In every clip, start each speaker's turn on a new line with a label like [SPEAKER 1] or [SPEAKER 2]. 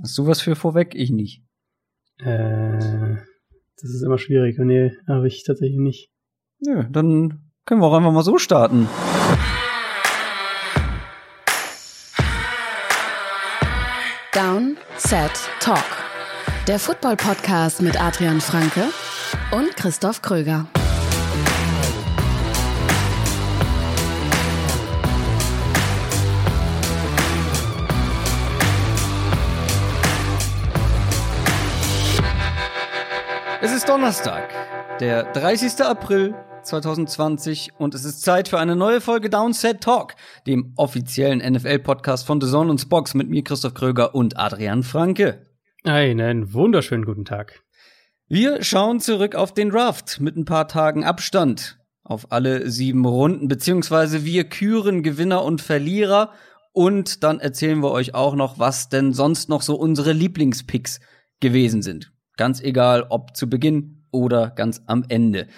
[SPEAKER 1] Hast du was für vorweg? Ich nicht.
[SPEAKER 2] Äh, das ist immer schwierig. Nee, habe ich tatsächlich nicht.
[SPEAKER 1] Nö, dann können wir auch einfach mal so starten.
[SPEAKER 3] Down, Set, Talk. Der Football-Podcast mit Adrian Franke und Christoph Kröger.
[SPEAKER 1] Ist Donnerstag, der 30. April 2020 und es ist Zeit für eine neue Folge Downset Talk, dem offiziellen NFL-Podcast von The Zone und Spox mit mir Christoph Kröger und Adrian Franke.
[SPEAKER 2] Einen wunderschönen guten Tag.
[SPEAKER 1] Wir schauen zurück auf den Draft mit ein paar Tagen Abstand auf alle sieben Runden, beziehungsweise wir küren Gewinner und Verlierer und dann erzählen wir euch auch noch, was denn sonst noch so unsere Lieblingspicks gewesen sind. Ganz egal, ob zu Beginn oder ganz am Ende.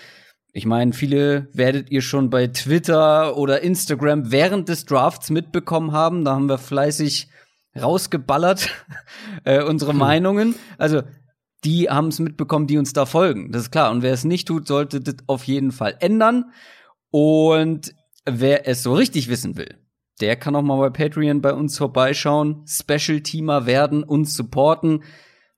[SPEAKER 1] Ich meine, viele werdet ihr schon bei Twitter oder Instagram während des Drafts mitbekommen haben. Da haben wir fleißig rausgeballert äh, unsere hm. Meinungen. Also die haben es mitbekommen, die uns da folgen. Das ist klar. Und wer es nicht tut, sollte das auf jeden Fall ändern. Und wer es so richtig wissen will, der kann auch mal bei Patreon bei uns vorbeischauen, Special-Teamer werden, uns supporten.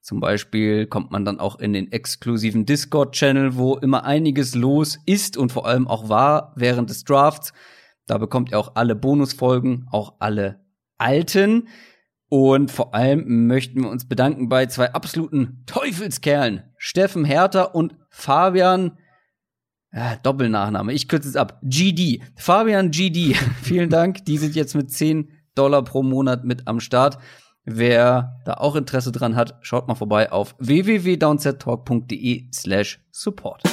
[SPEAKER 1] Zum Beispiel kommt man dann auch in den exklusiven Discord-Channel, wo immer einiges los ist und vor allem auch war während des Drafts. Da bekommt ihr auch alle Bonusfolgen, auch alle alten. Und vor allem möchten wir uns bedanken bei zwei absoluten Teufelskerlen. Steffen Herter und Fabian, äh, Doppelnachname, ich kürze es ab, GD. Fabian GD, vielen Dank. Die sind jetzt mit 10 Dollar pro Monat mit am Start. Wer da auch Interesse dran hat, schaut mal vorbei auf www.downsettalk.de slash support.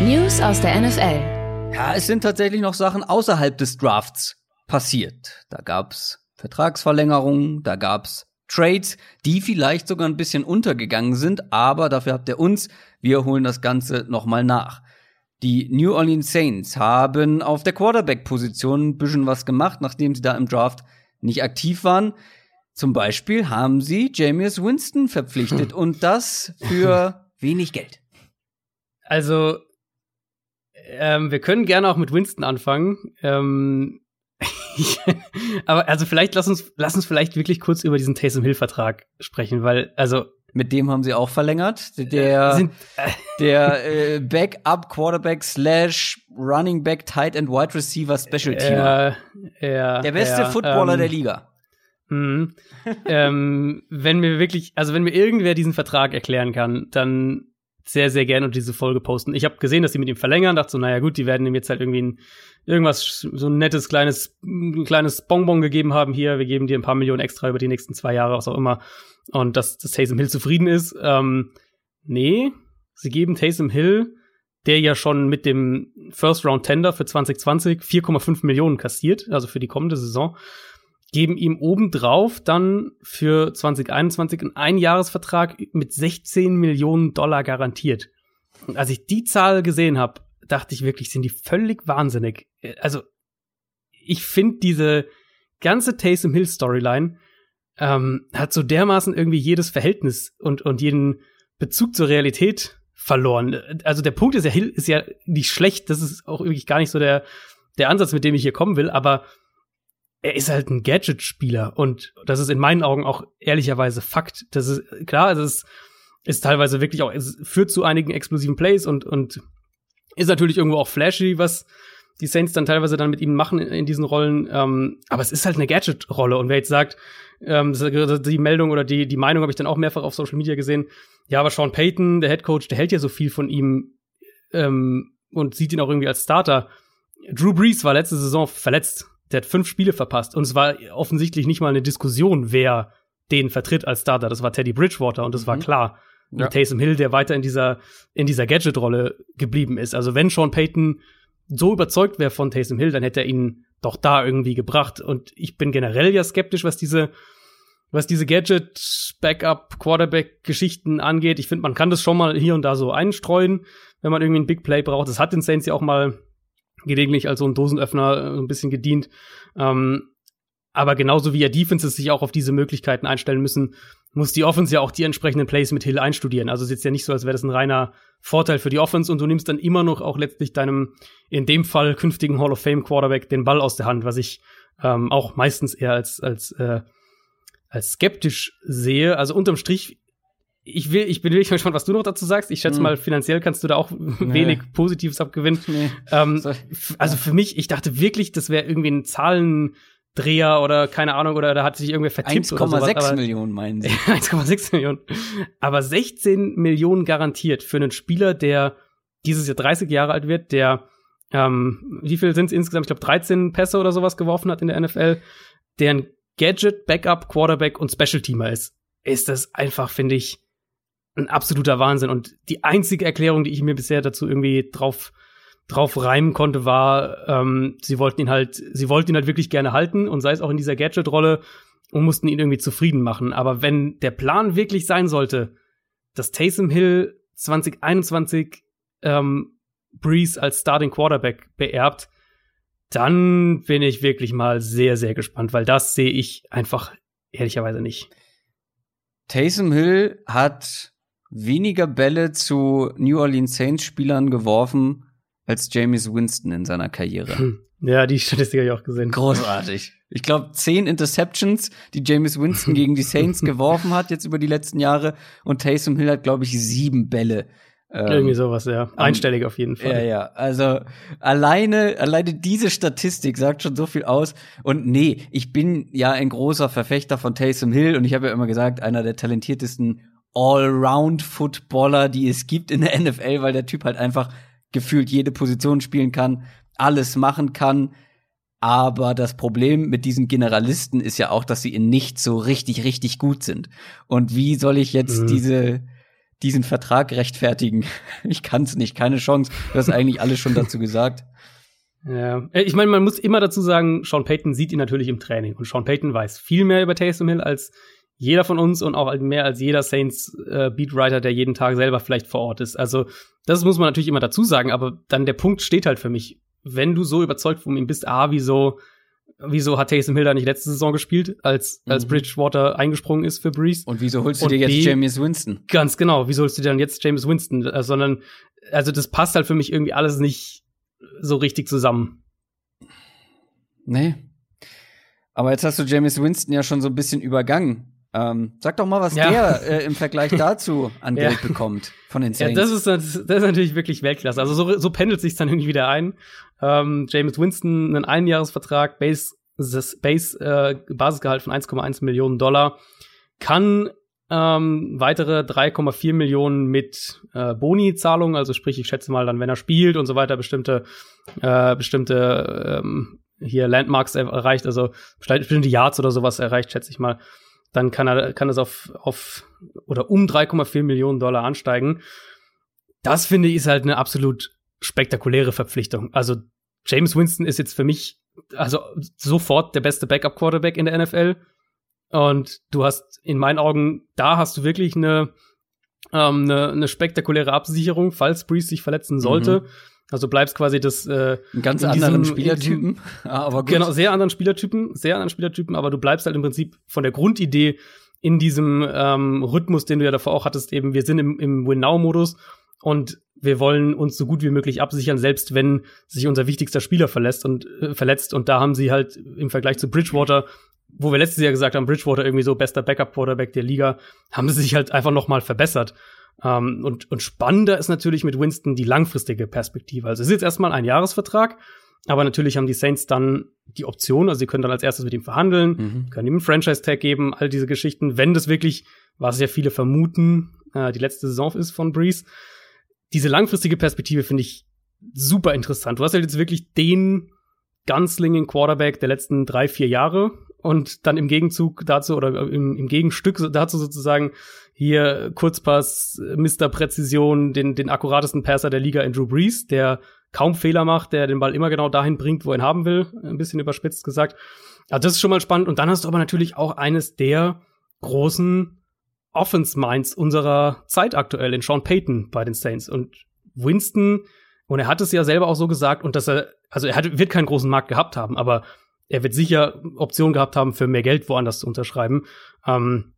[SPEAKER 3] News aus der NFL.
[SPEAKER 1] Ja, es sind tatsächlich noch Sachen außerhalb des Drafts passiert. Da gab's Vertragsverlängerungen, da gab's Trades, die vielleicht sogar ein bisschen untergegangen sind, aber dafür habt ihr uns. Wir holen das Ganze nochmal nach. Die New Orleans Saints haben auf der Quarterback-Position ein bisschen was gemacht, nachdem sie da im Draft nicht aktiv waren. Zum Beispiel haben sie Jameis Winston verpflichtet und das für wenig Geld.
[SPEAKER 2] Also, ähm, wir können gerne auch mit Winston anfangen. Ähm, aber also vielleicht lass uns lass uns vielleicht wirklich kurz über diesen Taysom Hill Vertrag sprechen, weil also
[SPEAKER 1] mit dem haben sie auch verlängert. Der, Sind, äh, der äh, Backup Quarterback slash Running Back Tight and Wide Receiver Special Teamer.
[SPEAKER 2] Äh, ja,
[SPEAKER 1] der beste
[SPEAKER 2] ja,
[SPEAKER 1] Footballer ähm, der Liga.
[SPEAKER 2] Mhm. ähm, wenn mir wirklich, also wenn mir irgendwer diesen Vertrag erklären kann, dann sehr, sehr gerne diese Folge posten. Ich habe gesehen, dass die mit ihm verlängern, dachte so, naja gut, die werden ihm jetzt halt irgendwie ein, irgendwas, so ein nettes kleines, ein kleines Bonbon gegeben haben hier, wir geben dir ein paar Millionen extra über die nächsten zwei Jahre, was auch immer und dass, dass Taysom Hill zufrieden ist. Ähm, nee, sie geben Taysom Hill, der ja schon mit dem First Round Tender für 2020 4,5 Millionen kassiert, also für die kommende Saison, geben ihm obendrauf dann für 2021 einen Einjahresvertrag mit 16 Millionen Dollar garantiert. Und als ich die Zahl gesehen habe, dachte ich wirklich, sind die völlig wahnsinnig. Also ich finde diese ganze Taysom Hill Storyline ähm, hat so dermaßen irgendwie jedes Verhältnis und, und jeden Bezug zur Realität verloren. Also der Punkt ist ja, Hill ist ja nicht schlecht, das ist auch wirklich gar nicht so der, der Ansatz, mit dem ich hier kommen will, aber er ist halt ein Gadget-Spieler und das ist in meinen Augen auch ehrlicherweise Fakt. Das ist klar, es ist, ist teilweise wirklich auch, es führt zu einigen explosiven Plays und, und ist natürlich irgendwo auch flashy, was die Saints dann teilweise dann mit ihm machen in, in diesen Rollen. Ähm, aber es ist halt eine Gadget-Rolle. Und wer jetzt sagt, ähm, die Meldung oder die, die Meinung habe ich dann auch mehrfach auf Social Media gesehen, ja, aber Sean Payton, der Head Coach, der hält ja so viel von ihm ähm, und sieht ihn auch irgendwie als Starter. Drew Brees war letzte Saison verletzt. Der hat fünf Spiele verpasst. Und es war offensichtlich nicht mal eine Diskussion, wer den vertritt als Starter. Das war Teddy Bridgewater und das mhm. war klar. Ja. Taysom Hill, der weiter in dieser, in dieser Gadget-Rolle geblieben ist. Also wenn Sean Payton so überzeugt wäre von Taysom Hill, dann hätte er ihn doch da irgendwie gebracht. Und ich bin generell ja skeptisch, was diese, was diese Gadget, Backup, Quarterback-Geschichten angeht. Ich finde, man kann das schon mal hier und da so einstreuen, wenn man irgendwie ein Big Play braucht. Das hat den Saints ja auch mal gelegentlich als so ein Dosenöffner äh, ein bisschen gedient. Ähm, Aber genauso wie ja Defenses sich auch auf diese Möglichkeiten einstellen müssen, muss die Offense ja auch die entsprechenden Plays mit Hill einstudieren. Also es ist jetzt ja nicht so, als wäre das ein reiner Vorteil für die Offense und du nimmst dann immer noch auch letztlich deinem, in dem Fall künftigen Hall of Fame Quarterback den Ball aus der Hand, was ich ähm, auch meistens eher als, als, äh, als skeptisch sehe. Also unterm Strich, ich will, ich bin wirklich gespannt, was du noch dazu sagst. Ich schätze mm. mal, finanziell kannst du da auch nee. wenig Positives abgewinnen. Nee. Ähm, also für mich, ich dachte wirklich, das wäre irgendwie ein Zahlen, Dreher oder keine Ahnung, oder da hat sich irgendwer vertippt
[SPEAKER 1] 1,6 Millionen meinen sie.
[SPEAKER 2] 1,6 Millionen. Aber 16 Millionen garantiert für einen Spieler, der dieses Jahr 30 Jahre alt wird, der ähm, wie viel sind es insgesamt? Ich glaube 13 Pässe oder sowas geworfen hat in der NFL, der ein Gadget, Backup, Quarterback und Special Teamer ist. Ist das einfach, finde ich, ein absoluter Wahnsinn. Und die einzige Erklärung, die ich mir bisher dazu irgendwie drauf drauf reimen konnte, war, ähm, sie wollten ihn halt, sie wollten ihn halt wirklich gerne halten und sei es auch in dieser Gadget-Rolle und mussten ihn irgendwie zufrieden machen. Aber wenn der Plan wirklich sein sollte, dass Taysom Hill 2021 ähm, Breeze als Starting Quarterback beerbt, dann bin ich wirklich mal sehr, sehr gespannt, weil das sehe ich einfach ehrlicherweise nicht.
[SPEAKER 1] Taysom Hill hat weniger Bälle zu New Orleans Saints Spielern geworfen als James Winston in seiner Karriere. Hm.
[SPEAKER 2] Ja, die Statistik habe ich auch gesehen.
[SPEAKER 1] Großartig. Ich glaube, zehn Interceptions, die James Winston gegen die Saints geworfen hat, jetzt über die letzten Jahre. Und Taysom Hill hat, glaube ich, sieben Bälle.
[SPEAKER 2] Ähm, Irgendwie sowas, ja. Einstellig um, auf jeden Fall.
[SPEAKER 1] Ja, ja. Also alleine, alleine diese Statistik sagt schon so viel aus. Und nee, ich bin ja ein großer Verfechter von Taysom Hill und ich habe ja immer gesagt, einer der talentiertesten Allround-Footballer, die es gibt in der NFL, weil der Typ halt einfach gefühlt jede Position spielen kann, alles machen kann. Aber das Problem mit diesen Generalisten ist ja auch, dass sie in nicht so richtig, richtig gut sind. Und wie soll ich jetzt mhm. diese, diesen Vertrag rechtfertigen? Ich kann es nicht, keine Chance. Du hast eigentlich alles schon dazu gesagt.
[SPEAKER 2] Ja, äh, ich meine, man muss immer dazu sagen, Sean Payton sieht ihn natürlich im Training und Sean Payton weiß viel mehr über Taysom Hill als jeder von uns und auch mehr als jeder Saints äh, Beatwriter, der jeden Tag selber vielleicht vor Ort ist. Also das muss man natürlich immer dazu sagen, aber dann der Punkt steht halt für mich. Wenn du so überzeugt von ihm bist, ah, wieso, wieso hat Taysom Hill da nicht letzte Saison gespielt, als, mhm. als Bridgewater eingesprungen ist für Breeze?
[SPEAKER 1] Und wieso holst du und dir jetzt B, James Winston?
[SPEAKER 2] Ganz genau, wieso holst du dir dann jetzt James Winston? Äh, sondern, also das passt halt für mich irgendwie alles nicht so richtig zusammen.
[SPEAKER 1] Nee. Aber jetzt hast du James Winston ja schon so ein bisschen übergangen. Ähm, sag doch mal, was ja. der äh, im Vergleich dazu an Geld ja. bekommt von den Saints.
[SPEAKER 2] Ja, das ist, das, ist natürlich wirklich Weltklasse. Also so, so pendelt sich dann irgendwie wieder ein. Ähm, James Winston, einen Einjahresvertrag, Base, das Base äh, Basisgehalt von 1,1 Millionen Dollar, kann ähm, weitere 3,4 Millionen mit äh, Boni-Zahlungen, also sprich, ich schätze mal dann, wenn er spielt und so weiter, bestimmte, äh, bestimmte ähm, hier Landmarks erreicht, also bestimmte Yards oder sowas erreicht, schätze ich mal dann kann er kann es auf auf oder um 3,4 Millionen Dollar ansteigen. Das finde ich ist halt eine absolut spektakuläre Verpflichtung. Also James Winston ist jetzt für mich also sofort der beste Backup Quarterback in der NFL und du hast in meinen Augen da hast du wirklich eine ähm, eine, eine spektakuläre Absicherung, falls Breeze sich verletzen sollte. Mhm. Also bleibst quasi das äh,
[SPEAKER 1] Einen ganz anderen diesem, Spielertypen,
[SPEAKER 2] ah, aber gut. Genau, sehr anderen Spielertypen, sehr anderen Spielertypen, aber du bleibst halt im Prinzip von der Grundidee in diesem ähm, Rhythmus, den du ja davor auch hattest, eben wir sind im, im Win-Now-Modus und wir wollen uns so gut wie möglich absichern, selbst wenn sich unser wichtigster Spieler verlässt und äh, verletzt. Und da haben sie halt im Vergleich zu Bridgewater, wo wir letztes Jahr gesagt haben, Bridgewater irgendwie so bester Backup-Quarterback der Liga, haben sie sich halt einfach noch mal verbessert. Ähm, und, und spannender ist natürlich mit Winston die langfristige Perspektive. Also es ist jetzt erstmal ein Jahresvertrag, aber natürlich haben die Saints dann die Option, also sie können dann als erstes mit ihm verhandeln, mhm. können ihm einen Franchise-Tag geben, all diese Geschichten, wenn das wirklich, was ja viele vermuten, äh, die letzte Saison ist von Breeze. Diese langfristige Perspektive finde ich super interessant. Du hast halt jetzt wirklich den Gunslinging Quarterback der letzten drei, vier Jahre und dann im Gegenzug dazu oder im, im Gegenstück dazu sozusagen hier Kurzpass, Mr. Präzision, den, den akkuratesten Passer der Liga in Drew Brees, der kaum Fehler macht, der den Ball immer genau dahin bringt, wo er ihn haben will, ein bisschen überspitzt gesagt. Also das ist schon mal spannend. Und dann hast du aber natürlich auch eines der großen Offense-Minds unserer Zeit aktuell in Sean Payton bei den Saints. Und Winston, und er hat es ja selber auch so gesagt, und dass er, also er hat, wird keinen großen Markt gehabt haben, aber er wird sicher Optionen gehabt haben, für mehr Geld woanders zu unterschreiben. Ähm,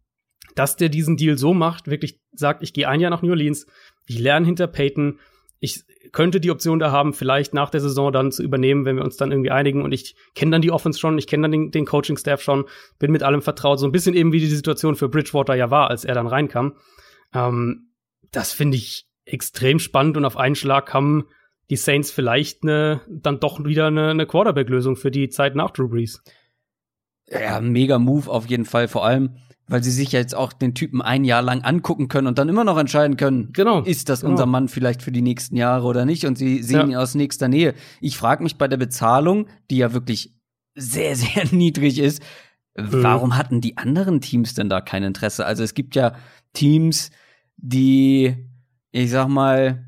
[SPEAKER 2] dass der diesen Deal so macht, wirklich sagt, ich gehe ein Jahr nach New Orleans, ich lerne hinter Peyton, ich könnte die Option da haben, vielleicht nach der Saison dann zu übernehmen, wenn wir uns dann irgendwie einigen und ich kenne dann die Offense schon, ich kenne dann den, den Coaching-Staff schon, bin mit allem vertraut, so ein bisschen eben wie die Situation für Bridgewater ja war, als er dann reinkam. Ähm, das finde ich extrem spannend und auf einen Schlag haben die Saints vielleicht eine, dann doch wieder eine, eine Quarterback-Lösung für die Zeit nach Drew Brees.
[SPEAKER 1] Ja, mega Move auf jeden Fall. Vor allem, weil sie sich jetzt auch den Typen ein Jahr lang angucken können und dann immer noch entscheiden können,
[SPEAKER 2] genau.
[SPEAKER 1] ist das
[SPEAKER 2] genau.
[SPEAKER 1] unser Mann vielleicht für die nächsten Jahre oder nicht und sie sehen ja. ihn aus nächster Nähe. Ich frage mich bei der Bezahlung, die ja wirklich sehr, sehr niedrig ist, mhm. warum hatten die anderen Teams denn da kein Interesse? Also es gibt ja Teams, die, ich sag mal,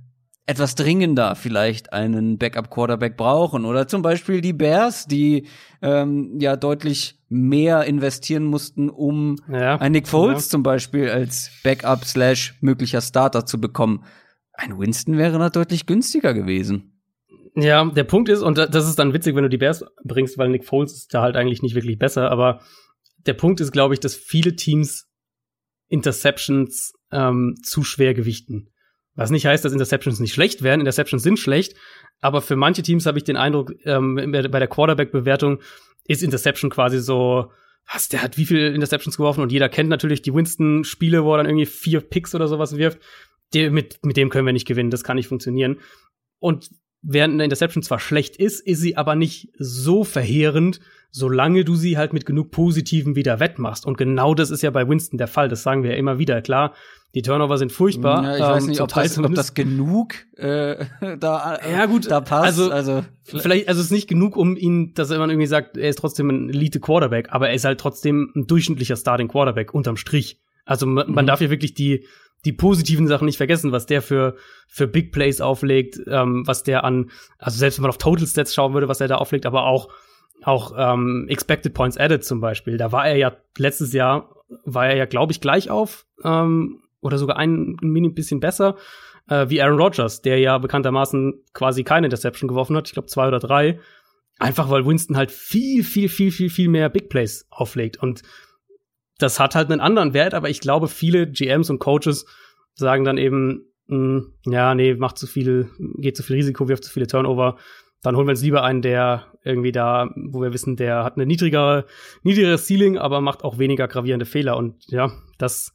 [SPEAKER 1] etwas dringender vielleicht einen Backup-Quarterback brauchen. Oder zum Beispiel die Bears, die ähm, ja deutlich mehr investieren mussten, um ja, einen Nick Foles ja. zum Beispiel als Backup slash möglicher Starter zu bekommen. Ein Winston wäre da deutlich günstiger gewesen.
[SPEAKER 2] Ja, der Punkt ist, und das ist dann witzig, wenn du die Bears bringst, weil Nick Foles ist da halt eigentlich nicht wirklich besser, aber der Punkt ist, glaube ich, dass viele Teams Interceptions ähm, zu schwer gewichten. Was nicht heißt, dass Interceptions nicht schlecht wären. Interceptions sind schlecht. Aber für manche Teams habe ich den Eindruck, ähm, bei der Quarterback-Bewertung ist Interception quasi so, was, der hat wie viele Interceptions geworfen und jeder kennt natürlich die Winston-Spiele, wo er dann irgendwie vier Picks oder sowas wirft. Die, mit, mit dem können wir nicht gewinnen, das kann nicht funktionieren. Und während eine Interception zwar schlecht ist, ist sie aber nicht so verheerend, solange du sie halt mit genug Positiven wieder wettmachst. Und genau das ist ja bei Winston der Fall. Das sagen wir ja immer wieder. Klar, die Turnover sind furchtbar.
[SPEAKER 1] Ja, ich weiß ähm, nicht, ob das, ob das, genug äh, da,
[SPEAKER 2] ja, gut,
[SPEAKER 1] da passt.
[SPEAKER 2] Also, also vielleicht, also es ist nicht genug, um ihn, dass man irgendwie sagt, er ist trotzdem ein Elite Quarterback, aber er ist halt trotzdem ein durchschnittlicher Starting Quarterback unterm Strich. Also man, mhm. man darf hier wirklich die die positiven Sachen nicht vergessen, was der für für Big Plays auflegt, ähm, was der an, also selbst wenn man auf Total Stats schauen würde, was er da auflegt, aber auch auch ähm, Expected Points Added zum Beispiel. Da war er ja letztes Jahr war er ja glaube ich gleich auf ähm, oder sogar ein mini bisschen besser äh, wie Aaron Rodgers, der ja bekanntermaßen quasi keine Interception geworfen hat, ich glaube zwei oder drei, einfach weil Winston halt viel, viel, viel, viel, viel mehr Big Plays auflegt und das hat halt einen anderen Wert, aber ich glaube, viele GMs und Coaches sagen dann eben, mh, hm, ja, nee, macht zu viel, geht zu viel Risiko, wirft zu viele Turnover. Dann holen wir uns lieber einen, der irgendwie da, wo wir wissen, der hat eine niedrigere, niedrigeres Ceiling, aber macht auch weniger gravierende Fehler. Und ja, das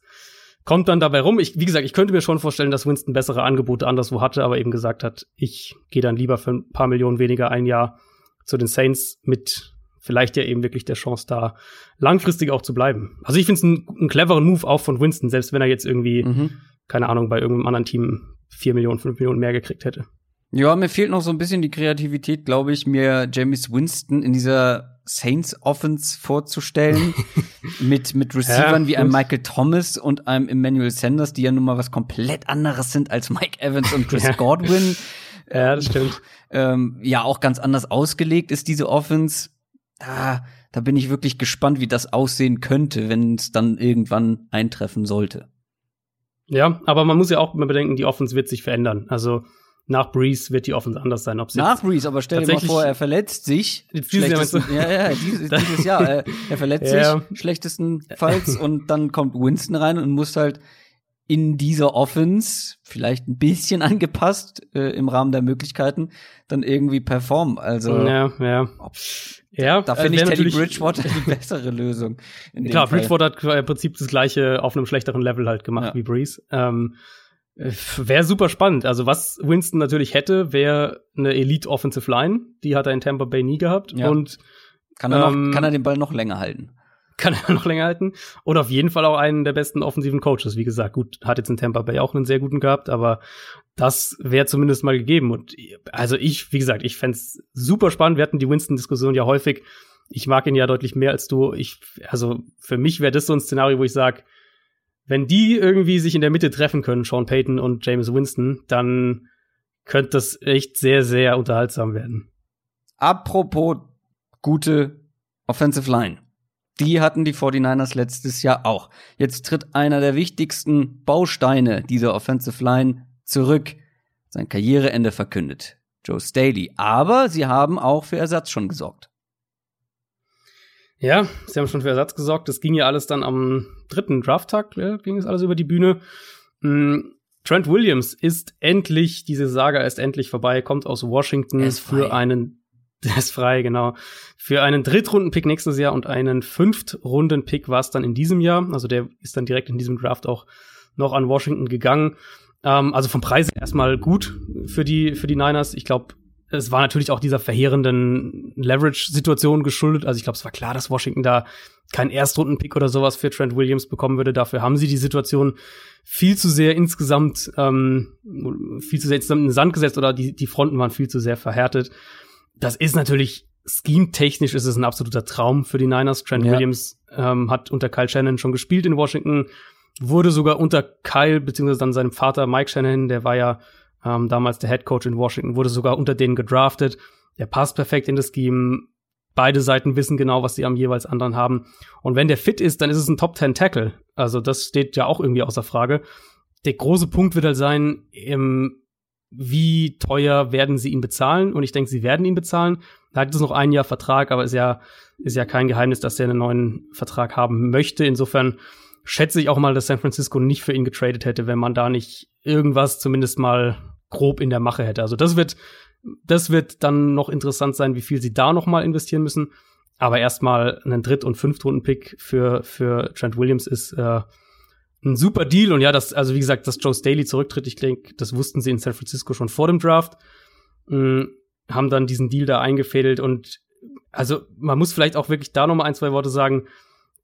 [SPEAKER 2] kommt dann dabei rum. Ich, wie gesagt, ich könnte mir schon vorstellen, dass Winston bessere Angebote anderswo hatte, aber eben gesagt hat, ich gehe dann lieber für ein paar Millionen weniger ein Jahr zu den Saints mit vielleicht ja eben wirklich der Chance da langfristig auch zu bleiben. Also ich finde es einen, einen cleveren Move auch von Winston, selbst wenn er jetzt irgendwie, mhm. keine Ahnung, bei irgendeinem anderen Team vier Millionen, fünf Millionen mehr gekriegt hätte.
[SPEAKER 1] Ja, mir fehlt noch so ein bisschen die Kreativität, glaube ich, mir James Winston in dieser Saints Offense vorzustellen. mit, mit Receivern ja, wie einem Michael Thomas und einem Emmanuel Sanders, die ja nun mal was komplett anderes sind als Mike Evans und Chris ja. Godwin.
[SPEAKER 2] Ja, das stimmt.
[SPEAKER 1] Ähm, ja, auch ganz anders ausgelegt ist diese Offense. Da, da bin ich wirklich gespannt, wie das aussehen könnte, wenn es dann irgendwann eintreffen sollte.
[SPEAKER 2] Ja, aber man muss ja auch mal bedenken, die Offense wird sich verändern. Also nach Breeze wird die Offense anders sein. Ob's
[SPEAKER 1] nach Breeze, aber stell dir mal vor, er verletzt sich.
[SPEAKER 2] Dieses Jahr du?
[SPEAKER 1] Ja, ja, dieses, dieses Jahr. Er, er verletzt ja. sich schlechtestenfalls und dann kommt Winston rein und muss halt in dieser Offense, vielleicht ein bisschen angepasst äh, im Rahmen der Möglichkeiten, dann irgendwie performen. Also
[SPEAKER 2] ja, ja.
[SPEAKER 1] Ja, da finde ich Teddy Bridgewater die bessere Lösung.
[SPEAKER 2] Klar, Bridgewater hat im Prinzip das gleiche auf einem schlechteren Level halt gemacht ja. wie Breeze. Ähm, Wäre super spannend. Also was Winston natürlich hätte, wäre eine Elite Offensive Line. Die hat er in Tampa Bay nie gehabt. Ja. Und
[SPEAKER 1] kann er, noch, ähm, kann er den Ball noch länger halten?
[SPEAKER 2] Kann er noch länger halten. Und auf jeden Fall auch einen der besten offensiven Coaches. Wie gesagt, gut, hat jetzt in Tampa Bay auch einen sehr guten gehabt, aber das wäre zumindest mal gegeben. Und also ich, wie gesagt, ich fände super spannend. Wir hatten die Winston-Diskussion ja häufig. Ich mag ihn ja deutlich mehr als du. Ich, also für mich wäre das so ein Szenario, wo ich sage, wenn die irgendwie sich in der Mitte treffen können, Sean Payton und James Winston, dann könnte das echt sehr, sehr unterhaltsam werden.
[SPEAKER 1] Apropos gute Offensive Line. Die hatten die 49ers letztes Jahr auch. Jetzt tritt einer der wichtigsten Bausteine dieser Offensive Line zurück. Sein Karriereende verkündet. Joe Staley. Aber sie haben auch für Ersatz schon gesorgt.
[SPEAKER 2] Ja, sie haben schon für Ersatz gesorgt. Das ging ja alles dann am dritten Drafttag, ja, ging es alles über die Bühne. Mhm. Trent Williams ist endlich, diese Saga ist endlich vorbei, kommt aus Washington für einen, der ist frei, genau, für einen Drittrunden-Pick nächstes Jahr und einen Fünftrunden-Pick war es dann in diesem Jahr. Also der ist dann direkt in diesem Draft auch noch an Washington gegangen. Ähm, also vom Preis erstmal gut für die, für die Niners. Ich glaube, es war natürlich auch dieser verheerenden Leverage-Situation geschuldet. Also ich glaube, es war klar, dass Washington da keinen Erstrunden-Pick oder sowas für Trent Williams bekommen würde. Dafür haben sie die Situation viel zu sehr insgesamt, ähm, viel zu sehr insgesamt in den Sand gesetzt oder die, die Fronten waren viel zu sehr verhärtet. Das ist natürlich scheme-technisch ist es ein absoluter Traum für die Niners. Trent ja. Williams ähm, hat unter Kyle Shannon schon gespielt in Washington, wurde sogar unter Kyle beziehungsweise dann seinem Vater Mike Shannon, der war ja ähm, damals der Head Coach in Washington, wurde sogar unter denen gedraftet. Der passt perfekt in das Scheme. Beide Seiten wissen genau, was sie am jeweils anderen haben. Und wenn der fit ist, dann ist es ein Top 10 Tackle. Also das steht ja auch irgendwie außer Frage. Der große Punkt wird halt sein, im, wie teuer werden sie ihn bezahlen? Und ich denke, sie werden ihn bezahlen. Er hat jetzt noch ein Jahr Vertrag, aber ist ja, ist ja kein Geheimnis, dass er einen neuen Vertrag haben möchte. Insofern schätze ich auch mal, dass San Francisco nicht für ihn getradet hätte, wenn man da nicht irgendwas zumindest mal grob in der Mache hätte. Also das wird, das wird dann noch interessant sein, wie viel sie da noch mal investieren müssen. Aber erstmal einen Dritt- und Fünftrunden-Pick für, für Trent Williams ist äh, ein super Deal. Und ja, das, also wie gesagt, dass Joe Staley zurücktritt, ich denke, das wussten sie in San Francisco schon vor dem Draft. Mhm, haben dann diesen Deal da eingefädelt und also man muss vielleicht auch wirklich da noch mal ein, zwei Worte sagen.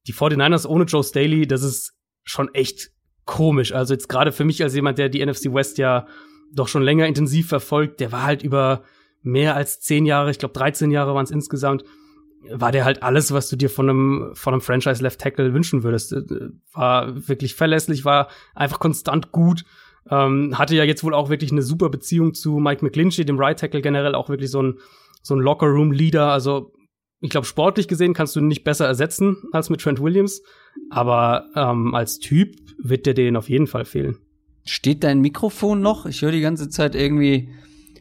[SPEAKER 2] Die 49ers ohne Joe Staley, das ist schon echt komisch. Also jetzt gerade für mich als jemand, der die NFC West ja doch schon länger intensiv verfolgt, der war halt über mehr als zehn Jahre, ich glaube 13 Jahre waren es insgesamt, war der halt alles, was du dir von einem, von einem Franchise Left Tackle wünschen würdest. Äh, war wirklich verlässlich, war einfach konstant gut. Ähm, hatte ja jetzt wohl auch wirklich eine super Beziehung zu Mike McGlinchey, dem Right Tackle generell auch wirklich so ein, so ein Locker Room Leader. Also ich glaube, sportlich gesehen kannst du ihn nicht besser ersetzen als mit Trent Williams. Aber ähm, als Typ wird der denen auf jeden Fall fehlen.
[SPEAKER 1] Steht dein Mikrofon noch? Ich höre die ganze Zeit irgendwie,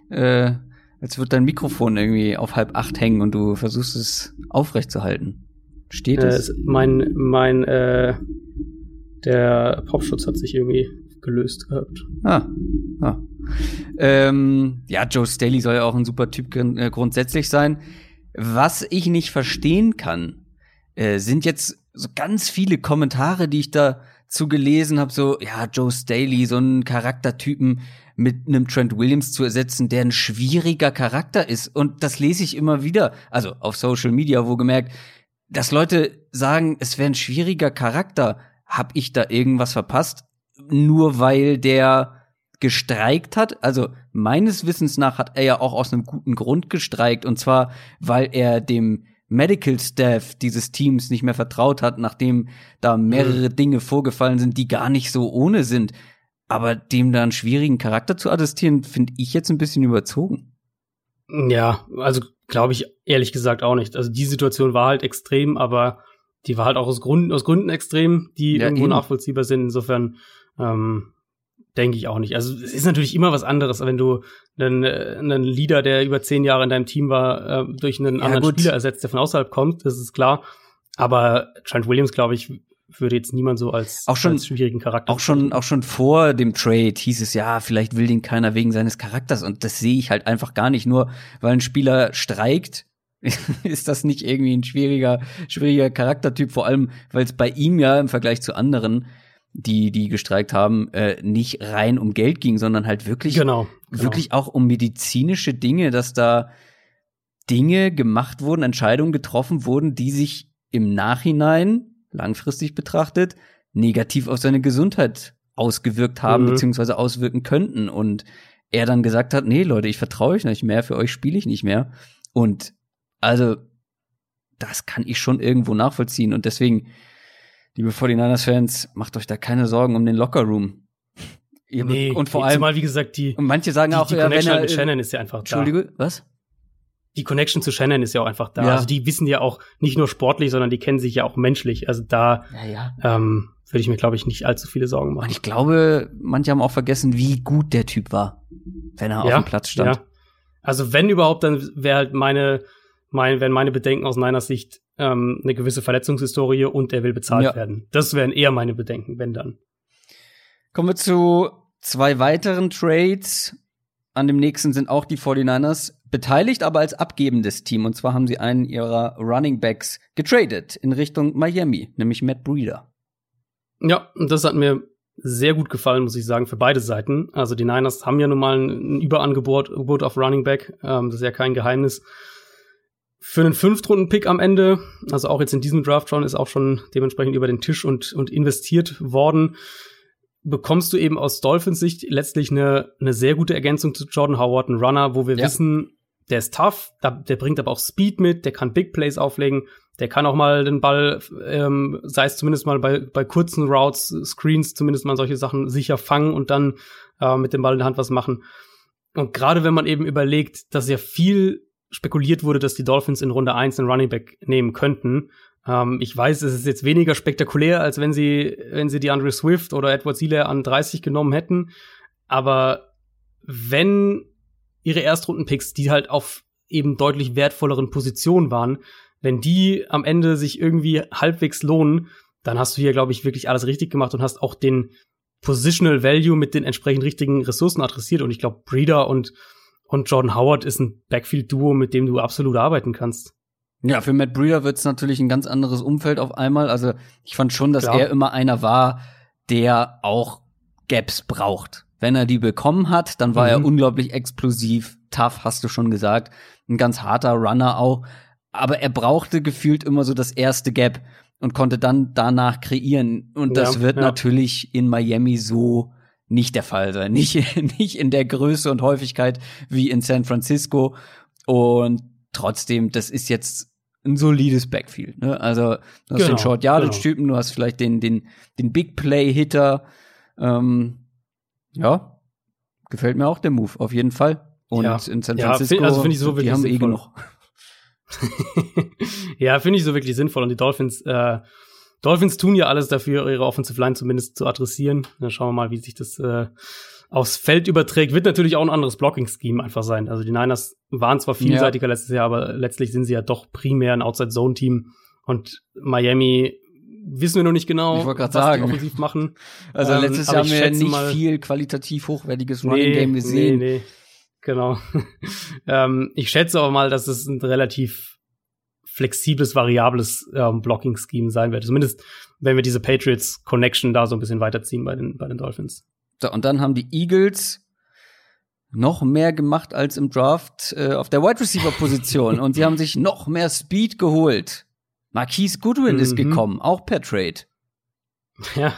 [SPEAKER 1] äh, als würde dein Mikrofon irgendwie auf halb acht hängen und du versuchst es aufrechtzuhalten. Steht
[SPEAKER 2] äh,
[SPEAKER 1] es?
[SPEAKER 2] Mein, mein, äh, der Popschutz hat sich irgendwie gelöst gehabt.
[SPEAKER 1] Ah. ah. Ähm, ja, Joe Staley soll ja auch ein super Typ äh, grundsätzlich sein. Was ich nicht verstehen kann, äh, sind jetzt so ganz viele Kommentare, die ich da zu gelesen habe, so, ja, Joe Staley, so einen Charaktertypen mit einem Trent Williams zu ersetzen, der ein schwieriger Charakter ist. Und das lese ich immer wieder, also auf Social Media, wo gemerkt, dass Leute sagen, es wäre ein schwieriger Charakter. Hab ich da irgendwas verpasst? Nur weil der gestreikt hat. Also meines Wissens nach hat er ja auch aus einem guten Grund gestreikt. Und zwar, weil er dem Medical Staff dieses Teams nicht mehr vertraut hat, nachdem da mehrere mhm. Dinge vorgefallen sind, die gar nicht so ohne sind. Aber dem da einen schwierigen Charakter zu attestieren, finde ich jetzt ein bisschen überzogen.
[SPEAKER 2] Ja, also glaube ich ehrlich gesagt auch nicht. Also die Situation war halt extrem, aber die war halt auch aus Gründen, aus Gründen extrem, die ja, irgendwo eben. nachvollziehbar sind. Insofern ähm, denke ich auch nicht. Also es ist natürlich immer was anderes, wenn du einen, äh, einen Leader, der über zehn Jahre in deinem Team war, äh, durch einen ja, anderen gut. Spieler ersetzt, der von außerhalb kommt, das ist klar. Aber Trent Williams, glaube ich, würde jetzt niemand so als,
[SPEAKER 1] auch schon,
[SPEAKER 2] als schwierigen Charakter.
[SPEAKER 1] Auch schon, auch schon vor dem Trade hieß es ja, vielleicht will den keiner wegen seines Charakters. Und das sehe ich halt einfach gar nicht. Nur weil ein Spieler streikt, ist das nicht irgendwie ein schwieriger, schwieriger Charaktertyp. Vor allem, weil es bei ihm ja im Vergleich zu anderen die, die gestreikt haben, äh, nicht rein um Geld ging, sondern halt wirklich,
[SPEAKER 2] genau, genau.
[SPEAKER 1] wirklich auch um medizinische Dinge, dass da Dinge gemacht wurden, Entscheidungen getroffen wurden, die sich im Nachhinein, langfristig betrachtet, negativ auf seine Gesundheit ausgewirkt haben, mhm. beziehungsweise auswirken könnten. Und er dann gesagt hat, nee, Leute, ich vertraue euch nicht mehr, für euch spiele ich nicht mehr. Und also, das kann ich schon irgendwo nachvollziehen. Und deswegen, liebe 49ers-Fans, macht euch da keine Sorgen um den Lockerroom.
[SPEAKER 2] Nee, und vor allem, zumal, wie gesagt, die,
[SPEAKER 1] und manche sagen
[SPEAKER 2] die,
[SPEAKER 1] auch,
[SPEAKER 2] die ja, Connection er, mit Shannon ist ja einfach
[SPEAKER 1] da. Entschuldige, was?
[SPEAKER 2] Die Connection zu Shannon ist ja auch einfach da. Ja. Also die wissen ja auch nicht nur sportlich, sondern die kennen sich ja auch menschlich. Also da
[SPEAKER 1] ja.
[SPEAKER 2] Ähm, würde ich mir, glaube ich, nicht allzu viele Sorgen machen.
[SPEAKER 1] Und ich glaube, manche haben auch vergessen, wie gut der Typ war, wenn er auf dem Platz stand. Ja.
[SPEAKER 2] Also wenn überhaupt, dann wäre halt meine, mein, wenn meine Bedenken aus meiner Sicht ähm, eine gewisse Verletzungshistorie und er will bezahlt
[SPEAKER 1] Ja.
[SPEAKER 2] werden. Das wären eher meine Bedenken, wenn dann.
[SPEAKER 1] Kommen wir zu zwei weiteren Trades. An dem nächsten sind auch die 49ers beteiligt, aber als abgebendes Team. Und zwar haben sie einen ihrer Running Backs getradet in Richtung Miami, nämlich Matt Breeder.
[SPEAKER 2] Ja, und das hat mir sehr gut gefallen, muss ich sagen, für beide Seiten. Also die Niners haben ja nun mal ein Überangebot Gebot auf Running Back. Ähm, das ist ja kein Geheimnis. Für einen Fünftrunden-Pick am Ende, also auch jetzt in diesem Draft schon, ist auch schon dementsprechend über den Tisch und, und investiert worden, bekommst du eben aus Dolphins Sicht letztlich eine, eine sehr gute Ergänzung zu Jordan Howard, ein Runner, wo wir
[SPEAKER 1] Ja.
[SPEAKER 2] wissen, der ist tough, der bringt aber auch Speed mit, der kann Big Plays auflegen, der kann auch mal den Ball, ähm, sei es zumindest mal bei, bei kurzen Routes, Screens, zumindest mal solche Sachen sicher fangen und dann äh, mit dem Ball in der Hand was machen. Und gerade wenn man eben überlegt, dass ja viel spekuliert wurde, dass die Dolphins in Runde 1 einen Running Back nehmen könnten. Ähm, ich weiß, es ist jetzt weniger spektakulär, als wenn sie, wenn sie die Andre Swift oder Edward Sealer an 30 genommen hätten. Aber wenn ihre Erstrunden-Picks, die halt auf eben deutlich wertvolleren Positionen waren, wenn die am Ende sich irgendwie halbwegs lohnen, dann hast du hier, glaube ich, wirklich alles richtig gemacht und hast auch den Positional Value mit den entsprechend richtigen Ressourcen adressiert. Und ich glaube, Breeder und, und Jordan Howard ist ein Backfield-Duo, mit dem du absolut arbeiten kannst.
[SPEAKER 1] Ja, für Matt Breeder wird es natürlich ein ganz anderes Umfeld auf einmal. Also ich fand schon, dass
[SPEAKER 2] Klar.
[SPEAKER 1] er immer einer war, der auch Gaps braucht. Wenn er die bekommen hat, dann war
[SPEAKER 2] Mhm.
[SPEAKER 1] er unglaublich explosiv, tough, hast du schon gesagt. Ein ganz harter Runner auch. Aber er brauchte gefühlt immer so das erste Gap und konnte dann danach kreieren. Und das
[SPEAKER 2] Ja,
[SPEAKER 1] wird
[SPEAKER 2] ja.
[SPEAKER 1] natürlich in Miami so nicht der Fall sein. Nicht, nicht in der Größe und Häufigkeit wie in San Francisco. Und trotzdem, das ist jetzt ein solides Backfield. Ne? Also du hast
[SPEAKER 2] Genau,
[SPEAKER 1] den Short Yardage Typen, du hast vielleicht den den den Big Play Hitter. Ähm, ja, gefällt mir auch der Move auf jeden Fall. Und
[SPEAKER 2] Ja.
[SPEAKER 1] in San
[SPEAKER 2] Ja,
[SPEAKER 1] Francisco,
[SPEAKER 2] find- also find ich so
[SPEAKER 1] die
[SPEAKER 2] wirklich
[SPEAKER 1] haben eh genug.
[SPEAKER 2] ja, finde ich so wirklich sinnvoll. Und die Dolphins, äh, Dolphins tun ja alles dafür, ihre Offensive Line zumindest zu adressieren. Dann schauen wir mal, wie sich das äh, aufs Feld überträgt. Wird natürlich auch ein anderes Blocking-Scheme einfach sein. Also die Niners waren zwar vielseitiger letztes Jahr, aber letztlich sind sie ja doch primär ein Outside-Zone-Team. Und Miami wissen wir noch nicht genau,
[SPEAKER 1] Ich
[SPEAKER 2] was
[SPEAKER 1] sagen.
[SPEAKER 2] die offensiv machen.
[SPEAKER 1] Also
[SPEAKER 2] Ähm,
[SPEAKER 1] letztes Jahr haben wir nicht
[SPEAKER 2] mal-
[SPEAKER 1] viel qualitativ hochwertiges Running Game gesehen.
[SPEAKER 2] Nee, nee. Genau. ähm, ich schätze aber mal, dass es ein relativ flexibles, variables ähm, Blocking-Scheme sein wird. Zumindest, wenn wir diese Patriots-Connection da so ein bisschen weiterziehen bei den, bei den Dolphins.
[SPEAKER 1] So, und dann haben die Eagles noch mehr gemacht als im Draft äh, auf der Wide Receiver Position und sie haben sich noch mehr Speed geholt. Marquise Goodwin ist
[SPEAKER 2] Mhm.
[SPEAKER 1] gekommen, auch per Trade.
[SPEAKER 2] Ja,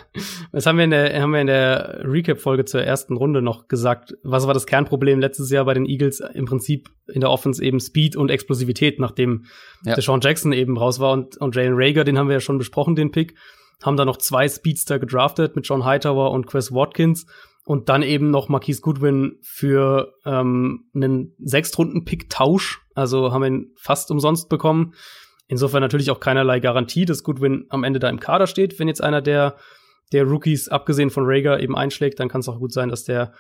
[SPEAKER 2] das haben wir in der, haben wir in der Recap-Folge zur ersten Runde noch gesagt. Was war das Kernproblem letztes Jahr bei den Eagles? Im Prinzip in der Offense eben Speed und Explosivität, nachdem
[SPEAKER 1] Ja.
[SPEAKER 2] Deshaun Jackson eben raus war und, und Jalen Rager, den haben wir ja schon besprochen, den Pick. Haben da noch zwei Speedster gedraftet mit John Hightower und Chris Watkins und dann eben noch Marquise Goodwin für ähm, einen Sechstrunden-Pick-Tausch. Also haben wir ihn fast umsonst bekommen. Insofern natürlich auch keinerlei Garantie, dass Goodwin am Ende da im Kader steht. Wenn jetzt einer der, der Rookies, abgesehen von Rager, eben einschlägt, dann kann es auch gut sein, dass der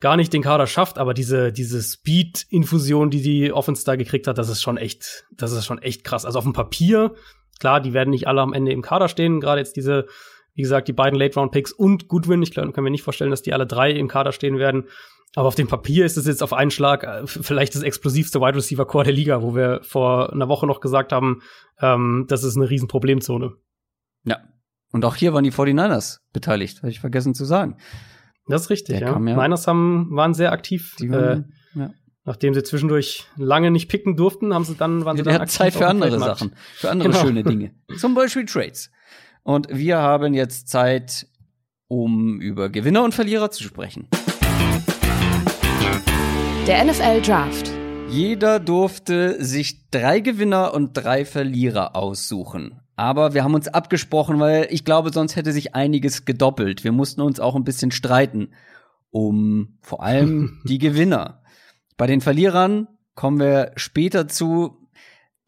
[SPEAKER 2] gar nicht den Kader schafft. Aber diese, diese Speed-Infusion, die die Offense da gekriegt hat, das ist schon echt, das ist schon echt krass. Also auf dem Papier, klar, die werden nicht alle am Ende im Kader stehen. Gerade jetzt diese, wie gesagt, die beiden Late-Round-Picks und Goodwin. Ich glaube, kann mir nicht vorstellen, dass die alle drei im Kader stehen werden. Aber auf dem Papier ist es jetzt auf einen Schlag äh, vielleicht das explosivste Wide Receiver Core der Liga, wo wir vor einer Woche noch gesagt haben, ähm, das ist eine riesen Problemzone.
[SPEAKER 1] Ja. Und auch hier waren die 49ers beteiligt, habe ich vergessen zu sagen.
[SPEAKER 2] Das ist richtig,
[SPEAKER 1] Der
[SPEAKER 2] ja.
[SPEAKER 1] kam ja-
[SPEAKER 2] Niners haben, waren sehr aktiv.
[SPEAKER 1] Die
[SPEAKER 2] äh,
[SPEAKER 1] waren, ja.
[SPEAKER 2] nachdem sie zwischendurch lange nicht picken durften, haben sie dann, waren sie
[SPEAKER 1] Wir
[SPEAKER 2] dann
[SPEAKER 1] hatten Zeit
[SPEAKER 2] aktiv
[SPEAKER 1] für andere. Sachen, für andere
[SPEAKER 2] Genau.
[SPEAKER 1] schöne Dinge. Zum Beispiel Trades. Und wir haben jetzt Zeit, um über Gewinner und Verlierer zu sprechen.
[SPEAKER 3] Der NFL Draft.
[SPEAKER 1] Jeder durfte sich drei Gewinner und drei Verlierer aussuchen. Aber wir haben uns abgesprochen, weil ich glaube, sonst hätte sich einiges gedoppelt. Wir mussten uns auch ein bisschen streiten um vor allem die Gewinner. Bei den Verlierern kommen wir später zu.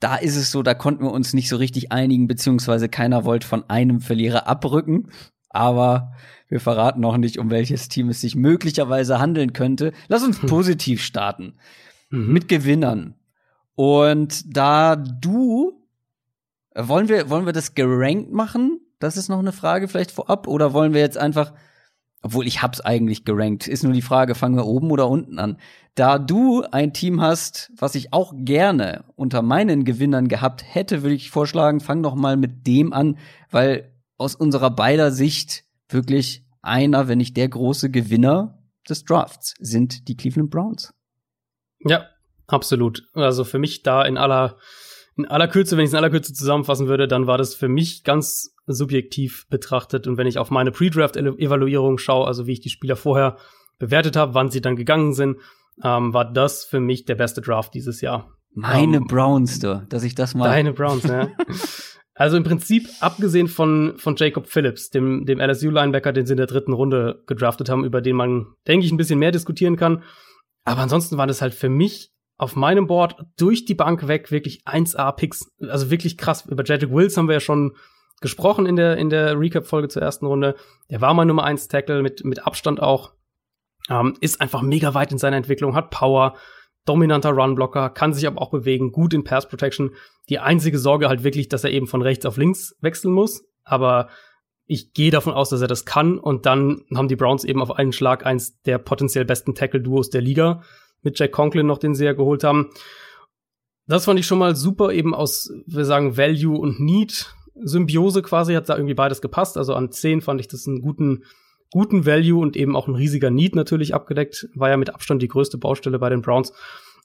[SPEAKER 1] Da ist es so, da konnten wir uns nicht so richtig einigen, beziehungsweise keiner wollte von einem Verlierer abrücken. Aber wir verraten noch nicht, um welches Team es sich möglicherweise handeln könnte. Lass uns positiv starten
[SPEAKER 2] Mhm.
[SPEAKER 1] mit Gewinnern. Und da du Wollen wir, wollen wir das gerankt machen? Das ist noch eine Frage vielleicht vorab. Oder wollen wir jetzt einfach, obwohl ich hab's eigentlich gerankt, ist nur die Frage, fangen wir oben oder unten an? Da du ein Team hast, was ich auch gerne unter meinen Gewinnern gehabt hätte, würde ich vorschlagen, fang doch mal mit dem an, weil aus unserer beider Sicht wirklich einer, wenn nicht der große Gewinner des Drafts sind die Cleveland Browns.
[SPEAKER 2] Ja, absolut. Also für mich da in aller in aller Kürze, wenn ich es in aller Kürze zusammenfassen würde, dann war das für mich ganz subjektiv betrachtet. Und wenn ich auf meine Pre-Draft-Evaluierung schaue, also wie ich die Spieler vorher bewertet habe, wann sie dann gegangen sind, ähm, war das für mich der beste Draft dieses Jahr.
[SPEAKER 1] Meine ähm, Browns, du, dass ich das mal.
[SPEAKER 2] Deine Browns, ne? also im Prinzip, abgesehen von, von Jacob Phillips, dem, dem LSU-Linebacker, den sie in der dritten Runde gedraftet haben, über den man, denke ich, ein bisschen mehr diskutieren kann. Aber ansonsten waren das halt für mich auf meinem Board durch die Bank weg wirklich 1A-Picks. Also wirklich krass. Über Jedrick Wills haben wir ja schon gesprochen in der, in der Recap-Folge zur ersten Runde. Der war mein Nummer 1 Tackle mit, mit Abstand auch. Ähm, ist einfach mega weit in seiner Entwicklung, hat Power, dominanter Runblocker, kann sich aber auch bewegen, gut in Pass Protection. Die einzige Sorge halt wirklich, dass er eben von rechts auf links wechseln muss. Aber ich gehe davon aus, dass er das kann. Und dann haben die Browns eben auf einen Schlag eins der potenziell besten Tackle-Duos der Liga mit Jack Conklin noch, den sie ja geholt haben. Das fand ich schon mal super, eben aus, wir sagen, Value und Need Symbiose quasi, hat da irgendwie beides gepasst. Also an 10 fand ich das einen guten, guten Value und eben auch ein riesiger Need natürlich abgedeckt. War ja mit Abstand die größte Baustelle bei den Browns.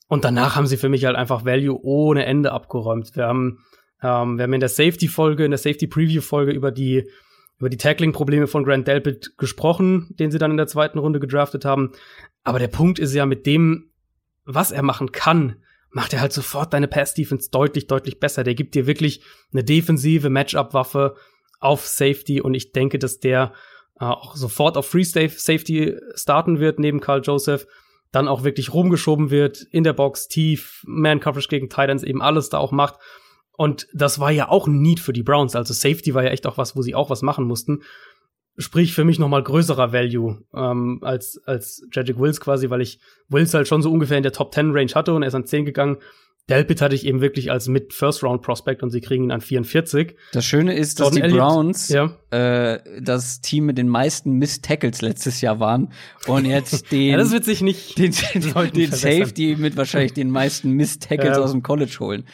[SPEAKER 2] Und danach haben sie für mich halt einfach Value ohne Ende abgeräumt. Wir haben, ähm, wir haben in der Safety-Folge, in der Safety-Preview-Folge über die, über die Tackling-Probleme von Grant Delpit gesprochen, den sie dann in der zweiten Runde gedraftet haben. Aber der Punkt ist ja mit dem, was er machen kann, macht er halt sofort deine Pass-Defense deutlich, deutlich besser. Der gibt dir wirklich eine defensive Matchup-Waffe auf Safety und ich denke, dass der äh, auch sofort auf Free Safety starten wird neben Carl Joseph, dann auch wirklich rumgeschoben wird in der Box, tief, Man-Coverage gegen Titans, eben alles da auch macht. Und das war ja auch ein Need für die Browns. Also Safety war ja echt auch was, wo sie auch was machen mussten sprich für mich noch mal größerer Value ähm, als als Jedrick Wills quasi, weil ich Wills halt schon so ungefähr in der Top 10 Range hatte und er ist an 10 gegangen. Delpit hatte ich eben wirklich als mit First Round Prospect und sie kriegen ihn an 44.
[SPEAKER 1] Das Schöne ist, dass Jordan die Elliott, Browns ja. äh, das Team mit den meisten Miss Tackles letztes Jahr waren und jetzt den
[SPEAKER 2] ja, das wird sich nicht
[SPEAKER 1] den, den, den Safety mit wahrscheinlich den meisten Miss Tackles ja. aus dem College holen.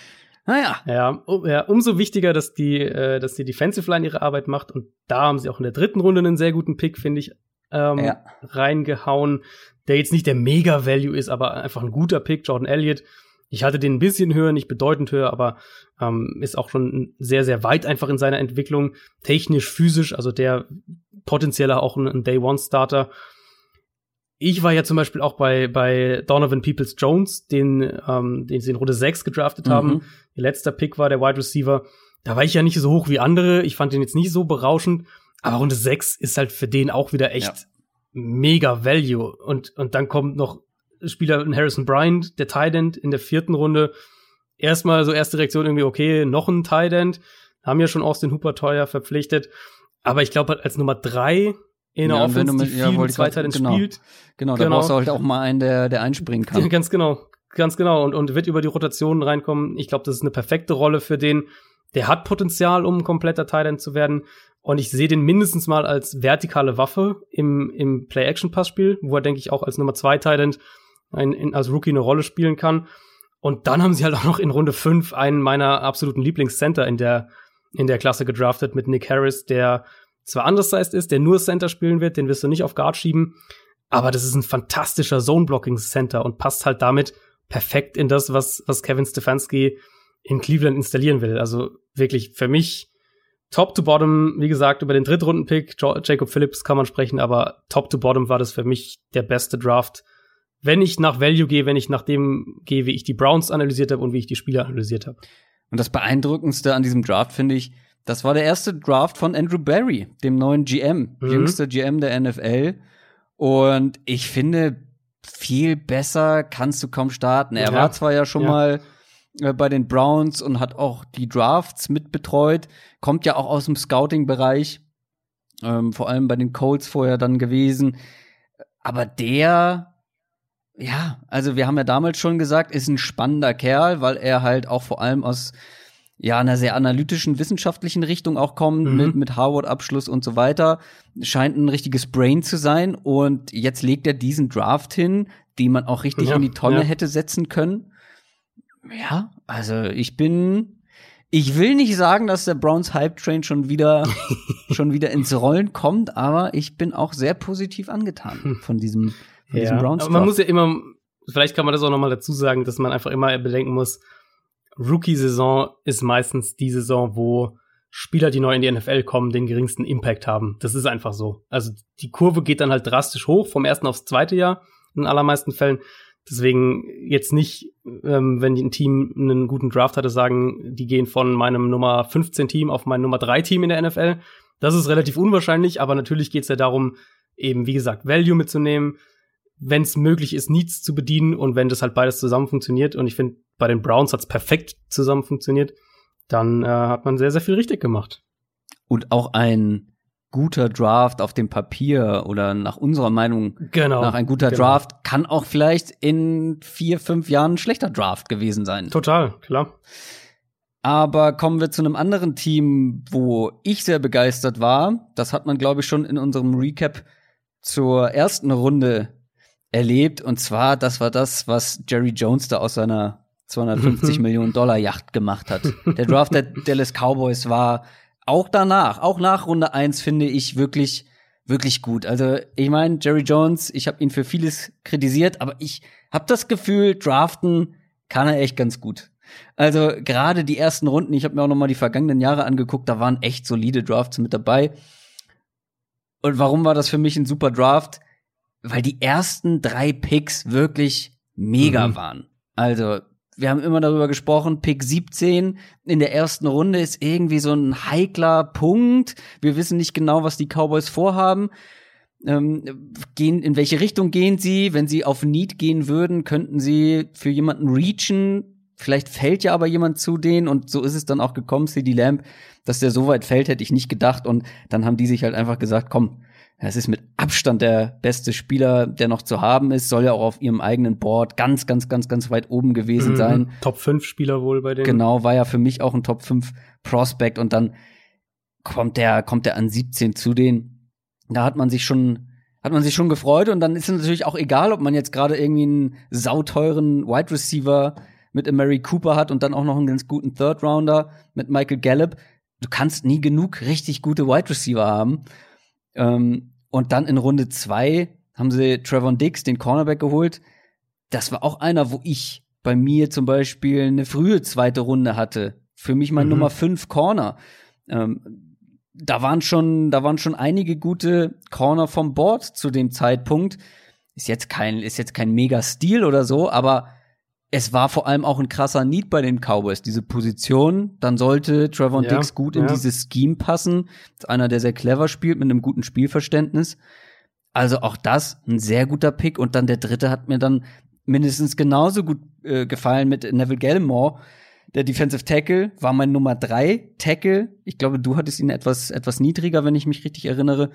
[SPEAKER 2] Naja. Ja, um, ja, umso wichtiger, dass die, äh, dass die Defensive Line ihre Arbeit macht. Und da haben sie auch in der dritten Runde einen sehr guten Pick, finde ich, ähm, ja. reingehauen, der jetzt nicht der Mega-Value ist, aber einfach ein guter Pick, Jordan Elliott. Ich hatte den ein bisschen höher, nicht bedeutend höher, aber ähm, ist auch schon sehr, sehr weit einfach in seiner Entwicklung, technisch, physisch, also der potenzieller auch ein, ein Day-One-Starter. Ich war ja zum Beispiel auch bei, bei Donovan Peoples Jones, den, ähm, den sie in Runde 6 gedraftet mhm. haben. Ihr letzter Pick war der Wide Receiver. Da war ich ja nicht so hoch wie andere. Ich fand den jetzt nicht so berauschend. Aber Runde 6 ist halt für den auch wieder echt ja. mega Value. Und, und dann kommt noch Spieler Harrison Bryant, der Tight End in der vierten Runde. Erstmal so erste Reaktion irgendwie, okay, noch ein Tight End. Haben ja schon Austin Hooper teuer verpflichtet. Aber ich glaube, als Nummer drei in der ja, Offense, mit, die ja, viel Zweiteilen
[SPEAKER 1] genau.
[SPEAKER 2] spielt.
[SPEAKER 1] Genau, da genau. brauchst du halt auch mal einen, der, der einspringen kann.
[SPEAKER 2] Ganz genau, ganz genau. Und, und wird über die Rotationen reinkommen. Ich glaube, das ist eine perfekte Rolle für den. Der hat Potenzial, um ein kompletter Titan zu werden. Und ich sehe den mindestens mal als vertikale Waffe im, im Play-Action-Pass-Spiel, wo er, denke ich, auch als Nummer zwei Titan ein, in, als Rookie eine Rolle spielen kann. Und dann haben sie halt auch noch in Runde 5 einen meiner absoluten Lieblingscenter in der, in der Klasse gedraftet mit Nick Harris, der zwar undersized ist, der nur Center spielen wird, den wirst du nicht auf Guard schieben, aber das ist ein fantastischer Zone-Blocking-Center und passt halt damit perfekt in das, was, was Kevin Stefanski in Cleveland installieren will. Also wirklich für mich top to bottom, wie gesagt, über den Drittrunden-Pick, Jacob Phillips kann man sprechen, aber top to bottom war das für mich der beste Draft. Wenn ich nach Value gehe, wenn ich nach dem gehe, wie ich die Browns analysiert habe und wie ich die Spieler analysiert habe.
[SPEAKER 1] Und das Beeindruckendste an diesem Draft finde ich, das war der erste Draft von Andrew Barry, dem neuen GM, mhm. jüngster GM der NFL. Und ich finde, viel besser kannst du kaum starten. Er ja. war zwar ja schon ja. mal äh, bei den Browns und hat auch die Drafts mitbetreut, kommt ja auch aus dem Scouting-Bereich, ähm, vor allem bei den Colts vorher dann gewesen. Aber der, ja, also wir haben ja damals schon gesagt, ist ein spannender Kerl, weil er halt auch vor allem aus ja, einer sehr analytischen, wissenschaftlichen Richtung auch kommt, mhm. mit, mit Harvard-Abschluss und so weiter. Scheint ein richtiges Brain zu sein. Und jetzt legt er diesen Draft hin, den man auch richtig ja, in die Tonne ja. hätte setzen können. Ja, also ich bin, ich will nicht sagen, dass der Browns Hype Train schon wieder, schon wieder ins Rollen kommt, aber ich bin auch sehr positiv angetan von diesem, von
[SPEAKER 2] ja. diesem Browns. Aber man muss ja immer, vielleicht kann man das auch noch mal dazu sagen, dass man einfach immer bedenken muss, Rookie-Saison ist meistens die Saison, wo Spieler, die neu in die NFL kommen, den geringsten Impact haben. Das ist einfach so. Also die Kurve geht dann halt drastisch hoch vom ersten aufs zweite Jahr in allermeisten Fällen. Deswegen jetzt nicht, ähm, wenn ein Team einen guten Draft hatte, sagen, die gehen von meinem Nummer 15 Team auf mein Nummer 3 Team in der NFL. Das ist relativ unwahrscheinlich, aber natürlich geht es ja darum, eben, wie gesagt, Value mitzunehmen, wenn es möglich ist, Needs zu bedienen und wenn das halt beides zusammen funktioniert. Und ich finde, bei den Browns hat es perfekt zusammen funktioniert. Dann äh, hat man sehr, sehr viel richtig gemacht.
[SPEAKER 1] Und auch ein guter Draft auf dem Papier oder nach unserer Meinung genau, nach ein guter genau. Draft kann auch vielleicht in vier, fünf Jahren ein schlechter Draft gewesen sein.
[SPEAKER 2] Total, klar.
[SPEAKER 1] Aber kommen wir zu einem anderen Team, wo ich sehr begeistert war. Das hat man, glaube ich, schon in unserem Recap zur ersten Runde erlebt. Und zwar, das war das, was Jerry Jones da aus seiner 250 Millionen Dollar Yacht gemacht hat. Der Draft der Dallas Cowboys war auch danach, auch nach Runde 1 finde ich wirklich, wirklich gut. Also ich meine, Jerry Jones, ich habe ihn für vieles kritisiert, aber ich habe das Gefühl, draften kann er echt ganz gut. Also gerade die ersten Runden, ich habe mir auch noch mal die vergangenen Jahre angeguckt, da waren echt solide Drafts mit dabei. Und warum war das für mich ein super Draft? Weil die ersten drei Picks wirklich mega mhm. waren. Also, wir haben immer darüber gesprochen, Pick 17 in der ersten Runde ist irgendwie so ein heikler Punkt. Wir wissen nicht genau, was die Cowboys vorhaben. Ähm, gehen, in welche Richtung gehen sie? Wenn sie auf Need gehen würden, könnten sie für jemanden reachen. Vielleicht fällt ja aber jemand zu denen und so ist es dann auch gekommen, CD Lamb, dass der so weit fällt, hätte ich nicht gedacht und dann haben die sich halt einfach gesagt, komm, es ist mit Abstand der beste Spieler, der noch zu haben ist, soll ja auch auf ihrem eigenen Board ganz, ganz, ganz, ganz weit oben gewesen mhm. sein.
[SPEAKER 2] Top 5 Spieler wohl bei denen.
[SPEAKER 1] Genau, war ja für mich auch ein Top 5 Prospect und dann kommt der, kommt der an 17 zu denen. Da hat man sich schon, hat man sich schon gefreut und dann ist es natürlich auch egal, ob man jetzt gerade irgendwie einen sauteuren Wide Receiver mit Mary Cooper hat und dann auch noch einen ganz guten Third Rounder mit Michael Gallup. Du kannst nie genug richtig gute Wide Receiver haben. Ähm, und dann in Runde zwei haben sie Trevor Dix, den Cornerback, geholt. Das war auch einer, wo ich bei mir zum Beispiel eine frühe zweite Runde hatte. Für mich mein mhm. Nummer fünf Corner. Ähm, da waren schon, da waren schon einige gute Corner vom Board zu dem Zeitpunkt. Ist jetzt kein, ist jetzt kein Mega-Stil oder so, aber es war vor allem auch ein krasser Need bei den Cowboys, diese Position. Dann sollte Trevor ja, Dix gut in ja. dieses Scheme passen. Das ist einer, der sehr clever spielt, mit einem guten Spielverständnis. Also auch das ein sehr guter Pick. Und dann der dritte hat mir dann mindestens genauso gut äh, gefallen mit Neville Gallimore. Der Defensive Tackle war mein Nummer drei Tackle. Ich glaube, du hattest ihn etwas, etwas niedriger, wenn ich mich richtig erinnere.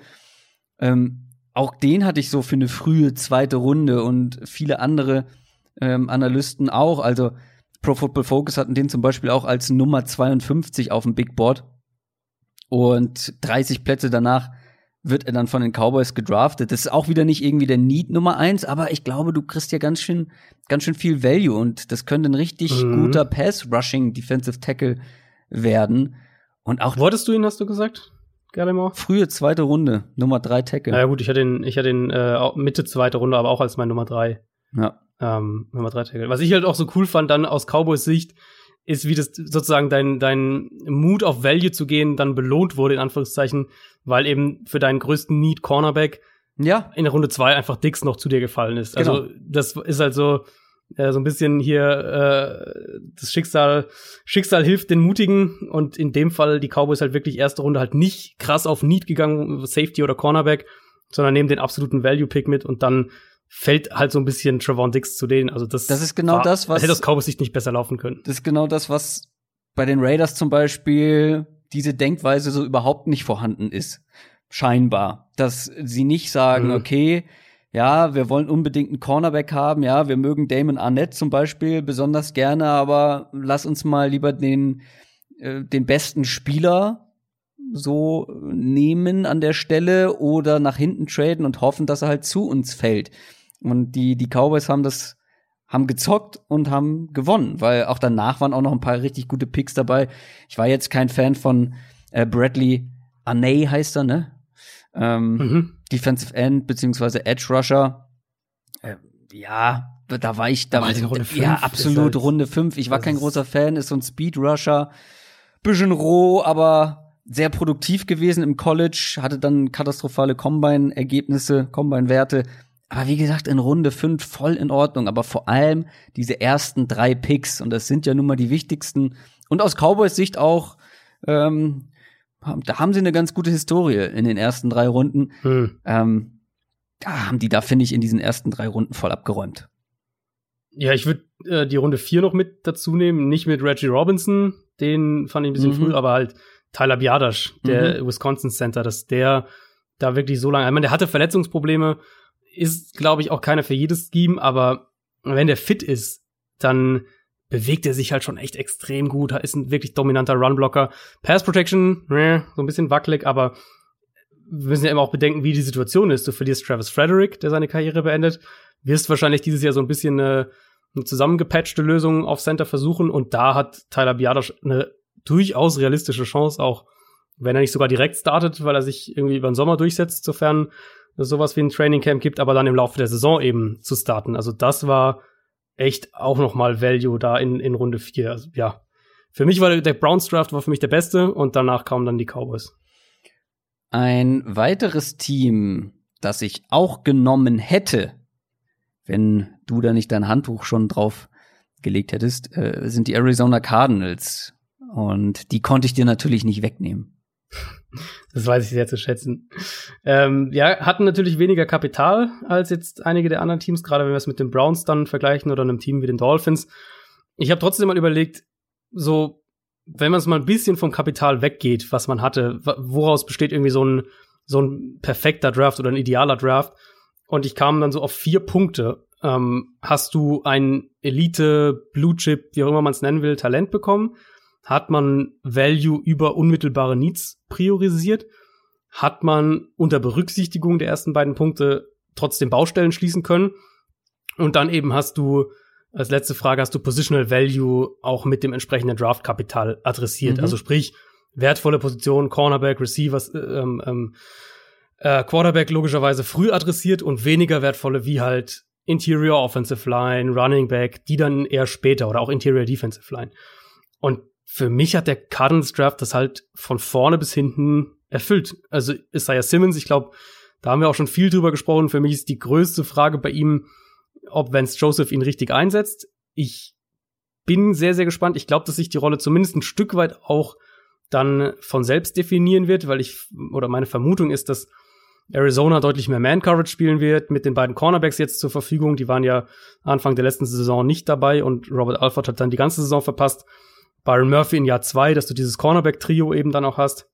[SPEAKER 1] Ähm, auch den hatte ich so für eine frühe zweite Runde und viele andere ähm, Analysten auch. Also Pro Football Focus hatten den zum Beispiel auch als Nummer 52 auf dem Big Board. Und 30 Plätze danach wird er dann von den Cowboys gedraftet. Das ist auch wieder nicht irgendwie der Need Nummer eins, aber ich glaube, du kriegst ja ganz schön, ganz schön viel Value und das könnte ein richtig mhm. guter Pass-Rushing Defensive Tackle werden. Und auch.
[SPEAKER 2] Wolltest du ihn, hast du gesagt?
[SPEAKER 1] Gallimore? Frühe zweite Runde, Nummer drei Tackle.
[SPEAKER 2] Na ja, gut, ich hatte ihn, ich hatte ihn äh, Mitte zweite Runde, aber auch als mein Nummer drei.
[SPEAKER 1] Ja.
[SPEAKER 2] Ähm, Nummer drei Tackle. Was ich halt auch so cool fand, dann aus Cowboys Sicht, ist, wie das sozusagen dein, dein Mut auf Value zu gehen dann belohnt wurde, in Anführungszeichen, weil eben für deinen größten Need Cornerback ja. in der Runde zwei einfach Dix noch zu dir gefallen ist. Also genau. Also das ist halt so, äh, so ein bisschen hier äh, das Schicksal, Schicksal hilft den Mutigen und in dem Fall die Cowboys halt wirklich erste Runde halt nicht krass auf Need gegangen, Safety oder Cornerback, sondern nehmen den absoluten Value-Pick mit und dann fällt halt so ein bisschen Trevon Dix zu denen. Also das,
[SPEAKER 1] das ist genau war, das, was
[SPEAKER 2] hätte das Cowboys sich nicht besser laufen können.
[SPEAKER 1] Das ist genau das, was bei den Raiders zum Beispiel diese Denkweise so überhaupt nicht vorhanden ist. Scheinbar. Dass sie nicht sagen, mhm. okay, ja, wir wollen unbedingt einen Cornerback haben, ja, wir mögen Damon Arnett zum Beispiel besonders gerne, aber lass uns mal lieber den äh, den besten Spieler so nehmen an der Stelle oder nach hinten traden und hoffen, dass er halt zu uns fällt. Und die, die Cowboys haben das, haben gezockt und haben gewonnen, weil auch danach waren auch noch ein paar richtig gute Picks dabei. Ich war jetzt kein Fan von äh, Bradley Aney heißt er, ne? Ähm, mhm. Defensive End beziehungsweise Edge Rusher. Äh, ja, da war ich da. War Runde fünf, ja, absolut halt, Runde 5. Ich war kein großer Fan, ist so ein Speed Rusher. Bisschen roh, aber sehr produktiv gewesen im College, hatte dann katastrophale Combine-Ergebnisse, Combine-Werte. Aber wie gesagt, in Runde 5 voll in Ordnung. Aber vor allem diese ersten drei Picks, und das sind ja nun mal die wichtigsten. Und aus Cowboys Sicht auch, ähm, da haben sie eine ganz gute Historie in den ersten drei Runden. Hm. Ähm, da haben die da, finde ich, in diesen ersten drei Runden voll abgeräumt.
[SPEAKER 2] Ja, ich würde äh, die Runde 4 noch mit dazu nehmen. Nicht mit Reggie Robinson, den fand ich ein bisschen mhm. früh, aber halt Tyler Biadasch, der mhm. Wisconsin Center, dass der da wirklich so lange, ich meine, der hatte Verletzungsprobleme, ist, glaube ich, auch keiner für jedes Scheme, aber wenn der fit ist, dann bewegt er sich halt schon echt extrem gut, ist ein wirklich dominanter Runblocker. Pass Protection, äh, so ein bisschen wackelig, aber wir müssen ja immer auch bedenken, wie die Situation ist. Du verlierst Travis Frederick, der seine Karriere beendet, wirst wahrscheinlich dieses Jahr so ein bisschen eine, eine zusammengepatchte Lösung auf Center versuchen und da hat Tyler Biadasch eine durchaus realistische Chance, auch wenn er nicht sogar direkt startet, weil er sich irgendwie über den Sommer durchsetzt, sofern sowas wie ein Training Camp gibt, aber dann im Laufe der Saison eben zu starten. Also das war echt auch noch mal Value da in, in Runde 4. Also, ja, für mich war der, der Browns Draft war für mich der beste und danach kamen dann die Cowboys.
[SPEAKER 1] Ein weiteres Team, das ich auch genommen hätte, wenn du da nicht dein Handtuch schon drauf gelegt hättest, äh, sind die Arizona Cardinals. Und die konnte ich dir natürlich nicht wegnehmen.
[SPEAKER 2] Das weiß ich sehr zu schätzen. Ähm, ja, hatten natürlich weniger Kapital als jetzt einige der anderen Teams, gerade wenn wir es mit den Browns dann vergleichen oder einem Team wie den Dolphins. Ich habe trotzdem mal überlegt, so, wenn man es mal ein bisschen vom Kapital weggeht, was man hatte, woraus besteht irgendwie so ein, so ein perfekter Draft oder ein idealer Draft? Und ich kam dann so auf vier Punkte. Ähm, hast du ein Elite, Blue Chip, wie auch immer man es nennen will, Talent bekommen? Hat man Value über unmittelbare Needs priorisiert? Hat man unter Berücksichtigung der ersten beiden Punkte trotzdem Baustellen schließen können? Und dann eben hast du als letzte Frage hast du Positional Value auch mit dem entsprechenden Draftkapital adressiert. Mhm. Also sprich, wertvolle Positionen, Cornerback, Receivers, äh, ähm, ähm, äh, Quarterback logischerweise früh adressiert und weniger wertvolle wie halt Interior Offensive Line, Running Back, die dann eher später oder auch Interior Defensive Line. Und für mich hat der Cardinals Draft das halt von vorne bis hinten erfüllt. Also Isaiah Simmons, ich glaube, da haben wir auch schon viel drüber gesprochen. Für mich ist die größte Frage bei ihm, ob Vance Joseph ihn richtig einsetzt. Ich bin sehr, sehr gespannt. Ich glaube, dass sich die Rolle zumindest ein Stück weit auch dann von selbst definieren wird, weil ich, oder meine Vermutung ist, dass Arizona deutlich mehr Man-Coverage spielen wird, mit den beiden Cornerbacks jetzt zur Verfügung. Die waren ja Anfang der letzten Saison nicht dabei und Robert Alford hat dann die ganze Saison verpasst. Byron Murphy in Jahr zwei, dass du dieses Cornerback-Trio eben dann auch hast.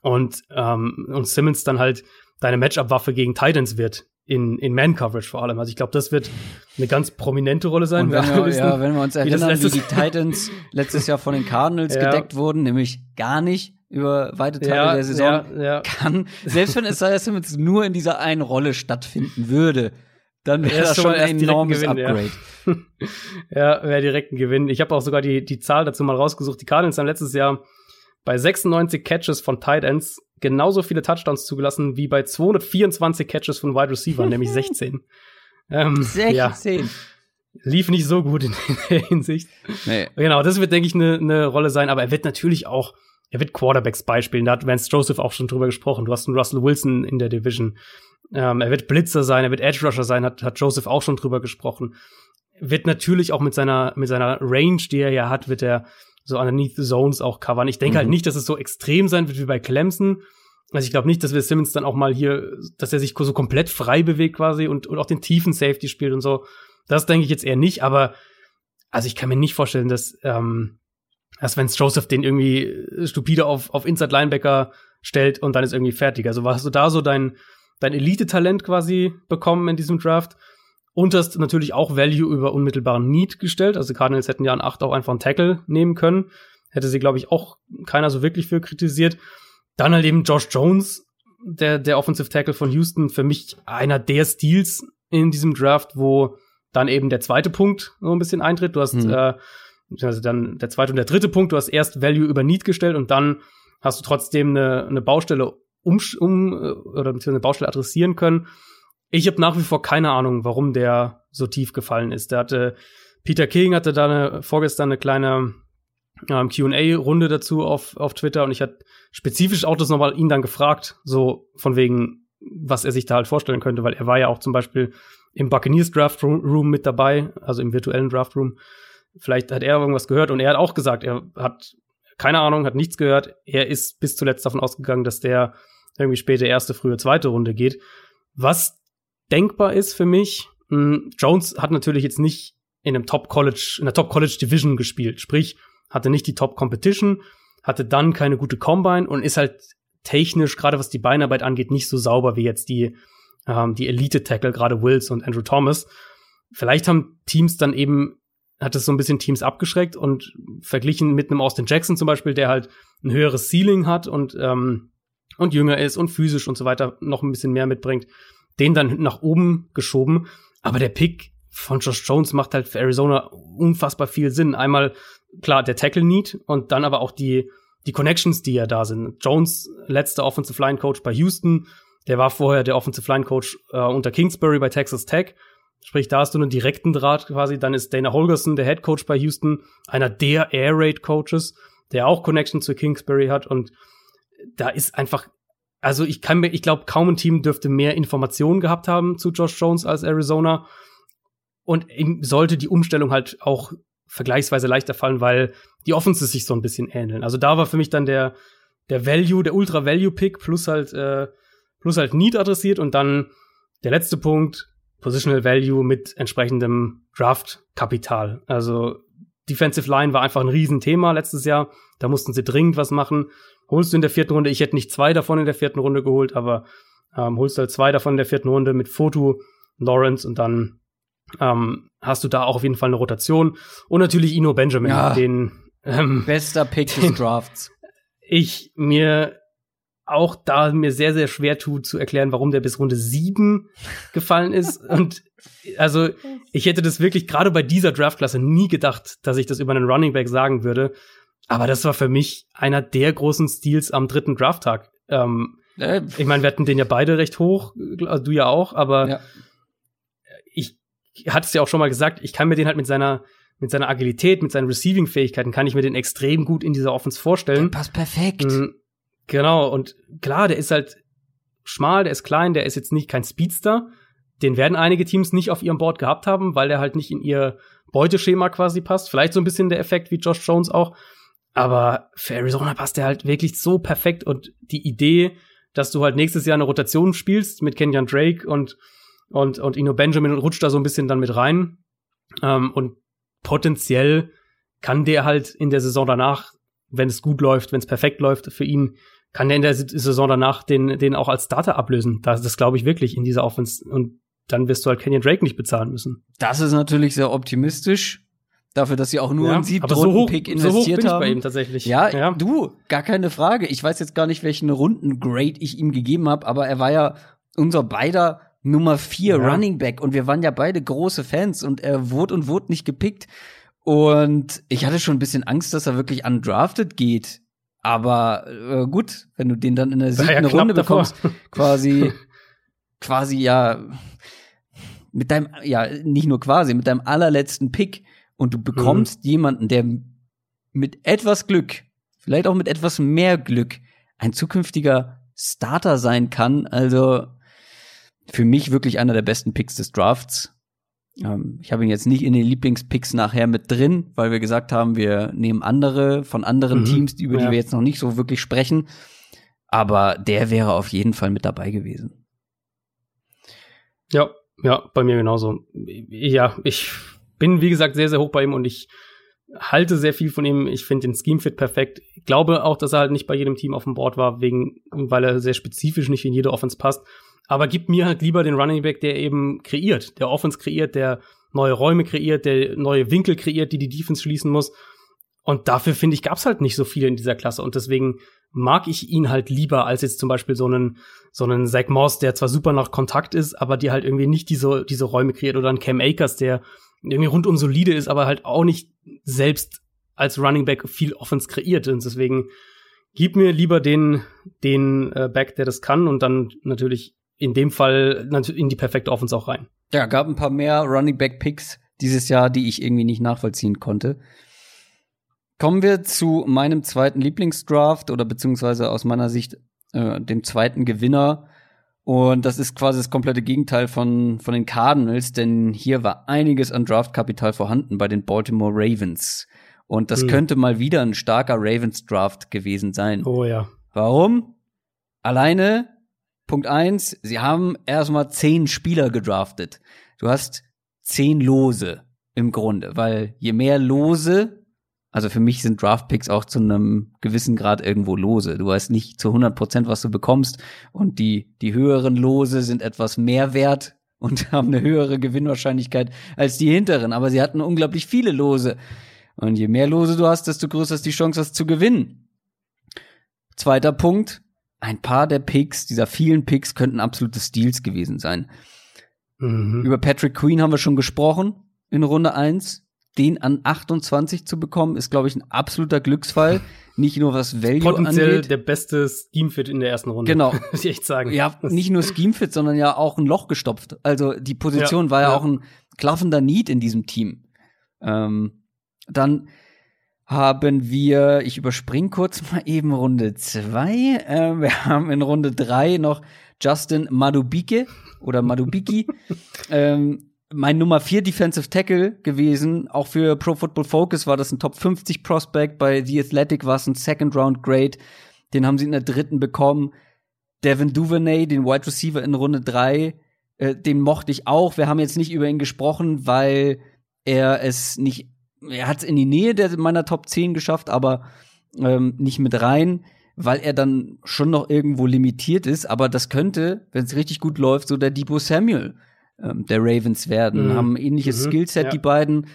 [SPEAKER 2] Und, ähm, und Simmons dann halt deine Matchup-Waffe gegen Titans wird. In, in Man-Coverage vor allem. Also ich glaube, das wird eine ganz prominente Rolle sein.
[SPEAKER 1] Und wenn wir, wir ja, wenn wir uns erinnern, wie, wie die Titans letztes Jahr von den Cardinals ja. gedeckt wurden, nämlich gar nicht über weite Teile ja, der Saison, ja, kann, selbst wenn Isaiah Simmons nur in dieser einen Rolle stattfinden würde, dann wäre das schon ein enormes Gewinn, Upgrade.
[SPEAKER 2] Ja, ja wäre direkt ein Gewinn. Ich habe auch sogar die, die Zahl dazu mal rausgesucht. Die Cardinals haben letztes Jahr bei 96 Catches von Tight Ends genauso viele Touchdowns zugelassen wie bei 224 Catches von Wide Receiver, nämlich 16.
[SPEAKER 1] Ähm, 16. Ja,
[SPEAKER 2] lief nicht so gut in der Hinsicht. Nee. Genau, das wird, denke ich, eine ne Rolle sein, aber er wird natürlich auch, er wird Quarterbacks beispielen. Da hat Vance Joseph auch schon drüber gesprochen. Du hast einen Russell Wilson in der Division. Ähm, er wird Blitzer sein, er wird Edge Rusher sein, hat, hat Joseph auch schon drüber gesprochen. Wird natürlich auch mit seiner, mit seiner Range, die er ja hat, wird er so underneath the zones auch covern. Ich denke halt mhm. halt nicht, dass es so extrem sein wird wie bei Clemson. Also ich glaube nicht, dass wir Simmons dann auch mal hier, dass er sich so komplett frei bewegt quasi und, und auch den tiefen Safety spielt und so. Das denke ich jetzt eher nicht, aber also ich kann mir nicht vorstellen, dass, ähm, dass wenn Joseph den irgendwie stupide auf, auf Inside Linebacker stellt und dann ist irgendwie fertig. Also hast du da so dein, dein Elite-Talent quasi bekommen in diesem Draft und hast natürlich auch Value über unmittelbaren Need gestellt. Also Cardinals hätten ja an 8 auch einfach einen Tackle nehmen können. hätte sie, glaube ich, auch keiner so wirklich für kritisiert. Dann halt eben Josh Jones, der, der Offensive Tackle von Houston, für mich einer der Steals in diesem Draft, wo dann eben der zweite Punkt so ein bisschen eintritt. Du hast mhm. äh, also dann der zweite und der dritte Punkt, du hast erst Value über Need gestellt und dann hast du trotzdem eine, eine Baustelle um, um äh, oder eine Baustelle adressieren können. Ich habe nach wie vor keine Ahnung, warum der so tief gefallen ist. Der hatte Peter King hatte da eine, vorgestern eine kleine ähm, QA-Runde dazu auf, auf Twitter und ich hatte spezifisch auch das nochmal ihn dann gefragt, so von wegen, was er sich da halt vorstellen könnte, weil er war ja auch zum Beispiel im Buccaneers Draft Room mit dabei, also im virtuellen Draft Room. Vielleicht hat er irgendwas gehört und er hat auch gesagt, er hat keine Ahnung, hat nichts gehört. Er ist bis zuletzt davon ausgegangen, dass der irgendwie späte erste, frühe zweite Runde geht. Was denkbar ist für mich, hm, Jones hat natürlich jetzt nicht in einem Top College, in der Top College Division gespielt. Sprich, hatte nicht die Top Competition, hatte dann keine gute Combine und ist halt technisch, gerade was die Beinarbeit angeht, nicht so sauber wie jetzt die, ähm, die Elite-Tackle, gerade Wills und Andrew Thomas. Vielleicht haben Teams dann eben, hat es so ein bisschen Teams abgeschreckt und verglichen mit einem Austin Jackson zum Beispiel, der halt ein höheres Ceiling hat und, ähm, und jünger ist und physisch und so weiter noch ein bisschen mehr mitbringt, den dann nach oben geschoben. Aber der Pick von Josh Jones macht halt für Arizona unfassbar viel Sinn. Einmal, klar, der Tackle-Need und dann aber auch die, die Connections, die ja da sind. Jones, letzter Offensive Line Coach bei Houston, der war vorher der Offensive Line Coach äh, unter Kingsbury bei Texas Tech. Sprich, da hast du einen direkten Draht quasi. Dann ist Dana Holgerson, der Head Coach bei Houston, einer der Air Raid Coaches, der auch Connection zu Kingsbury hat. Und da ist einfach, also ich kann mir, ich glaube, kaum ein Team dürfte mehr Informationen gehabt haben zu Josh Jones als Arizona. Und ihm sollte die Umstellung halt auch vergleichsweise leichter fallen, weil die Offenses sich so ein bisschen ähneln. Also da war für mich dann der, der Value, der Ultra-Value-Pick plus halt, äh, plus halt Need adressiert und dann der letzte Punkt, Positional Value mit entsprechendem Draft-Kapital. Also Defensive Line war einfach ein Riesenthema letztes Jahr. Da mussten sie dringend was machen. Holst du in der vierten Runde, ich hätte nicht zwei davon in der vierten Runde geholt, aber ähm, holst du halt zwei davon in der vierten Runde mit Foto, Lawrence und dann ähm, hast du da auch auf jeden Fall eine Rotation. Und natürlich Ino Benjamin, ja. den
[SPEAKER 1] ähm, bester Pick des Drafts.
[SPEAKER 2] Ich mir auch da mir sehr, sehr schwer tut zu erklären, warum der bis Runde sieben gefallen ist. Und also ich hätte das wirklich gerade bei dieser Draftklasse nie gedacht, dass ich das über einen Running Back sagen würde. Aber das war für mich einer der großen Stils am dritten Drafttag. Ähm, äh, ich meine, wir hatten den ja beide recht hoch, also du ja auch, aber ja hat es ja auch schon mal gesagt, ich kann mir den halt mit seiner mit seiner Agilität, mit seinen Receiving-Fähigkeiten, kann ich mir den extrem gut in dieser Offense vorstellen.
[SPEAKER 1] Der passt perfekt.
[SPEAKER 2] Mhm, genau, und klar, der ist halt schmal, der ist klein, der ist jetzt nicht kein Speedster. Den werden einige Teams nicht auf ihrem Board gehabt haben, weil der halt nicht in ihr Beuteschema quasi passt. Vielleicht so ein bisschen der Effekt wie Josh Jones auch. Aber für Arizona passt der halt wirklich so perfekt und die Idee, dass du halt nächstes Jahr eine Rotation spielst mit Kenyon Drake und und, und Ino Benjamin rutscht da so ein bisschen dann mit rein. Ähm, und potenziell kann der halt in der Saison danach, wenn es gut läuft, wenn es perfekt läuft für ihn, kann der in der Saison danach den, den auch als Starter ablösen. Das, das glaube ich wirklich in dieser Offense. Und dann wirst du halt Kenyon Drake nicht bezahlen müssen.
[SPEAKER 1] Das ist natürlich sehr optimistisch. Dafür, dass sie auch nur ja, einen siebten so Runden-Pick investiert so hoch haben.
[SPEAKER 2] bei ihm tatsächlich.
[SPEAKER 1] Ja, ja, du, gar keine Frage. Ich weiß jetzt gar nicht, welchen Rundengrade ich ihm gegeben habe, aber er war ja unser beider Nummer vier ja. Running Back und wir waren ja beide große Fans und er wurde und wurde nicht gepickt. Und ich hatte schon ein bisschen Angst, dass er wirklich undrafted geht. Aber äh, gut, wenn du den dann in der siebten ja Runde bekommst, quasi, quasi ja, mit deinem, ja, nicht nur quasi, mit deinem allerletzten Pick und du bekommst mhm. jemanden, der mit etwas Glück, vielleicht auch mit etwas mehr Glück, ein zukünftiger Starter sein kann. Also für mich wirklich einer der besten Picks des Drafts. Ähm, ich habe ihn jetzt nicht in den Lieblingspicks nachher mit drin, weil wir gesagt haben, wir nehmen andere von anderen mhm. Teams, über ja. die wir jetzt noch nicht so wirklich sprechen. Aber der wäre auf jeden Fall mit dabei gewesen.
[SPEAKER 2] Ja, ja, bei mir genauso. Ja, ich bin, wie gesagt, sehr, sehr hoch bei ihm und ich halte sehr viel von ihm. Ich finde den Scheme Fit perfekt. Ich glaube auch, dass er halt nicht bei jedem Team auf dem Board war, wegen, weil er sehr spezifisch nicht in jede Offense passt. Aber gib mir halt lieber den Running Back, der eben kreiert, der Offense kreiert, der neue Räume kreiert, der neue Winkel kreiert, die die Defense schließen muss. Und dafür, finde ich, gab es halt nicht so viele in dieser Klasse. Und deswegen mag ich ihn halt lieber als jetzt zum Beispiel so einen, so einen Zach Moss, der zwar super nach Kontakt ist, aber die halt irgendwie nicht diese, diese Räume kreiert. Oder ein Cam Akers, der irgendwie rundum solide ist, aber halt auch nicht selbst als Running Back viel Offense kreiert. Und deswegen gib mir lieber den, den äh, Back, der das kann und dann natürlich in dem Fall in die perfekte Offense auch rein.
[SPEAKER 1] Ja, gab ein paar mehr Running Back Picks dieses Jahr, die ich irgendwie nicht nachvollziehen konnte. Kommen wir zu meinem zweiten Lieblingsdraft oder beziehungsweise aus meiner Sicht äh, dem zweiten Gewinner. Und das ist quasi das komplette Gegenteil von, von den Cardinals, denn hier war einiges an Draftkapital vorhanden bei den Baltimore Ravens. Und das hm. könnte mal wieder ein starker Ravens-Draft gewesen sein.
[SPEAKER 2] Oh ja.
[SPEAKER 1] Warum? Alleine, Punkt eins, sie haben erstmal zehn Spieler gedraftet. Du hast zehn Lose im Grunde, weil je mehr Lose also für mich sind Draftpicks auch zu einem gewissen Grad irgendwo Lose. Du weißt nicht zu 100 Prozent, was du bekommst. Und die, die höheren Lose sind etwas mehr wert und haben eine höhere Gewinnwahrscheinlichkeit als die hinteren. Aber sie hatten unglaublich viele Lose. Und je mehr Lose du hast, desto größer ist die Chance, das zu gewinnen. Zweiter Punkt. Ein paar der Picks, dieser vielen Picks, könnten absolute Steals gewesen sein. Mhm. Über Patrick Queen haben wir schon gesprochen in Runde 1 den an 28 zu bekommen, ist, glaube ich, ein absoluter Glücksfall. Nicht nur was Value
[SPEAKER 2] Potenziell
[SPEAKER 1] angeht.
[SPEAKER 2] der beste Scheme-Fit in der ersten Runde.
[SPEAKER 1] Genau.
[SPEAKER 2] Muss ich echt sagen.
[SPEAKER 1] Ja, nicht nur Scheme-Fit, sondern ja auch ein Loch gestopft. Also die Position ja, war ja, ja, auch ein klaffender Need in diesem Team. Ähm, dann haben wir, ich überspringe kurz mal eben Runde zwei. Äh, wir haben in Runde drei noch Justin Madubike oder Madubiki. ähm, mein Nummer 4 Defensive Tackle gewesen. Auch für Pro Football Focus war das ein Top 50 Prospect. Bei The Athletic war es ein Second Round Grade. Den haben sie in der dritten bekommen. Devin Duvernay, den Wide Receiver in Runde 3, äh, den mochte ich auch. Wir haben jetzt nicht über ihn gesprochen, weil er es nicht, er hat es in die Nähe der, meiner Top 10 geschafft, aber ähm, nicht mit rein, weil er dann schon noch irgendwo limitiert ist. Aber das könnte, wenn es richtig gut läuft, so der Debo Samuel ähm, der Ravens werden. Mhm. Haben ein ähnliches mhm. Skillset, ja. die beiden.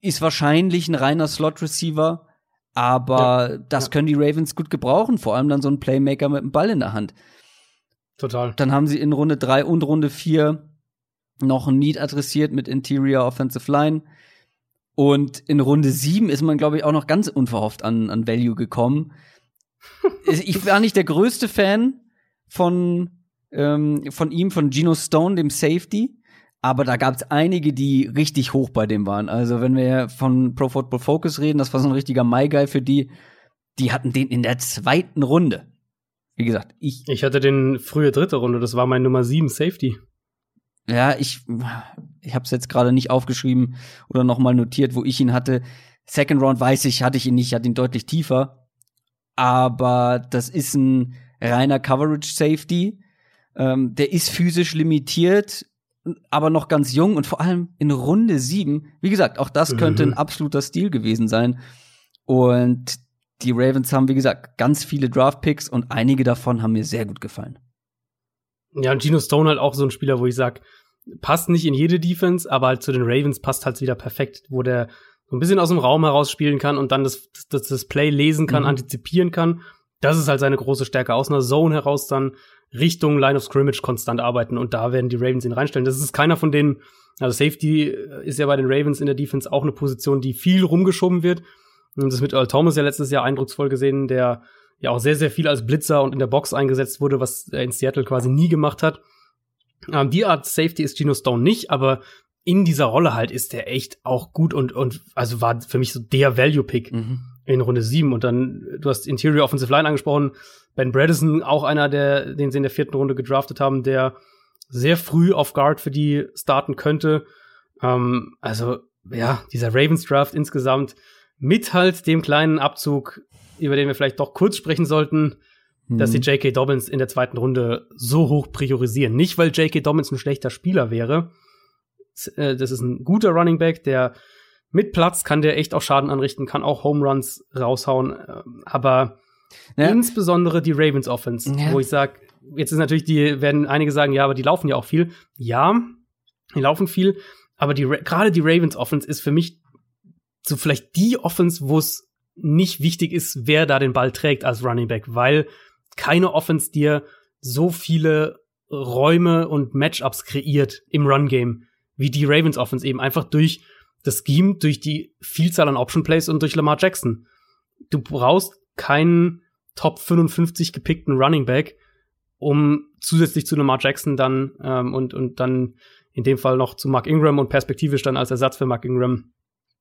[SPEAKER 1] Ist wahrscheinlich ein reiner Slot-Receiver, aber ja. das ja. können die Ravens gut gebrauchen, vor allem dann so ein Playmaker mit dem Ball in der Hand.
[SPEAKER 2] Total.
[SPEAKER 1] Dann haben sie in Runde 3 und Runde 4 noch ein Need adressiert mit Interior Offensive Line. Und in Runde 7 ist man, glaube ich, auch noch ganz unverhofft an, an Value gekommen. ich war nicht der größte Fan von ähm, von ihm, von Geno Stone, dem Safety. Aber da gab es einige, die richtig hoch bei dem waren. Also wenn wir von Pro Football Focus reden, das war so ein richtiger My Guy für die. Die hatten den in der zweiten Runde. Wie gesagt, ich.
[SPEAKER 2] Ich hatte den frühe dritte Runde, das war mein Nummer 7 Safety.
[SPEAKER 1] Ja, ich, ich habe es jetzt gerade nicht aufgeschrieben oder noch mal notiert, wo ich ihn hatte. Second Round weiß ich, hatte ich ihn nicht, hatte ihn deutlich tiefer. Aber das ist ein reiner Coverage Safety. Ähm, der ist physisch limitiert, aber noch ganz jung und vor allem in Runde sieben. Wie gesagt, auch das könnte mhm. ein absoluter Stil gewesen sein. Und die Ravens haben, wie gesagt, ganz viele Draft-Picks und einige davon haben mir sehr gut gefallen.
[SPEAKER 2] Ja, und Gino Stone halt auch so ein Spieler, wo ich sag, passt nicht in jede Defense, aber halt zu den Ravens passt halt wieder perfekt, wo der so ein bisschen aus dem Raum heraus spielen kann und dann das, das, das Play lesen kann, mhm. antizipieren kann. Das ist halt seine große Stärke. Aus einer Zone heraus dann Richtung Line of Scrimmage konstant arbeiten und da werden die Ravens ihn reinstellen. Das ist keiner von denen, also Safety ist ja bei den Ravens in der Defense auch eine Position, die viel rumgeschoben wird. Und das mit Earl Thomas ja letztes Jahr eindrucksvoll gesehen, der ja auch sehr, sehr viel als Blitzer und in der Box eingesetzt wurde, was er in Seattle quasi nie gemacht hat. Ähm, die Art Safety ist Geno Stone nicht, aber in dieser Rolle halt ist der echt auch gut und, und also war für mich so der Value-Pick mhm. In Runde 7. Und dann, du hast Interior Offensive Line angesprochen, Ben Bredesen, auch einer, der, den sie in der vierten Runde gedraftet haben, der sehr früh auf Guard für die starten könnte. Ähm, also, ja, dieser Ravens Draft insgesamt mit halt dem kleinen Abzug, über den wir vielleicht doch kurz sprechen sollten, mhm. dass sie J.K. Dobbins in der zweiten Runde so hoch priorisieren. Nicht, weil J.K. Dobbins ein schlechter Spieler wäre. Äh, das ist ein guter Running Back, der mit Platz kann der echt auch Schaden anrichten, kann auch Home Runs raushauen. Ähm, aber ja. Insbesondere die Ravens Offense, ja. wo ich sage, jetzt ist natürlich die, werden einige sagen, ja, aber die laufen ja auch viel. Ja, die laufen viel, aber die, gerade die Ravens Offense ist für mich so vielleicht die Offense, wo es nicht wichtig ist, wer da den Ball trägt als Running Back, weil keine Offense dir so viele Räume und Matchups kreiert im Run Game, wie die Ravens Offense eben einfach durch das Scheme, durch die Vielzahl an Option Plays und durch Lamar Jackson. Du brauchst keinen Top 55 gepickten Running Back, um zusätzlich zu Lamar Jackson dann ähm, und und dann in dem Fall noch zu Mark Ingram und perspektivisch dann als Ersatz für Mark Ingram,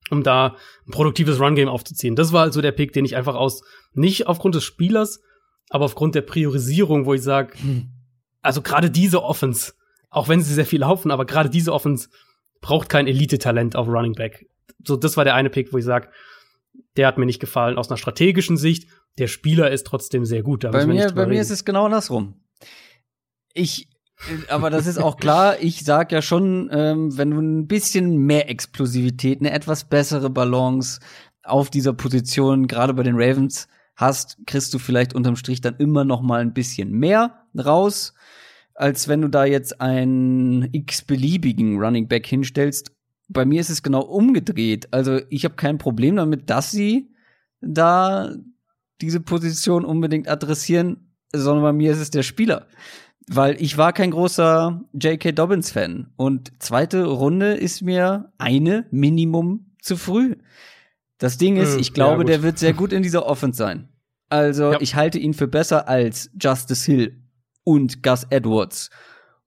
[SPEAKER 2] um da ein produktives Run Game aufzuziehen. Das war also der Pick, den ich einfach aus nicht aufgrund des Spielers, aber aufgrund der Priorisierung, wo ich sage, hm. also gerade diese Offense, auch wenn sie sehr viel laufen, aber gerade diese Offense braucht kein Elite-Talent auf Running Back. So, das war der eine Pick, wo ich sage, der hat mir nicht gefallen aus einer strategischen Sicht. Der Spieler ist trotzdem sehr gut.
[SPEAKER 1] bei mir, bei mir ist es genau andersrum. Ich, aber das ist auch klar. Ich sag ja schon, ähm, wenn du ein bisschen mehr Explosivität, eine etwas bessere Balance auf dieser Position, gerade bei den Ravens hast, kriegst du vielleicht unterm Strich dann immer noch mal ein bisschen mehr raus, als wenn du da jetzt einen x-beliebigen Running Back hinstellst. Bei mir ist es genau umgedreht. Also ich habe kein Problem damit, dass sie da diese Position unbedingt adressieren, sondern bei mir ist es der Spieler. Weil ich war kein großer J.K. Dobbins-Fan. Und zweite Runde ist mir eine Minimum zu früh. Das Ding ist, hm, ich glaube, ja, der wird sehr gut in dieser Offense sein. Also, ja. ich halte ihn für besser als Justice Hill und Gus Edwards.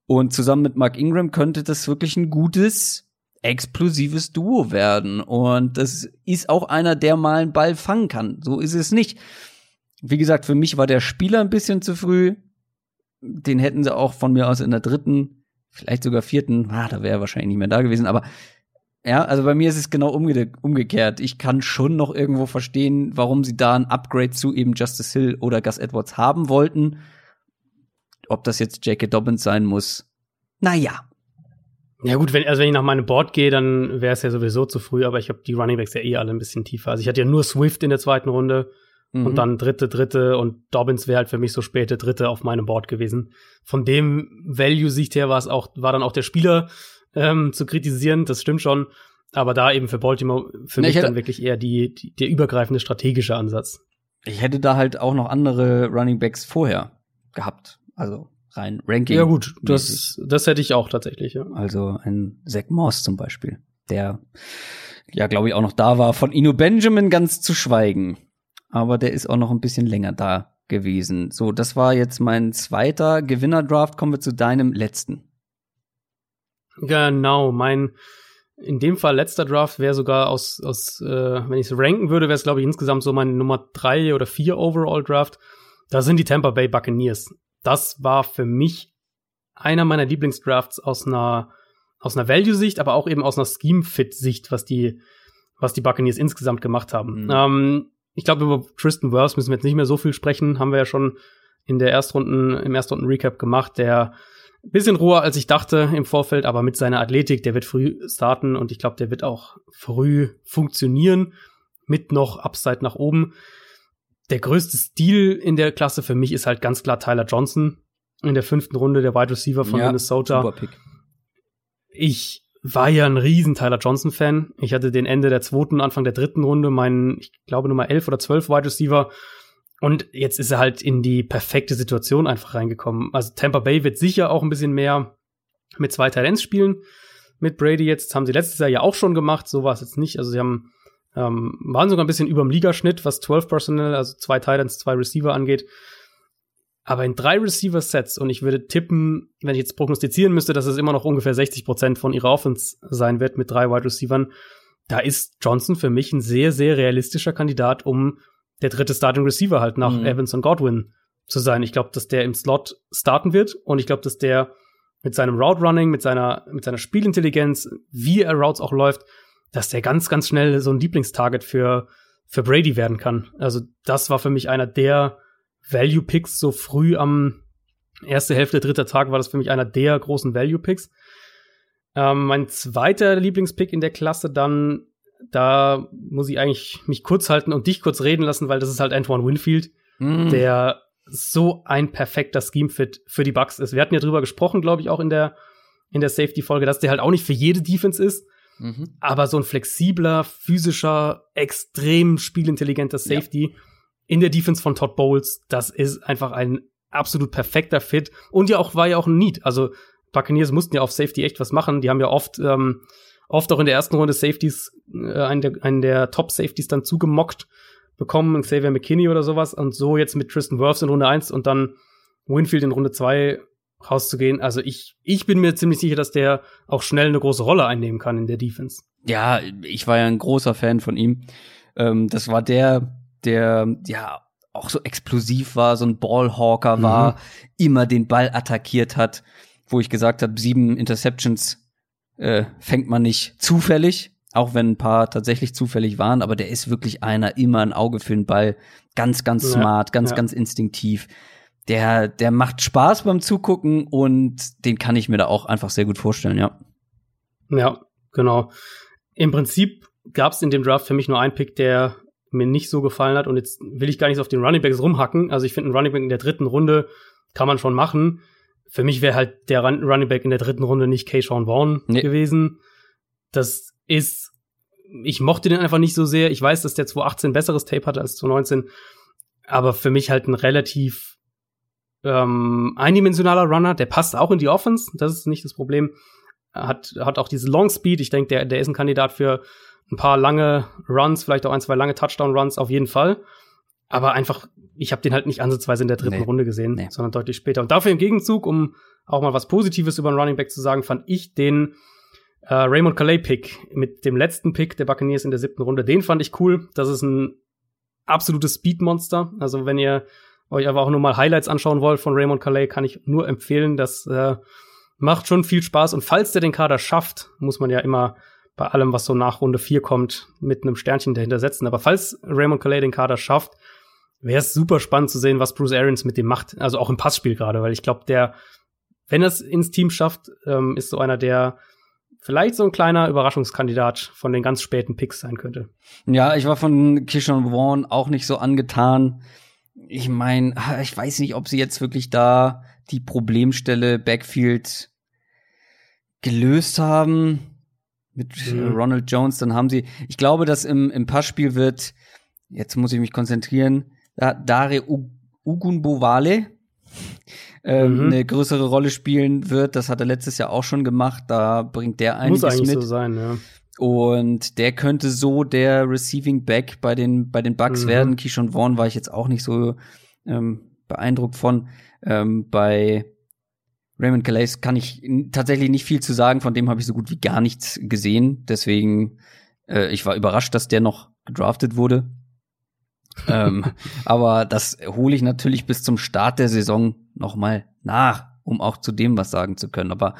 [SPEAKER 1] Und zusammen mit Mark Ingram könnte das wirklich ein gutes, explosives Duo werden. Und das ist auch einer, der mal einen Ball fangen kann. So ist es nicht. Wie gesagt, für mich war der Spieler ein bisschen zu früh. Den hätten sie auch von mir aus in der dritten, vielleicht sogar vierten, ah, da wäre er wahrscheinlich nicht mehr da gewesen, aber ja, also bei mir ist es genau umge umgekehrt. Ich kann schon noch irgendwo verstehen, warum sie da ein Upgrade zu eben Justice Hill oder Gus Edwards haben wollten. Ob das jetzt J.K. Dobbins sein muss, naja.
[SPEAKER 2] Ja gut, wenn, also wenn ich nach meinem Board gehe, dann wäre es ja sowieso zu früh, aber ich habe die Running Backs ja eh alle ein bisschen tiefer. Also ich hatte ja nur Swift in der zweiten Runde mhm. und dann dritte, dritte und Dobbins wäre halt für mich so späte dritte auf meinem Board gewesen. Von dem Value-Sicht her war es auch, war dann auch der Spieler ähm, zu kritisieren, das stimmt schon. Aber da eben für Baltimore für nee, mich dann wirklich eher die, die, der übergreifende strategische Ansatz.
[SPEAKER 1] Ich hätte da halt auch noch andere Running Backs vorher gehabt. Also rein Ranking.
[SPEAKER 2] Ja gut, das, das hätte ich auch tatsächlich. Ja.
[SPEAKER 1] Also ein Zach Moss zum Beispiel, der ja, glaube ich, auch noch da war. Von Ino Benjamin ganz zu schweigen. Aber der ist auch noch ein bisschen länger da gewesen. So, das war jetzt mein zweiter Gewinner-Draft. Kommen wir zu deinem letzten.
[SPEAKER 2] Genau, mein in dem Fall letzter Draft wäre sogar aus, aus äh, wenn ich es ranken würde, wäre es, glaube ich, insgesamt so mein Nummer drei oder vier Overall-Draft. Da sind die Tampa Bay Buccaneers das war für mich einer meiner Lieblingsdrafts aus einer, aus einer Value-Sicht, aber auch eben aus einer Scheme-Fit-Sicht, was die, was die Buccaneers insgesamt gemacht haben. Mhm. Ähm, ich glaube, über Tristan Wirfs müssen wir jetzt nicht mehr so viel sprechen. Haben wir ja schon in der Erstrunden, im Erstrunden-Recap gemacht, der ein bisschen roher als ich dachte im Vorfeld, aber mit seiner Athletik, der wird früh starten und ich glaube, der wird auch früh funktionieren mit noch Upside nach oben der größte Stil in der Klasse für mich ist halt ganz klar Tyler Johnson in der fünften Runde, der Wide Receiver von ja, Minnesota. Super Pick. Ich war ja ein riesen Tyler Johnson Fan. Ich hatte den Ende der zweiten, Anfang der dritten Runde meinen, ich glaube Nummer elf oder zwölf Wide Receiver. Und jetzt ist er halt in die perfekte Situation einfach reingekommen. Also Tampa Bay wird sicher auch ein bisschen mehr mit zwei Talents spielen. Mit Brady jetzt das haben sie letztes Jahr ja auch schon gemacht. So war es jetzt nicht. Also sie haben ähm, waren sogar ein bisschen über dem Ligaschnitt, was 12 Personal, also zwei Titans, zwei Receiver angeht. Aber in drei Receiver-Sets, und ich würde tippen, wenn ich jetzt prognostizieren müsste, dass es immer noch ungefähr 60 Prozent von ihrer Offense sein wird mit drei Wide Receivern, da ist Johnson für mich ein sehr, sehr realistischer Kandidat, um der dritte Starting Receiver halt nach mhm. Evans und Godwin zu sein. Ich glaube, dass der im Slot starten wird und ich glaube, dass der mit seinem Route Running, mit seiner, mit seiner Spielintelligenz, wie er Routes auch läuft, dass der ganz, ganz schnell so ein Lieblingstarget für, für Brady werden kann. Also das war für mich einer der Value Picks so früh am erste Hälfte, dritter Tag war das für mich einer der großen Value Picks. Ähm, mein zweiter Lieblingspick in der Klasse dann, da muss ich eigentlich mich kurz halten und dich kurz reden lassen, weil das ist halt Antoine Winfield, mm. der so ein perfekter Scheme-Fit für die Bucks ist. Wir hatten ja drüber gesprochen, glaube ich, auch in der, in der Safety-Folge, dass der halt auch nicht für jede Defense ist, Mhm. Aber so ein flexibler, physischer, extrem spielintelligenter Safety ja. in der Defense von Todd Bowles, das ist einfach ein absolut perfekter Fit. Und ja auch, war ja auch ein Need. Also, Buccaneers mussten ja auf Safety echt was machen. Die haben ja oft, ähm, oft auch in der ersten Runde Safeties, äh, einen der, einen der Top-Safeties dann zugemockt bekommen, Xavier McKinney oder sowas. Und so jetzt mit Tristan Wirfs in Runde 1 und dann Winfield in Runde 2 rauszugehen. Also ich, ich bin mir ziemlich sicher, dass der auch schnell eine große Rolle einnehmen kann in der Defense.
[SPEAKER 1] Ja, ich war ja ein großer Fan von ihm. Ähm, das war der, der, ja, auch so explosiv war, so ein Ballhawker war, mhm. immer den Ball attackiert hat, wo ich gesagt habe, sieben Interceptions äh, fängt man nicht zufällig, auch wenn ein paar tatsächlich zufällig waren, aber der ist wirklich einer, immer ein Auge für den Ball, ganz, ganz ja, smart, ganz, ja. ganz instinktiv der, der macht Spaß beim Zugucken und den kann ich mir da auch einfach sehr gut vorstellen, ja.
[SPEAKER 2] Ja, genau. Im Prinzip gab es in dem Draft für mich nur einen Pick, der mir nicht so gefallen hat und jetzt will ich gar nicht so auf den Running Backs rumhacken. Also ich finde einen Running Back in der dritten Runde kann man schon machen. Für mich wäre halt der Running Back in der dritten Runde nicht Keyshawn Vaughn nee. gewesen. Das ist, ich mochte den einfach nicht so sehr. Ich weiß, dass der 2018 besseres Tape hatte als 2019, aber für mich halt ein relativ ähm, eindimensionaler Runner, der passt auch in die Offense, das ist nicht das Problem. Hat, hat auch diese Long Speed, ich denke, der, der ist ein Kandidat für ein paar lange Runs, vielleicht auch ein, zwei lange Touchdown-Runs auf jeden Fall. Aber einfach, ich habe den halt nicht ansatzweise in der dritten nee. Runde gesehen, nee. sondern deutlich später. Und dafür im Gegenzug, um auch mal was Positives über einen Running Back zu sagen, fand ich den äh, Raymond Calais-Pick mit dem letzten Pick der Buccaneers in der siebten Runde, den fand ich cool. Das ist ein absolutes Speed-Monster. Also wenn ihr euch aber auch nur mal Highlights anschauen wollt von Raymond Calais, kann ich nur empfehlen. Das äh, macht schon viel Spaß. Und falls der den Kader schafft, muss man ja immer bei allem, was so nach Runde 4 kommt, mit einem Sternchen dahinter setzen. Aber falls Raymond Calais den Kader schafft, wäre es super spannend zu sehen, was Bruce Arians mit dem macht. Also auch im Passspiel gerade, weil ich glaube, der, wenn er es ins Team schafft, ähm, ist so einer, der vielleicht so ein kleiner Überraschungskandidat von den ganz späten Picks sein könnte.
[SPEAKER 1] Ja, ich war von Kishon Vaughn auch nicht so angetan ich meine, ich weiß nicht, ob sie jetzt wirklich da die Problemstelle Backfield gelöst haben mit mhm. Ronald Jones. Dann haben sie, ich glaube, dass im, im Passspiel wird, jetzt muss ich mich konzentrieren, da Dare Ugunbowale ähm, mhm. eine größere Rolle spielen wird. Das hat er letztes Jahr auch schon gemacht. Da bringt der einiges
[SPEAKER 2] Muss eigentlich
[SPEAKER 1] mit.
[SPEAKER 2] so sein, ja.
[SPEAKER 1] Und der könnte so der Receiving Back bei den, bei den Bucks mhm. werden. Keyshawn Vaughn war ich jetzt auch nicht so ähm, beeindruckt von. Ähm, bei Raymond Calais kann ich tatsächlich nicht viel zu sagen. Von dem habe ich so gut wie gar nichts gesehen. Deswegen, äh, ich war überrascht, dass der noch gedraftet wurde. ähm, aber das hole ich natürlich bis zum Start der Saison noch mal nach, um auch zu dem was sagen zu können. Aber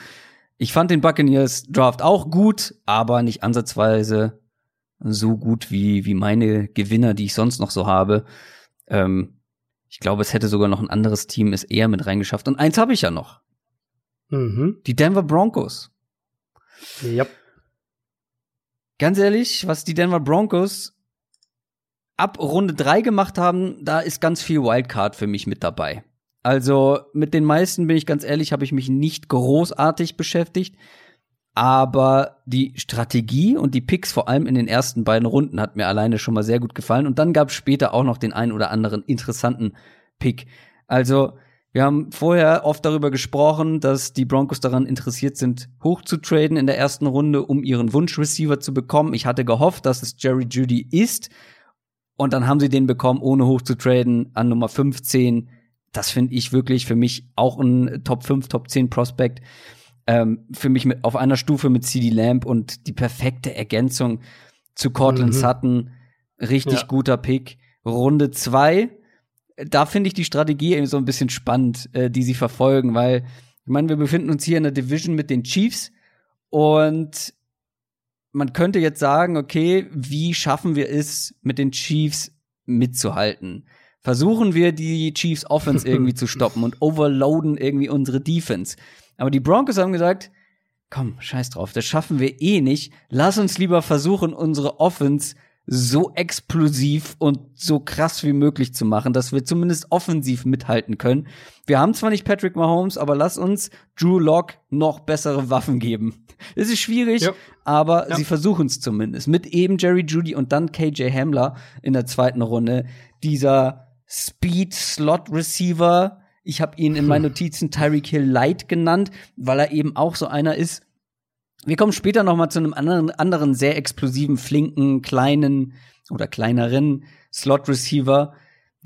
[SPEAKER 1] ich fand den Buccaneers Draft auch gut, aber nicht ansatzweise so gut wie, wie meine Gewinner, die ich sonst noch so habe. Ähm, ich glaube, es hätte sogar noch ein anderes Team es eher mit reingeschafft. Und eins habe ich ja noch. Mhm. Die Denver Broncos.
[SPEAKER 2] Ja.
[SPEAKER 1] Ganz ehrlich, was die Denver Broncos ab Runde drei gemacht haben, da ist ganz viel Wildcard für mich mit dabei. Also mit den meisten bin ich ganz ehrlich, habe ich mich nicht großartig beschäftigt. Aber die Strategie und die Picks, vor allem in den ersten beiden Runden, hat mir alleine schon mal sehr gut gefallen. Und dann gab es später auch noch den einen oder anderen interessanten Pick. Also, wir haben vorher oft darüber gesprochen, dass die Broncos daran interessiert sind, hoch zu traden in der ersten Runde, um ihren Wunschreceiver zu bekommen. Ich hatte gehofft, dass es Jerry Judy ist. Und dann haben sie den bekommen, ohne hoch zu traden, an Nummer 15 das finde ich wirklich für mich auch ein Top 5, Top 10 Prospect. Ähm, für mich mit, auf einer Stufe mit CD Lamb und die perfekte Ergänzung zu Cortland mhm. Sutton. Richtig ja. guter Pick. Runde 2, da finde ich die Strategie eben so ein bisschen spannend, äh, die sie verfolgen, weil ich meine, wir befinden uns hier in der Division mit den Chiefs und man könnte jetzt sagen, okay, wie schaffen wir es, mit den Chiefs mitzuhalten? Versuchen wir die Chiefs Offense irgendwie zu stoppen und overloaden irgendwie unsere Defense. Aber die Broncos haben gesagt, komm, scheiß drauf, das schaffen wir eh nicht. Lass uns lieber versuchen, unsere Offense so explosiv und so krass wie möglich zu machen, dass wir zumindest offensiv mithalten können. Wir haben zwar nicht Patrick Mahomes, aber lass uns Drew Lock noch bessere Waffen geben. Es ist schwierig, ja. aber ja. sie versuchen es zumindest. Mit eben Jerry Judy und dann KJ Hamler in der zweiten Runde. Dieser Speed-Slot-Receiver. Ich habe ihn in meinen Notizen Tyreek Hill Light genannt, weil er eben auch so einer ist, wir kommen später noch mal zu einem anderen, anderen sehr explosiven, flinken, kleinen oder kleineren Slot-Receiver,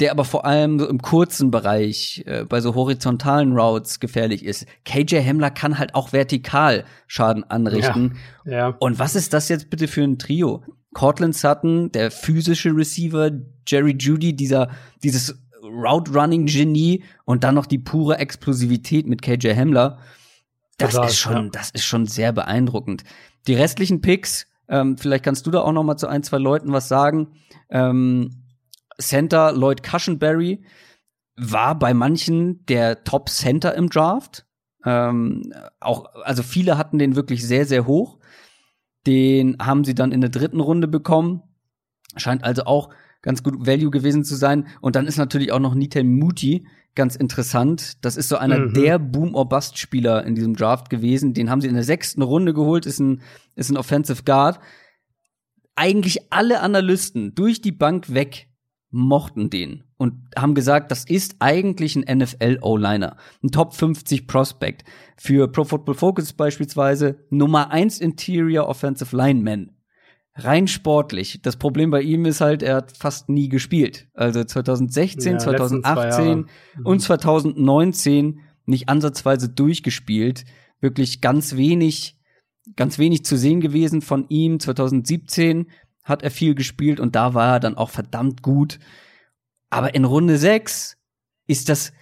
[SPEAKER 1] der aber vor allem so im kurzen Bereich, äh, bei so horizontalen Routes gefährlich ist. KJ Hamler kann halt auch vertikal Schaden anrichten. Ja, ja. Und was ist das jetzt bitte für ein Trio? Cortland Sutton, der physische Receiver, Jerry Judy, dieser, dieses Route-Running-Genie und dann noch die pure Explosivität mit KJ Hamler. Das Total, ist schon, ja. das ist schon sehr beeindruckend. Die restlichen Picks, ähm, vielleicht kannst du da auch noch mal zu ein, zwei Leuten was sagen. Ähm, Center Lloyd Cushenberry war bei manchen der Top Center im Draft. Ähm, auch, also viele hatten den wirklich sehr, sehr hoch. Den haben sie dann in der dritten Runde bekommen. Scheint also auch ganz gut Value gewesen zu sein. Und dann ist natürlich auch noch Nitel Muti, ganz interessant. Das ist so einer mhm. der Boom-or-Bust-Spieler in diesem Draft gewesen. Den haben sie in der sechsten Runde geholt, ist ein, ist ein Offensive Guard. Eigentlich alle Analysten durch die Bank weg mochten den und haben gesagt, das ist eigentlich ein NFL-O-Liner, ein Top 50 Prospect. Für Pro Football Focus beispielsweise Nummer 1 Interior Offensive Lineman rein sportlich. Das Problem bei ihm ist halt, er hat fast nie gespielt. Also 2016, ja, 2018 mhm. und 2019 nicht ansatzweise durchgespielt. Wirklich ganz wenig, ganz wenig zu sehen gewesen von ihm. 2017 hat er viel gespielt und da war er dann auch verdammt gut. Aber in Runde 6 ist das,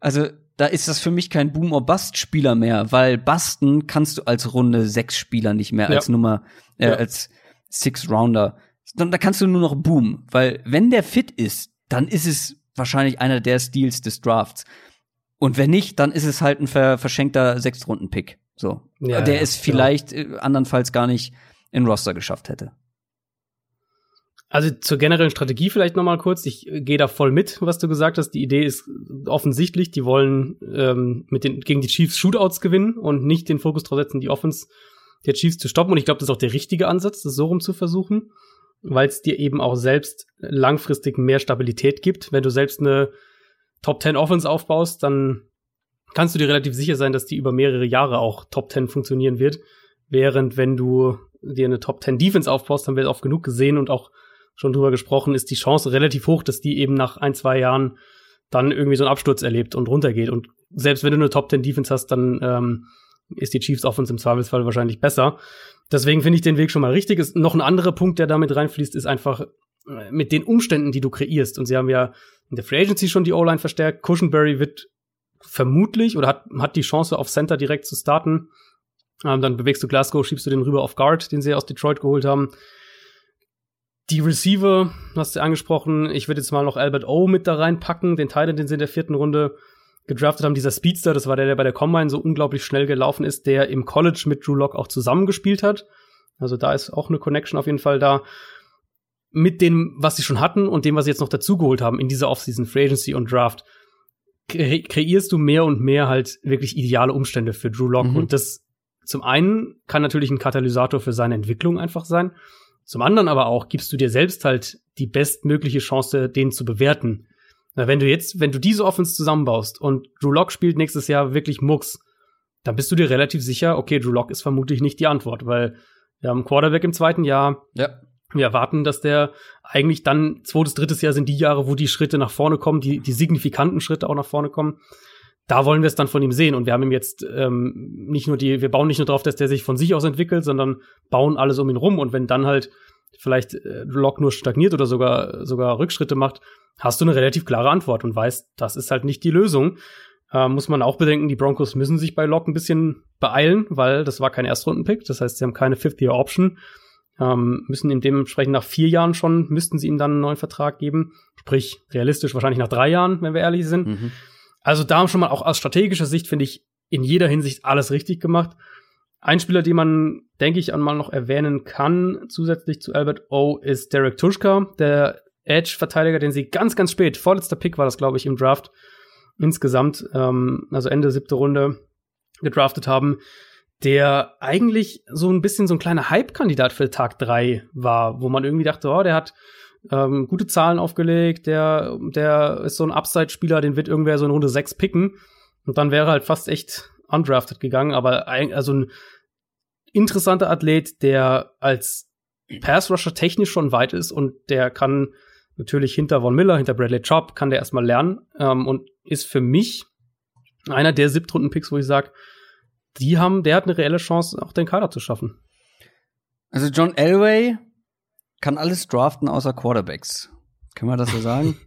[SPEAKER 1] also da ist das für mich kein Boom- or Bust-Spieler mehr, weil Basten kannst du als Runde 6 Spieler nicht mehr, ja. als Nummer, äh, ja. als Six-Rounder. Da kannst du nur noch boom, weil wenn der fit ist, dann ist es wahrscheinlich einer der Steals des Drafts. Und wenn nicht, dann ist es halt ein ver verschenkter Sechstrunden-Pick. So. Ja, der ja, es vielleicht genau. andernfalls gar nicht in Roster geschafft hätte.
[SPEAKER 2] Also zur generellen Strategie vielleicht noch mal kurz. Ich gehe da voll mit, was du gesagt hast. Die Idee ist offensichtlich, die wollen ähm, mit den gegen die Chiefs Shootouts gewinnen und nicht den Fokus drauf setzen, die Offense der Chiefs zu stoppen. Und ich glaube, das ist auch der richtige Ansatz, das so rum zu versuchen, weil es dir eben auch selbst langfristig mehr Stabilität gibt. Wenn du selbst eine Top 10 Offense aufbaust, dann kannst du dir relativ sicher sein, dass die über mehrere Jahre auch Top 10 funktionieren wird. Während wenn du dir eine Top 10 Defense aufbaust, haben wir oft genug gesehen und auch schon drüber gesprochen, ist die Chance relativ hoch, dass die eben nach ein, zwei Jahren dann irgendwie so einen Absturz erlebt und runtergeht. Und selbst wenn du eine Top 10 Defense hast, dann ähm, ist die Chiefs Offense im Zweifelsfall wahrscheinlich besser. Deswegen finde ich den Weg schon mal richtig. Ist noch ein anderer Punkt, der damit reinfließt, ist einfach äh, mit den Umständen, die du kreierst. Und sie haben ja in der Free Agency schon die O-Line verstärkt. Cushenberry wird vermutlich oder hat, hat die Chance auf Center direkt zu starten. Ähm, dann bewegst du Glasgow, schiebst du den rüber auf Guard, den sie aus Detroit geholt haben. Die Receiver, hast du angesprochen, ich würde jetzt mal noch Albert O mit da reinpacken, den Teil, den sie in der vierten Runde gedraftet haben, dieser Speedster, das war der, der bei der Combine so unglaublich schnell gelaufen ist, der im College mit Drew Lock auch zusammengespielt hat. Also da ist auch eine Connection auf jeden Fall da. Mit dem, was sie schon hatten und dem, was sie jetzt noch dazugeholt haben in dieser Offseason, Free Agency und Draft, kre kreierst du mehr und mehr halt wirklich ideale Umstände für Drew Lock. Mhm. Und das zum einen kann natürlich ein Katalysator für seine Entwicklung einfach sein. Zum anderen aber auch gibst du dir selbst halt die bestmögliche Chance, den zu bewerten. Na, wenn du jetzt, wenn du diese Offense zusammenbaust und Drew Lock spielt nächstes Jahr wirklich Mucks, dann bist du dir relativ sicher, okay, Drew Lock ist vermutlich nicht die Antwort, weil wir haben einen Quarterback im zweiten Jahr. Ja. Wir erwarten, dass der eigentlich dann zweites, drittes Jahr sind die Jahre, wo die Schritte nach vorne kommen, die, die signifikanten Schritte auch nach vorne kommen. Da wollen wir es dann von ihm sehen. Und wir haben ihm jetzt ähm, nicht nur die, wir bauen nicht nur darauf, dass der sich von sich aus entwickelt, sondern bauen alles um ihn rum. Und wenn dann halt vielleicht äh, Lock nur stagniert oder sogar, sogar Rückschritte macht, hast du eine relativ klare Antwort und weißt, das ist halt nicht die Lösung. Äh, muss man auch bedenken, die Broncos müssen sich bei Lock ein bisschen beeilen, weil das war kein Erstrundenpick. Das heißt, sie haben keine Fifth-Year-Option. Ähm, müssen ihm dementsprechend nach vier Jahren schon, müssten sie ihm dann einen neuen Vertrag geben. Sprich, realistisch wahrscheinlich nach drei Jahren, wenn wir ehrlich sind. Mhm. Also da schon mal auch aus strategischer Sicht finde ich in jeder Hinsicht alles richtig gemacht. Ein Spieler, den man, denke ich, einmal noch erwähnen kann, zusätzlich zu Albert O, ist Derek Tuschka, der Edge-Verteidiger, den sie ganz, ganz spät, vorletzter Pick war das, glaube ich, im Draft, insgesamt, ähm, also Ende siebte Runde, gedraftet haben, der eigentlich so ein bisschen so ein kleiner Hype-Kandidat für Tag 3 war, wo man irgendwie dachte, oh, der hat ähm, gute Zahlen aufgelegt, der, der ist so ein Upside-Spieler, den wird irgendwer so in Runde 6 picken. Und dann wäre halt fast echt undrafted gegangen, aber ein, also ein interessanter Athlet, der als Pass-Rusher technisch schon weit ist und der kann natürlich hinter Von Miller, hinter Bradley Chop, kann der erstmal lernen ähm, und ist für mich einer der Siebtrunden-Picks, wo ich sage, die haben, der hat eine reelle Chance, auch den Kader zu schaffen.
[SPEAKER 1] Also John Elway kann alles draften außer Quarterbacks. Können wir das so sagen?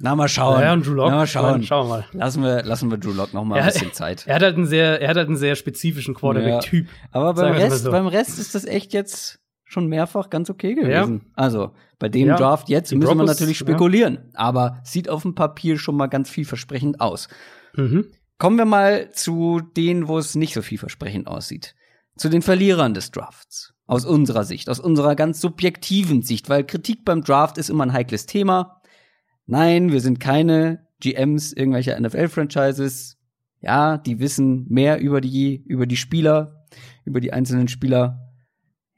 [SPEAKER 1] Na, mal schauen.
[SPEAKER 2] Ja, und Drew Lock.
[SPEAKER 1] Na, mal schauen.
[SPEAKER 2] Schauen wir mal.
[SPEAKER 1] Lassen wir, lassen wir Drew Lock noch mal ein bisschen Zeit.
[SPEAKER 2] Er hat halt einen sehr, er hat halt einen sehr spezifischen Quarterback-Typ.
[SPEAKER 1] Ja. Aber beim Rest, so. beim Rest ist das echt jetzt schon mehrfach ganz okay gewesen. Ja. Also, bei dem ja. Draft jetzt Die müssen Broncos, wir natürlich spekulieren. Aber sieht auf dem Papier schon mal ganz vielversprechend aus. Mhm. Kommen wir mal zu denen, wo es nicht so vielversprechend aussieht. Zu den Verlierern des Drafts. Aus unserer Sicht, aus unserer ganz subjektiven Sicht, weil Kritik beim Draft ist immer ein heikles Thema. Nein, wir sind keine GMs irgendwelcher NFL-Franchises. Ja, die wissen mehr über die, über die Spieler, über die einzelnen Spieler.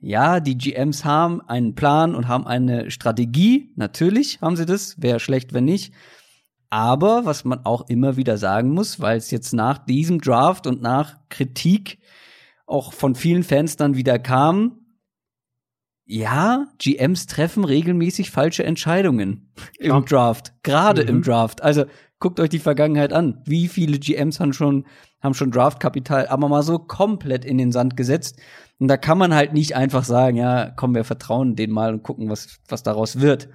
[SPEAKER 1] Ja, die GMs haben einen Plan und haben eine Strategie. Natürlich haben sie das. Wäre schlecht, wenn nicht. Aber was man auch immer wieder sagen muss, weil es jetzt nach diesem Draft und nach Kritik auch von vielen Fans dann wieder kam, ja, GMs treffen regelmäßig falsche Entscheidungen im ja. Draft, gerade mhm. im Draft. Also guckt euch die Vergangenheit an. Wie viele GMs haben schon, haben schon Draftkapital aber mal so komplett in den Sand gesetzt. Und da kann man halt nicht einfach sagen, ja, komm, wir vertrauen denen mal und gucken, was, was daraus wird.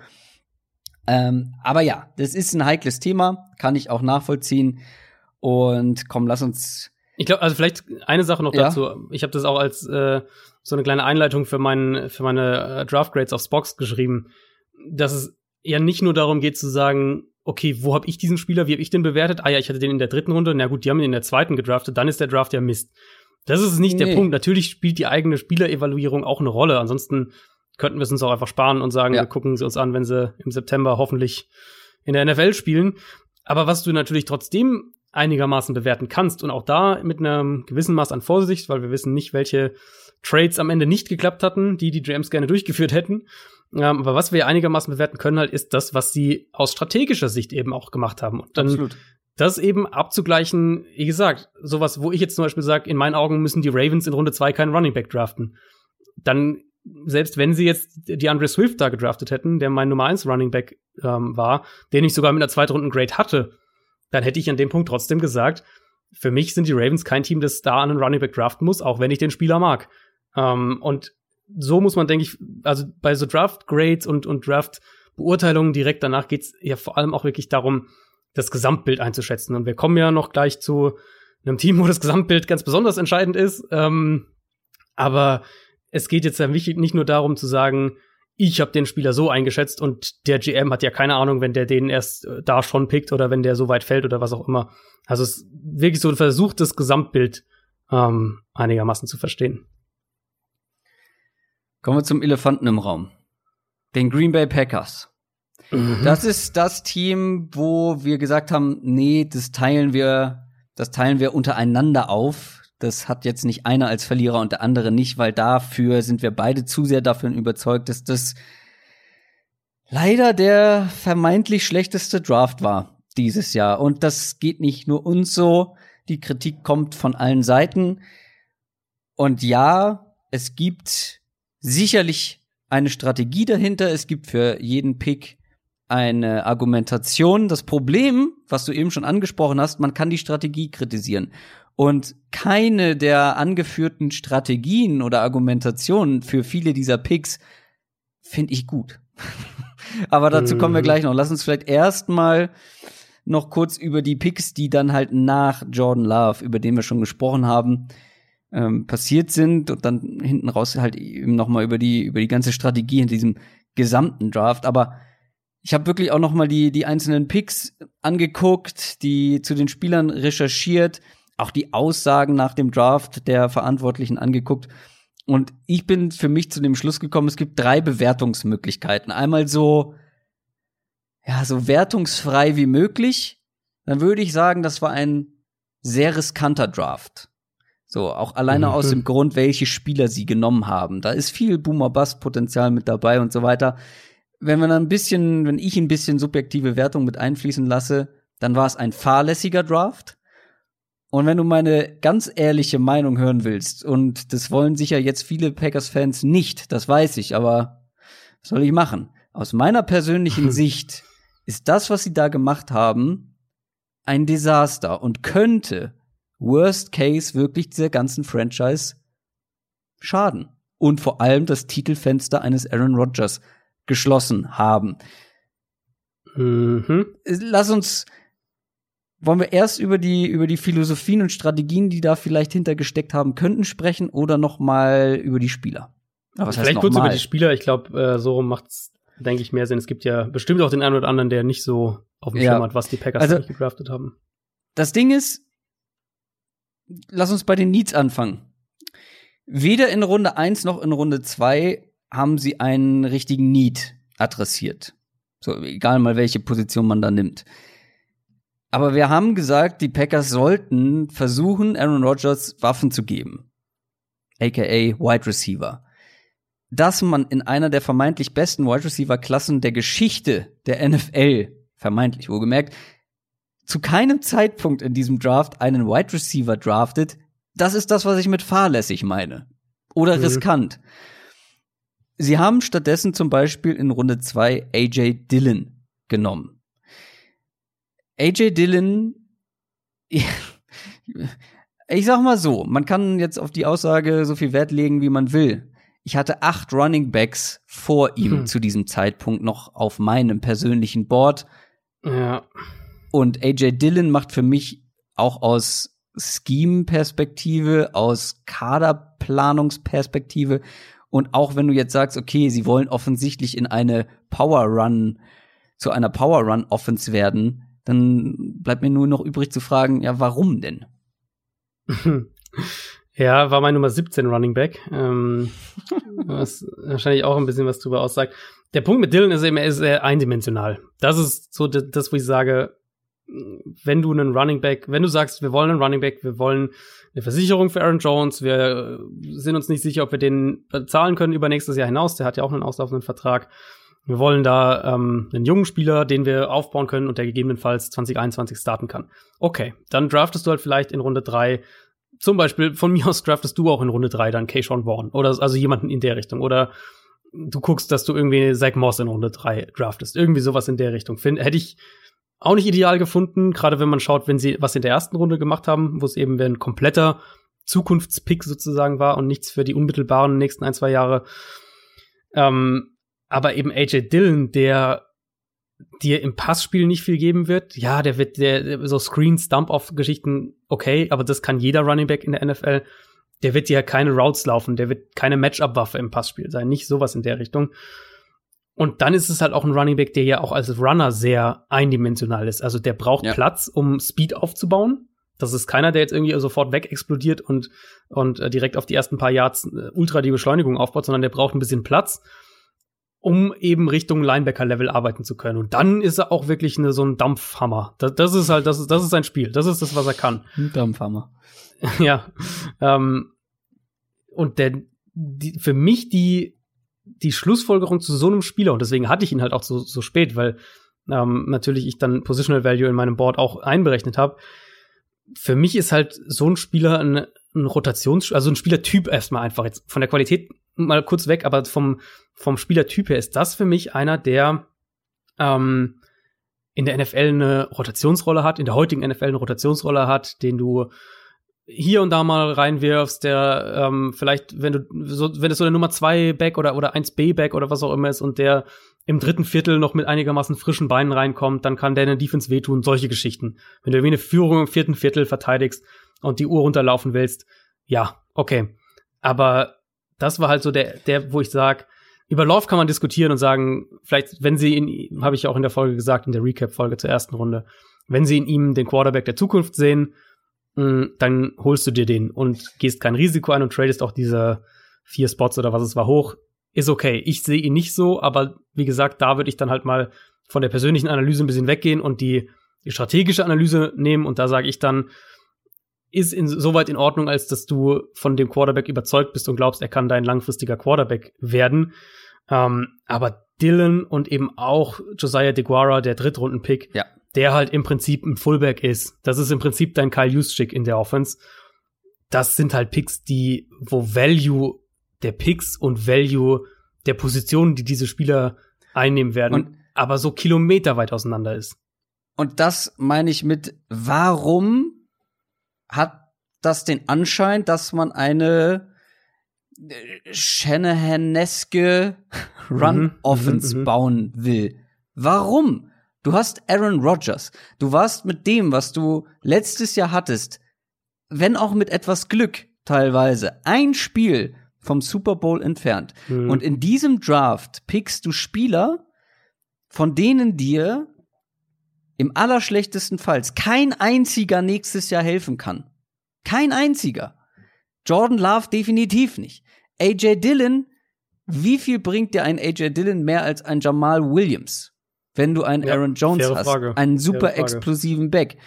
[SPEAKER 1] Ähm, aber ja, das ist ein heikles Thema, kann ich auch nachvollziehen. Und komm, lass uns.
[SPEAKER 2] Ich glaube, also vielleicht eine Sache noch dazu. Ja? Ich habe das auch als äh, so eine kleine Einleitung für, mein, für meine äh, Draft Grades auf Box geschrieben, dass es ja nicht nur darum geht zu sagen, okay, wo habe ich diesen Spieler, wie habe ich den bewertet? Ah ja, ich hatte den in der dritten Runde, na gut, die haben ihn in der zweiten gedraftet, dann ist der Draft ja Mist. Das ist nicht nee. der Punkt. Natürlich spielt die eigene Spielerevaluierung auch eine Rolle. Ansonsten könnten wir es uns auch einfach sparen und sagen, ja. wir gucken sie uns an, wenn sie im September hoffentlich in der NFL spielen. Aber was du natürlich trotzdem einigermaßen bewerten kannst und auch da mit einem gewissen Maß an Vorsicht, weil wir wissen nicht, welche Trades am Ende nicht geklappt hatten, die die GMs gerne durchgeführt hätten. Ähm, aber was wir einigermaßen bewerten können halt, ist das, was sie aus strategischer Sicht eben auch gemacht haben. Und dann Absolut. das eben abzugleichen, wie gesagt, sowas, wo ich jetzt zum Beispiel sage, in meinen Augen müssen die Ravens in Runde zwei keinen Running Back draften. Dann selbst wenn sie jetzt die Andre Swift da gedraftet hätten, der mein Nummer 1 Running Back ähm, war, den ich sogar mit einer zweiten Runden Grade hatte, dann hätte ich an dem Punkt trotzdem gesagt, für mich sind die Ravens kein Team, das da einen Running Back draften muss, auch wenn ich den Spieler mag. Ähm, und so muss man, denke ich, also bei so Draft Grades und, und Draft Beurteilungen direkt danach geht's ja vor allem auch wirklich darum, das Gesamtbild einzuschätzen. Und wir kommen ja noch gleich zu einem Team, wo das Gesamtbild ganz besonders entscheidend ist. Ähm, aber es geht jetzt ja nicht nur darum zu sagen, ich habe den Spieler so eingeschätzt und der GM hat ja keine Ahnung, wenn der den erst äh, da schon pickt oder wenn der so weit fällt oder was auch immer. Also es ist wirklich so ein Versuch, das Gesamtbild ähm, einigermaßen zu verstehen.
[SPEAKER 1] Kommen wir zum Elefanten im Raum. Den Green Bay Packers. Mhm. Das ist das Team, wo wir gesagt haben, nee, das teilen wir, das teilen wir untereinander auf. Das hat jetzt nicht einer als Verlierer und der andere nicht, weil dafür sind wir beide zu sehr davon überzeugt, dass das leider der vermeintlich schlechteste Draft war dieses Jahr. Und das geht nicht nur uns so. Die Kritik kommt von allen Seiten. Und ja, es gibt sicherlich eine Strategie dahinter. Es gibt für jeden Pick eine Argumentation. Das Problem, was du eben schon angesprochen hast, man kann die Strategie kritisieren. Und keine der angeführten Strategien oder Argumentationen für viele dieser Picks finde ich gut. Aber dazu kommen wir mhm. gleich noch. Lass uns vielleicht erstmal noch kurz über die Picks, die dann halt nach Jordan Love, über den wir schon gesprochen haben, ähm, passiert sind und dann hinten raus halt eben noch mal über die über die ganze Strategie in diesem gesamten Draft. Aber ich habe wirklich auch noch mal die die einzelnen Picks angeguckt, die zu den Spielern recherchiert auch die Aussagen nach dem Draft der Verantwortlichen angeguckt. Und ich bin für mich zu dem Schluss gekommen, es gibt drei Bewertungsmöglichkeiten. Einmal so, ja, so wertungsfrei wie möglich. Dann würde ich sagen, das war ein sehr riskanter Draft. So, auch alleine mhm. aus dem Grund, welche Spieler sie genommen haben. Da ist viel Boomer-Bust-Potenzial mit dabei und so weiter. Wenn man ein bisschen, wenn ich ein bisschen subjektive Wertung mit einfließen lasse, dann war es ein fahrlässiger Draft. Und wenn du meine ganz ehrliche Meinung hören willst, und das wollen sicher jetzt viele Packers-Fans nicht, das weiß ich, aber was soll ich machen? Aus meiner persönlichen Sicht ist das, was sie da gemacht haben, ein Desaster und könnte Worst Case wirklich dieser ganzen Franchise schaden. Und vor allem das Titelfenster eines Aaron Rodgers geschlossen haben. Mhm. Lass uns, wollen wir erst über die, über die Philosophien und Strategien, die da vielleicht hintergesteckt haben könnten, sprechen oder noch mal über die Spieler?
[SPEAKER 2] Aber vielleicht kurz über die Spieler. Ich glaube, äh, so macht's, denke ich, mehr Sinn. Es gibt ja bestimmt auch den einen oder anderen, der nicht so auf dem ja. Schirm hat, was die Packers also, gedraftet haben.
[SPEAKER 1] Das Ding ist, lass uns bei den Needs anfangen. Weder in Runde 1 noch in Runde 2 haben sie einen richtigen Need adressiert. So, egal mal welche Position man da nimmt. Aber wir haben gesagt, die Packers sollten versuchen, Aaron Rodgers Waffen zu geben. AKA Wide Receiver. Dass man in einer der vermeintlich besten Wide Receiver Klassen der Geschichte der NFL, vermeintlich wohlgemerkt, zu keinem Zeitpunkt in diesem Draft einen Wide Receiver draftet, das ist das, was ich mit fahrlässig meine. Oder mhm. riskant. Sie haben stattdessen zum Beispiel in Runde 2 AJ Dillon genommen. AJ Dillon, ich sag mal so, man kann jetzt auf die Aussage so viel Wert legen, wie man will. Ich hatte acht Running Backs vor ihm hm. zu diesem Zeitpunkt noch auf meinem persönlichen Board.
[SPEAKER 2] Ja.
[SPEAKER 1] Und AJ Dillon macht für mich auch aus Scheme-Perspektive, aus Kaderplanungsperspektive und auch wenn du jetzt sagst, okay, sie wollen offensichtlich in eine Power Run, zu einer Power Run Offense werden, dann bleibt mir nur noch übrig zu fragen, ja, warum denn?
[SPEAKER 2] Ja, war mein Nummer 17 Running Back. Ähm, was wahrscheinlich auch ein bisschen was drüber aussagt. Der Punkt mit Dylan ist eben, er ist sehr eindimensional. Das ist so das, wo ich sage, wenn du einen Running Back, wenn du sagst, wir wollen einen Running Back, wir wollen eine Versicherung für Aaron Jones, wir sind uns nicht sicher, ob wir den bezahlen können über nächstes Jahr hinaus, der hat ja auch einen auslaufenden Vertrag. Wir wollen da ähm, einen jungen Spieler, den wir aufbauen können und der gegebenenfalls 2021 starten kann. Okay, dann draftest du halt vielleicht in Runde drei zum Beispiel von mir aus draftest du auch in Runde drei dann Keyshawn Vaughn oder also jemanden in der Richtung oder du guckst, dass du irgendwie Zach Moss in Runde drei draftest. Irgendwie sowas in der Richtung. Find, hätte ich auch nicht ideal gefunden, gerade wenn man schaut, wenn sie was in der ersten Runde gemacht haben, wo es eben ein kompletter Zukunftspick sozusagen war und nichts für die unmittelbaren nächsten ein, zwei Jahre. Ähm, aber eben AJ Dillon, der dir im Passspiel nicht viel geben wird. Ja, der wird der so Screen Stump off Geschichten okay, aber das kann jeder Running Back in der NFL. Der wird dir keine Routes laufen, der wird keine Matchup Waffe im Passspiel sein, nicht sowas in der Richtung. Und dann ist es halt auch ein Running Back, der ja auch als Runner sehr eindimensional ist. Also der braucht ja. Platz, um Speed aufzubauen. Das ist keiner, der jetzt irgendwie sofort weg explodiert und, und äh, direkt auf die ersten paar Yards äh, ultra die Beschleunigung aufbaut, sondern der braucht ein bisschen Platz, um eben Richtung Linebacker-Level arbeiten zu können. Und dann ist er auch wirklich eine, so ein Dampfhammer. Das, das ist halt, das ist, das ist sein Spiel. Das ist das, was er kann.
[SPEAKER 1] Ein Dampfhammer.
[SPEAKER 2] ja. Ähm, und der, die, für mich die die Schlussfolgerung zu so einem Spieler, und deswegen hatte ich ihn halt auch so, so spät, weil ähm, natürlich ich dann Positional Value in meinem Board auch einberechnet habe. Für mich ist halt so ein Spieler ein, ein Rotations-, also ein Spielertyp erstmal einfach jetzt von der Qualität mal kurz weg, aber vom, vom Spielertyp her ist das für mich einer, der ähm, in der NFL eine Rotationsrolle hat, in der heutigen NFL eine Rotationsrolle hat, den du hier und da mal reinwirfst, der ähm, vielleicht, wenn du so, wenn es so der Nummer 2 Back oder oder 1 B Back oder was auch immer ist und der im dritten Viertel noch mit einigermaßen frischen Beinen reinkommt, dann kann der in der Defense wehtun, solche Geschichten. Wenn du wie eine Führung im vierten Viertel verteidigst und die Uhr runterlaufen willst, ja, okay. Aber das war halt so der, der, wo ich sag, über Love kann man diskutieren und sagen, vielleicht, wenn sie in, habe ich auch in der Folge gesagt, in der Recap-Folge zur ersten Runde, wenn sie in ihm den Quarterback der Zukunft sehen, mh, dann holst du dir den und gehst kein Risiko ein und tradest auch diese vier Spots oder was es war hoch. Ist okay. Ich sehe ihn nicht so, aber wie gesagt, da würde ich dann halt mal von der persönlichen Analyse ein bisschen weggehen und die, die strategische Analyse nehmen. Und da sage ich dann, ist insoweit in Ordnung, als dass du von dem Quarterback überzeugt bist und glaubst, er kann dein langfristiger Quarterback werden. Ähm, aber Dylan und eben auch Josiah DeGuara, der Drittrunden-Pick,
[SPEAKER 1] Ja.
[SPEAKER 2] Der halt im Prinzip ein Fullback ist. Das ist im Prinzip dein Kyle Juszczyk in der Offense. Das sind halt Picks, die, wo Value der Picks und Value der Positionen, die diese Spieler einnehmen werden,
[SPEAKER 1] Und-
[SPEAKER 2] aber so kilometerweit auseinander ist.
[SPEAKER 1] Und das meine ich mit, warum hat das den Anschein, dass man eine äh, Shanahaneske Run-Offense
[SPEAKER 2] mhm, mhm.
[SPEAKER 1] bauen will? Warum? Du hast Aaron Rodgers. Du warst mit dem, was du letztes Jahr hattest, wenn auch mit etwas Glück teilweise, ein Spiel vom Super Bowl entfernt.
[SPEAKER 2] Mhm.
[SPEAKER 1] Und in diesem Draft pickst du Spieler, von denen dir im allerschlechtesten Fall kein einziger nächstes Jahr helfen kann. Kein einziger. Jordan Love definitiv nicht. AJ Dillon, wie viel bringt dir ein AJ Dillon mehr als ein Jamal Williams? Wenn du einen
[SPEAKER 2] Ja,
[SPEAKER 1] Aaron Jones hast,
[SPEAKER 2] Frage.
[SPEAKER 1] einen super explosiven Back.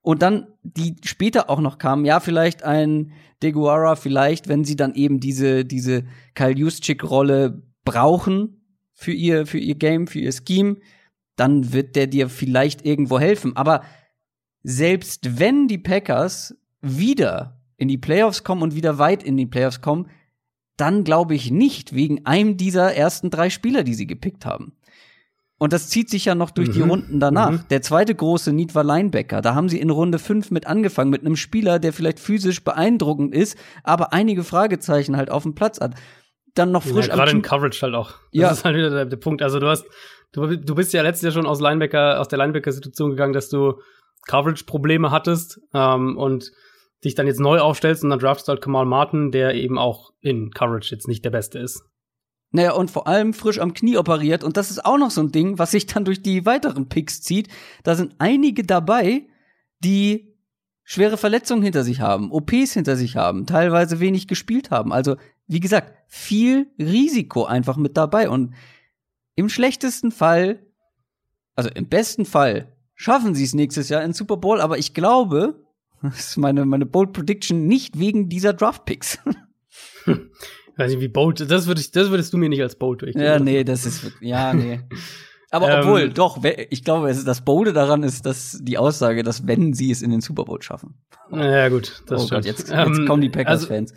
[SPEAKER 1] Und dann, die später auch noch kamen, ja, vielleicht ein Deguara, vielleicht, wenn sie dann eben diese, diese Kyle Juszczyk-Rolle brauchen für ihr, für ihr Game, für ihr Scheme, dann wird der dir vielleicht irgendwo helfen. Aber selbst wenn die Packers wieder in die Playoffs kommen und wieder weit in die Playoffs kommen, dann glaube ich nicht wegen einem dieser ersten drei Spieler, die sie gepickt haben. Und das zieht sich ja noch durch die
[SPEAKER 2] Mhm.
[SPEAKER 1] Runden danach.
[SPEAKER 2] Mhm.
[SPEAKER 1] Der zweite große Need war Linebacker. Da haben sie in Runde fünf mit angefangen, mit einem Spieler, der vielleicht physisch beeindruckend ist, aber einige Fragezeichen halt auf dem Platz hat. Dann noch frisch
[SPEAKER 2] ja, gerade
[SPEAKER 1] Knie-
[SPEAKER 2] Coverage halt auch. Das
[SPEAKER 1] Ja.
[SPEAKER 2] ist halt wieder der, der Punkt. Also du hast, du, du bist ja letztes Jahr schon aus Linebacker, aus der Linebacker-Situation gegangen, dass du Coverage-Probleme hattest ähm, und dich dann jetzt neu aufstellst und dann draftest du halt Kamal Martin, der eben auch in Coverage jetzt nicht der Beste ist.
[SPEAKER 1] Naja, und vor allem frisch am Knie operiert. Und das ist auch noch so ein Ding, was sich dann durch die weiteren Picks zieht. Da sind einige dabei, die schwere Verletzungen hinter sich haben, OPs hinter sich haben, teilweise wenig gespielt haben. Also, wie gesagt, viel Risiko einfach mit dabei. Und im schlechtesten Fall, also im besten Fall, schaffen sie es nächstes Jahr in Super Bowl. Aber ich glaube, das ist meine, meine Bold Prediction, nicht wegen dieser Draft-Picks.
[SPEAKER 2] Weiß nicht, wie bold, das würdest, das würdest du mir nicht als bold durchgehen.
[SPEAKER 1] Ja, nee, das ist ja, nee. Aber
[SPEAKER 2] Ähm,
[SPEAKER 1] obwohl, doch, ich glaube, das Bolde daran ist, dass die Aussage, dass wenn sie es in den Super Bowl schaffen.
[SPEAKER 2] Ja, gut, das
[SPEAKER 1] oh
[SPEAKER 2] stimmt.
[SPEAKER 1] Gott, jetzt, jetzt
[SPEAKER 2] Ähm,
[SPEAKER 1] kommen die
[SPEAKER 2] also,
[SPEAKER 1] Packers-Fans.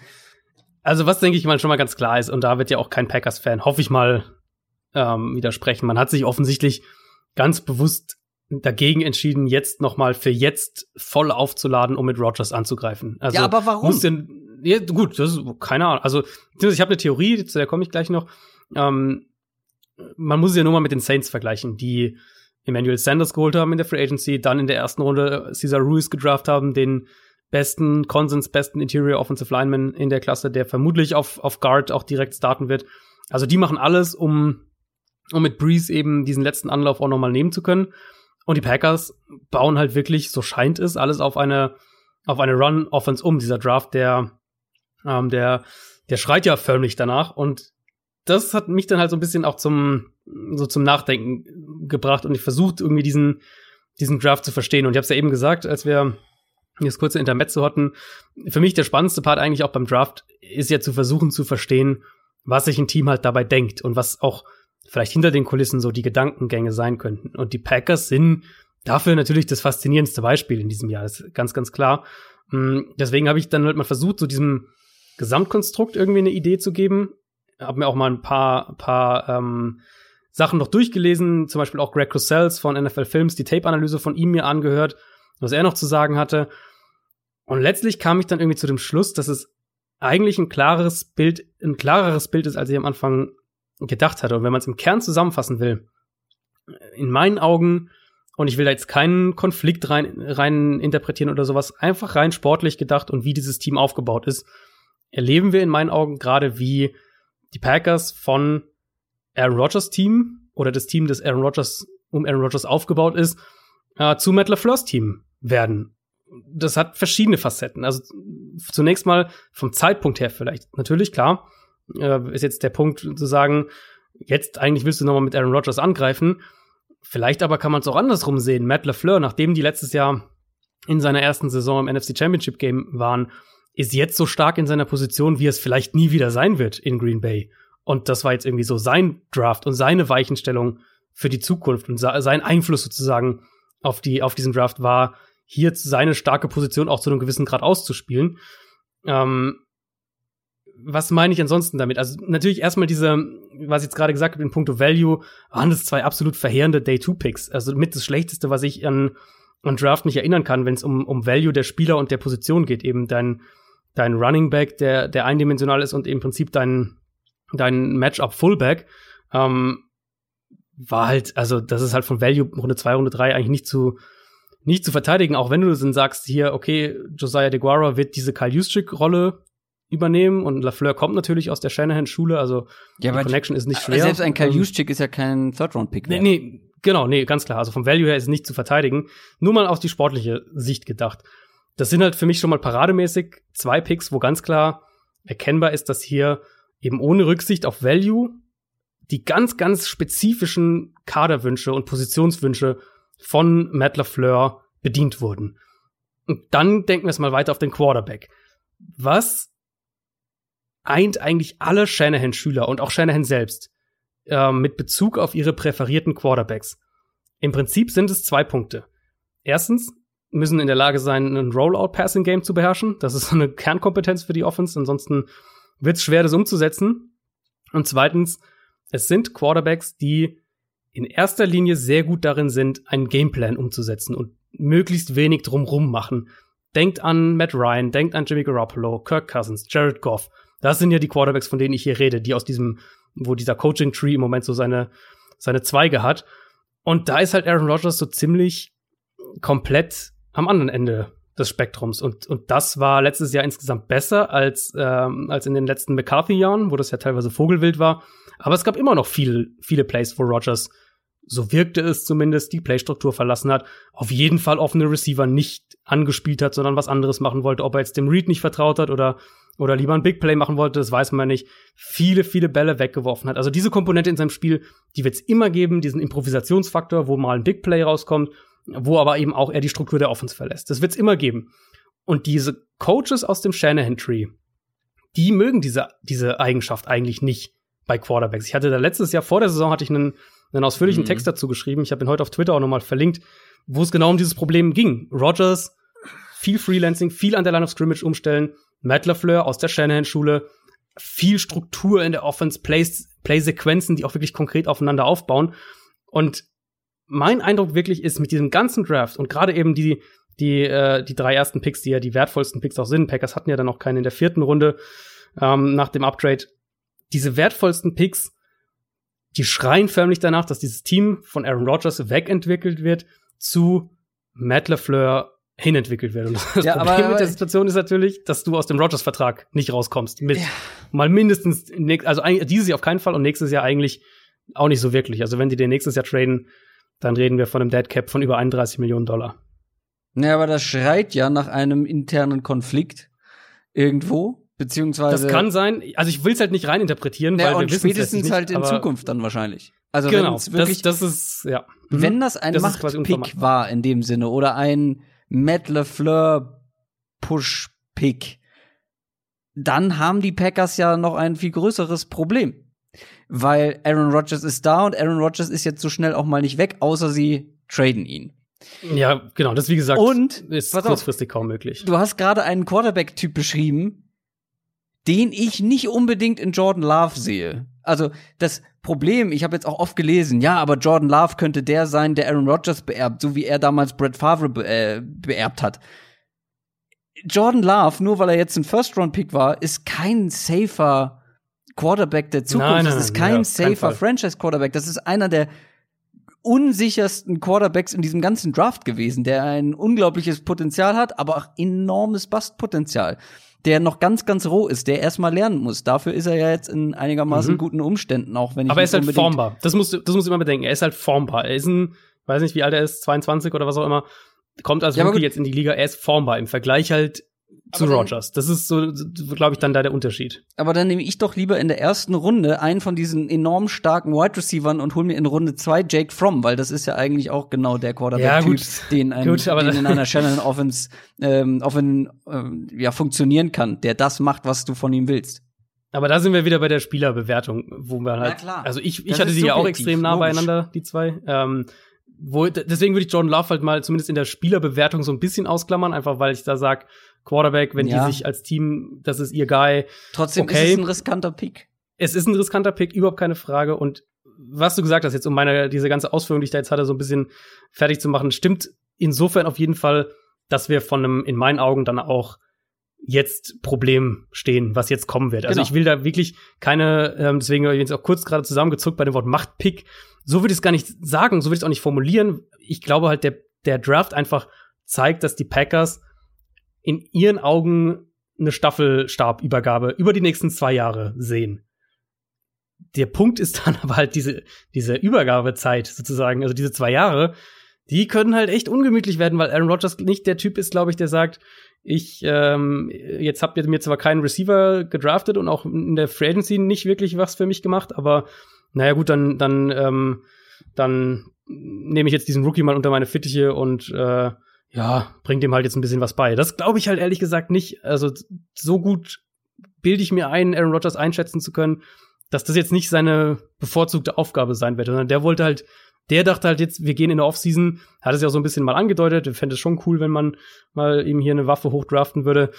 [SPEAKER 2] Also, was denke ich mal schon mal ganz klar ist, und da wird ja auch kein Packers-Fan, hoffe ich mal, ähm, widersprechen. Man hat sich offensichtlich ganz bewusst dagegen entschieden, jetzt noch mal für jetzt voll aufzuladen, um mit Rogers anzugreifen. Also,
[SPEAKER 1] ja, aber warum?
[SPEAKER 2] muss denn, ja, gut, das ist keine Ahnung. Also, ich habe eine Theorie, zu der komme ich gleich noch. Ähm, man muss es ja nur mal mit den Saints vergleichen, die Emmanuel Sanders geholt haben in der Free Agency, dann in der ersten Runde Cesar Ruiz gedraft haben, den besten Konsens, besten Interior Offensive Lineman in der Klasse, der vermutlich auf, auf Guard auch direkt starten wird. Also die machen alles, um, um mit Breeze eben diesen letzten Anlauf auch nochmal nehmen zu können. Und die Packers bauen halt wirklich, so scheint es, alles auf eine, auf eine Run-Offense um. Dieser Draft, der, ähm, der, der schreit ja förmlich danach. Und das hat mich dann halt so ein bisschen auch zum, so zum Nachdenken gebracht und ich versucht irgendwie diesen, diesen Draft zu verstehen. Und ich habe es ja eben gesagt, als wir das kurze Intermezzo hatten. Für mich der spannendste Part eigentlich auch beim Draft ist ja zu versuchen zu verstehen, was sich ein Team halt dabei denkt und was auch vielleicht hinter den Kulissen so die Gedankengänge sein könnten. Und die Packers sind dafür natürlich das faszinierendste Beispiel in diesem Jahr. Das ist ganz, ganz klar. Mm, Deswegen habe ich dann halt mal versucht, so diesem Gesamtkonstrukt irgendwie eine Idee zu geben. Habe mir auch mal ein paar, paar ähm, Sachen noch durchgelesen, zum Beispiel auch Greg Cossells von NFL Films, die Tape-Analyse von ihm mir angehört, was er noch zu sagen hatte. Und letztlich kam ich dann irgendwie zu dem Schluss, dass es eigentlich ein klareres Bild, ein klareres Bild ist, als ich am Anfang gedacht hatte. Und wenn man es im Kern zusammenfassen will, in meinen Augen, und ich will da jetzt keinen Konflikt rein, rein interpretieren oder sowas, einfach rein sportlich gedacht und wie dieses Team aufgebaut ist, erleben wir in meinen Augen gerade, wie die Packers von Aaron Rodgers Team oder das Team, das Aaron Rodgers um Aaron Rodgers aufgebaut ist, äh, zu Matt LaFleur's Team werden. das hat verschiedene Facetten. Also zunächst mal vom Zeitpunkt her vielleicht. Natürlich, klar, äh, ist jetzt der Punkt zu sagen, jetzt eigentlich willst du nochmal mit Aaron Rodgers angreifen. Vielleicht aber kann man es auch andersrum sehen. Matt LaFleur, nachdem die letztes Jahr in seiner ersten Saison im NFC Championship Game waren, ist jetzt so stark in seiner Position, wie es vielleicht nie wieder sein wird in Green Bay. Und das war jetzt irgendwie so sein Draft und seine Weichenstellung für die Zukunft und sein Einfluss sozusagen auf die, auf diesen Draft war, hier seine starke Position auch zu einem gewissen Grad auszuspielen. Ähm, was meine ich ansonsten damit? Also natürlich erstmal diese, was ich jetzt gerade gesagt habe, in puncto Value, waren das zwei absolut verheerende Day-2-Picks. Also mit das Schlechteste, was ich an, an Draft mich erinnern kann, wenn es um, um Value der Spieler und der Position geht. Eben dein, dein Running Back, der, der eindimensional ist und im Prinzip dein, dein Matchup-Fullback. Ähm, war halt, also das ist halt von Value Runde 2, Runde 3 eigentlich nicht zu, nicht zu verteidigen, auch wenn du dann sagst hier, okay, Josiah DeGuara wird diese Kyle Juszczyk-Rolle übernehmen und Lafleur kommt natürlich aus der Shanahan-Schule, also
[SPEAKER 1] ja,
[SPEAKER 2] die Connection ist nicht schwer.
[SPEAKER 1] Selbst ein Kyle ähm, Juszczyk ist ja kein Third-Round-Pick.
[SPEAKER 2] Nee, nee, genau, nee, ganz klar. Also vom Value her ist es nicht zu verteidigen. Nur mal aus die sportliche Sicht gedacht. Das sind halt für mich schon mal parademäßig zwei Picks, wo ganz klar erkennbar ist, dass hier eben ohne Rücksicht auf Value die ganz, ganz spezifischen Kaderwünsche und Positionswünsche von Matt LaFleur bedient wurden. Und dann denken wir es mal weiter auf den Quarterback. Was eint eigentlich alle Shanahan-Schüler und auch Shanahan selbst äh, mit Bezug auf ihre präferierten Quarterbacks? Im Prinzip sind es zwei Punkte. Erstens müssen in der Lage sein, ein Rollout-Passing-Game zu beherrschen. Das ist eine Kernkompetenz für die Offense. Ansonsten wird es schwer, das umzusetzen. Und zweitens, es sind Quarterbacks, die in erster Linie sehr gut darin sind, einen Gameplan umzusetzen und möglichst wenig drumrum machen. Denkt an Matt Ryan, denkt an Jimmy Garoppolo, Kirk Cousins, Jared Goff. Das sind ja die Quarterbacks, von denen ich hier rede, die aus diesem, wo dieser Coaching Tree im Moment so seine, seine Zweige hat. Und da ist halt Aaron Rodgers so ziemlich komplett am anderen Ende des Spektrums. Und, und das war letztes Jahr insgesamt besser als, ähm, als in den letzten McCarthy-Jahren, wo das ja teilweise Vogelwild war. Aber es gab immer noch viel, viele Plays, wo Rogers, so wirkte es zumindest, die Playstruktur verlassen hat, auf jeden Fall offene Receiver nicht angespielt hat, sondern was anderes machen wollte. Ob er jetzt dem Read nicht vertraut hat oder, oder lieber ein Big Play machen wollte, das weiß man nicht. Viele, viele Bälle weggeworfen hat. Also diese Komponente in seinem Spiel, die wird es immer geben, diesen Improvisationsfaktor, wo mal ein Big Play rauskommt, wo aber eben auch er die Struktur der Offense verlässt. Das wird es immer geben. Und diese Coaches aus dem Shanahan Tree, die mögen diese, diese Eigenschaft eigentlich nicht bei Quarterbacks. Ich hatte da letztes Jahr vor der Saison hatte ich einen, einen ausführlichen mhm. Text dazu geschrieben. Ich habe ihn heute auf Twitter auch nochmal verlinkt, wo es genau um dieses Problem ging. Rogers, viel Freelancing, viel an der Line of Scrimmage umstellen. Matt LaFleur aus der Shanahan-Schule, viel Struktur in der Offense, Plays, Play-Sequenzen, die auch wirklich konkret aufeinander aufbauen. Und mein Eindruck wirklich ist, mit diesem ganzen Draft und gerade eben die, die, äh, die drei ersten Picks, die ja die wertvollsten Picks auch sind, Packers hatten ja dann noch keinen in der vierten Runde ähm, nach dem Uptrade, diese wertvollsten Picks, die schreien förmlich danach, dass dieses Team von Aaron Rodgers wegentwickelt wird zu Matt LeFleur hinentwickelt wird. Und das ja, Problem aber, mit der Situation ist natürlich, dass du aus dem Rodgers-Vertrag nicht rauskommst. Mit ja. mal mindestens, also dieses Jahr auf keinen Fall und nächstes Jahr eigentlich auch nicht so wirklich. Also wenn die den nächstes Jahr traden, dann reden wir von einem Dead Cap von über 31 Millionen Dollar.
[SPEAKER 1] Ja, aber das schreit ja nach einem internen Konflikt irgendwo. Beziehungsweise.
[SPEAKER 2] Das kann sein. Also ich will es halt nicht reininterpretieren,
[SPEAKER 1] ja,
[SPEAKER 2] weil
[SPEAKER 1] wir wissen spätestens nicht, halt in Zukunft dann wahrscheinlich.
[SPEAKER 2] Also genau, wirklich, das, das ist ja.
[SPEAKER 1] Mhm. Wenn das ein Machtpick war in dem Sinne oder ein Matt LeFleur Push-Pick, dann haben die Packers ja noch ein viel größeres Problem. Weil Aaron Rodgers ist da und Aaron Rodgers ist jetzt so schnell auch mal nicht weg, außer sie traden ihn.
[SPEAKER 2] Ja, genau, das wie gesagt
[SPEAKER 1] und,
[SPEAKER 2] ist kurzfristig auf, kaum möglich.
[SPEAKER 1] Du hast gerade einen Quarterback-Typ beschrieben, den ich nicht unbedingt in Jordan Love sehe. Also das Problem, ich habe jetzt auch oft gelesen, ja, aber Jordan Love könnte der sein, der Aaron Rodgers beerbt, so wie er damals Brett Favre be äh, beerbt hat. Jordan Love, nur weil er jetzt ein First-Round-Pick war, ist kein safer Quarterback der Zukunft. Nein, nein, das ist kein ja, safer Franchise-Quarterback. Das ist einer der unsichersten Quarterbacks in diesem ganzen Draft gewesen, der ein unglaubliches Potenzial hat, aber auch enormes Bastpotenzial der noch ganz, ganz roh ist, der erstmal lernen muss. Dafür ist er ja jetzt in einigermaßen mhm. guten Umständen, auch wenn ich
[SPEAKER 2] Aber er ist halt formbar. Das musst du, das musst du immer bedenken. Er ist halt formbar. Er ist ein, weiß nicht, wie alt er ist, 22 oder was auch immer. kommt als
[SPEAKER 1] Ja, gut.
[SPEAKER 2] jetzt in die Liga, er ist formbar im Vergleich halt zu
[SPEAKER 1] dann-
[SPEAKER 2] Rogers. Das ist so, glaube ich, dann da der Unterschied.
[SPEAKER 1] Aber dann nehme ich doch lieber in der ersten Runde einen von diesen enorm starken Wide Receivern und hol mir in Runde zwei Jake Fromm, weil das ist ja eigentlich auch genau der
[SPEAKER 2] Ja,
[SPEAKER 1] Quarterback-Typ,
[SPEAKER 2] gut.
[SPEAKER 1] den, ein,
[SPEAKER 2] Gut,
[SPEAKER 1] den in einer Shannon Offense ähm, offen, ähm, ja, funktionieren kann, der das macht, was du von ihm willst.
[SPEAKER 2] Aber da sind wir wieder bei der Spielerbewertung, wo wir halt.
[SPEAKER 1] klar.
[SPEAKER 2] Also ich, ich
[SPEAKER 1] Das
[SPEAKER 2] hatte
[SPEAKER 1] ist
[SPEAKER 2] die ja auch extrem nah
[SPEAKER 1] logisch.
[SPEAKER 2] beieinander, die zwei. Ähm, wo, deswegen würde ich Jordan Love halt mal zumindest in der Spielerbewertung so ein bisschen ausklammern, einfach weil ich da sag, Quarterback, wenn
[SPEAKER 1] Ja.
[SPEAKER 2] die sich als Team, das ist ihr Guy.
[SPEAKER 1] Trotzdem
[SPEAKER 2] Okay.
[SPEAKER 1] ist es ein riskanter Pick.
[SPEAKER 2] Es ist ein riskanter Pick, überhaupt keine Frage. Und was du gesagt hast, jetzt um meine, diese ganze Ausführung, die ich da jetzt hatte, so ein bisschen fertig zu machen, stimmt insofern auf jeden Fall, dass wir von einem, in meinen Augen dann auch jetzt Problem stehen, was jetzt kommen wird. Also
[SPEAKER 1] Genau.
[SPEAKER 2] ich will da wirklich keine, ähm, deswegen habe ich jetzt auch kurz gerade zusammengezuckt bei dem Wort Machtpick. So würde ich es gar nicht sagen, so würde ich es auch nicht formulieren. Ich glaube halt, der, der Draft einfach zeigt, dass die Packers in ihren Augen eine Staffelstabübergabe über die nächsten zwei Jahre sehen. Der Punkt ist dann aber halt diese, diese Übergabezeit sozusagen, also diese zwei Jahre, die können halt echt ungemütlich werden, weil Aaron Rodgers nicht der Typ ist, glaube ich, der sagt, ich, ähm, jetzt habt ihr mir zwar keinen Receiver gedraftet und auch in der Free Agency nicht wirklich was für mich gemacht, aber naja gut, dann, dann, ähm, dann nehme ich jetzt diesen Rookie mal unter meine Fittiche und äh, ja, bringt dem halt jetzt ein bisschen was bei. Das glaube ich halt ehrlich gesagt nicht. Also so gut bilde ich mir ein, Aaron Rodgers einschätzen zu können, dass das jetzt nicht seine bevorzugte Aufgabe sein wird, sondern der wollte halt, der dachte halt jetzt, wir gehen in der Offseason, hat es ja auch so ein bisschen mal angedeutet, er fände es schon cool, wenn man mal eben hier eine Waffe hochdraften würde.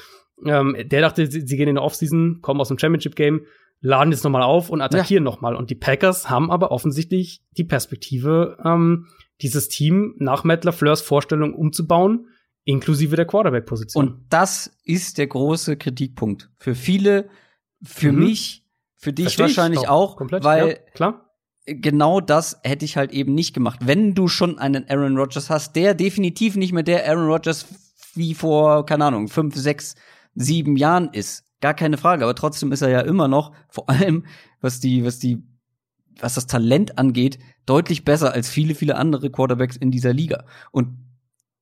[SPEAKER 2] Ähm, der dachte, sie, sie gehen in der Offseason, kommen aus dem Championship-Game, laden jetzt nochmal auf und attackieren noch nochmal. Und die Packers haben aber offensichtlich die Perspektive, ähm, dieses Team nach Matt LaFleurs Vorstellung umzubauen, inklusive der Quarterback-Position.
[SPEAKER 1] Und das ist der große Kritikpunkt. Für viele, für
[SPEAKER 2] Mhm.
[SPEAKER 1] mich, für dich
[SPEAKER 2] Versteh ich
[SPEAKER 1] wahrscheinlich auch,
[SPEAKER 2] komplett,
[SPEAKER 1] weil
[SPEAKER 2] ja, klar.
[SPEAKER 1] genau das hätte ich halt eben nicht gemacht. Wenn du schon einen Aaron Rodgers hast, der definitiv nicht mehr der Aaron Rodgers wie vor, keine Ahnung, fünf, sechs, sieben Jahren ist. Gar keine Frage. Aber trotzdem ist er ja immer noch, vor allem, was die, was die, was das Talent angeht, deutlich besser als viele, viele andere Quarterbacks in dieser Liga. Und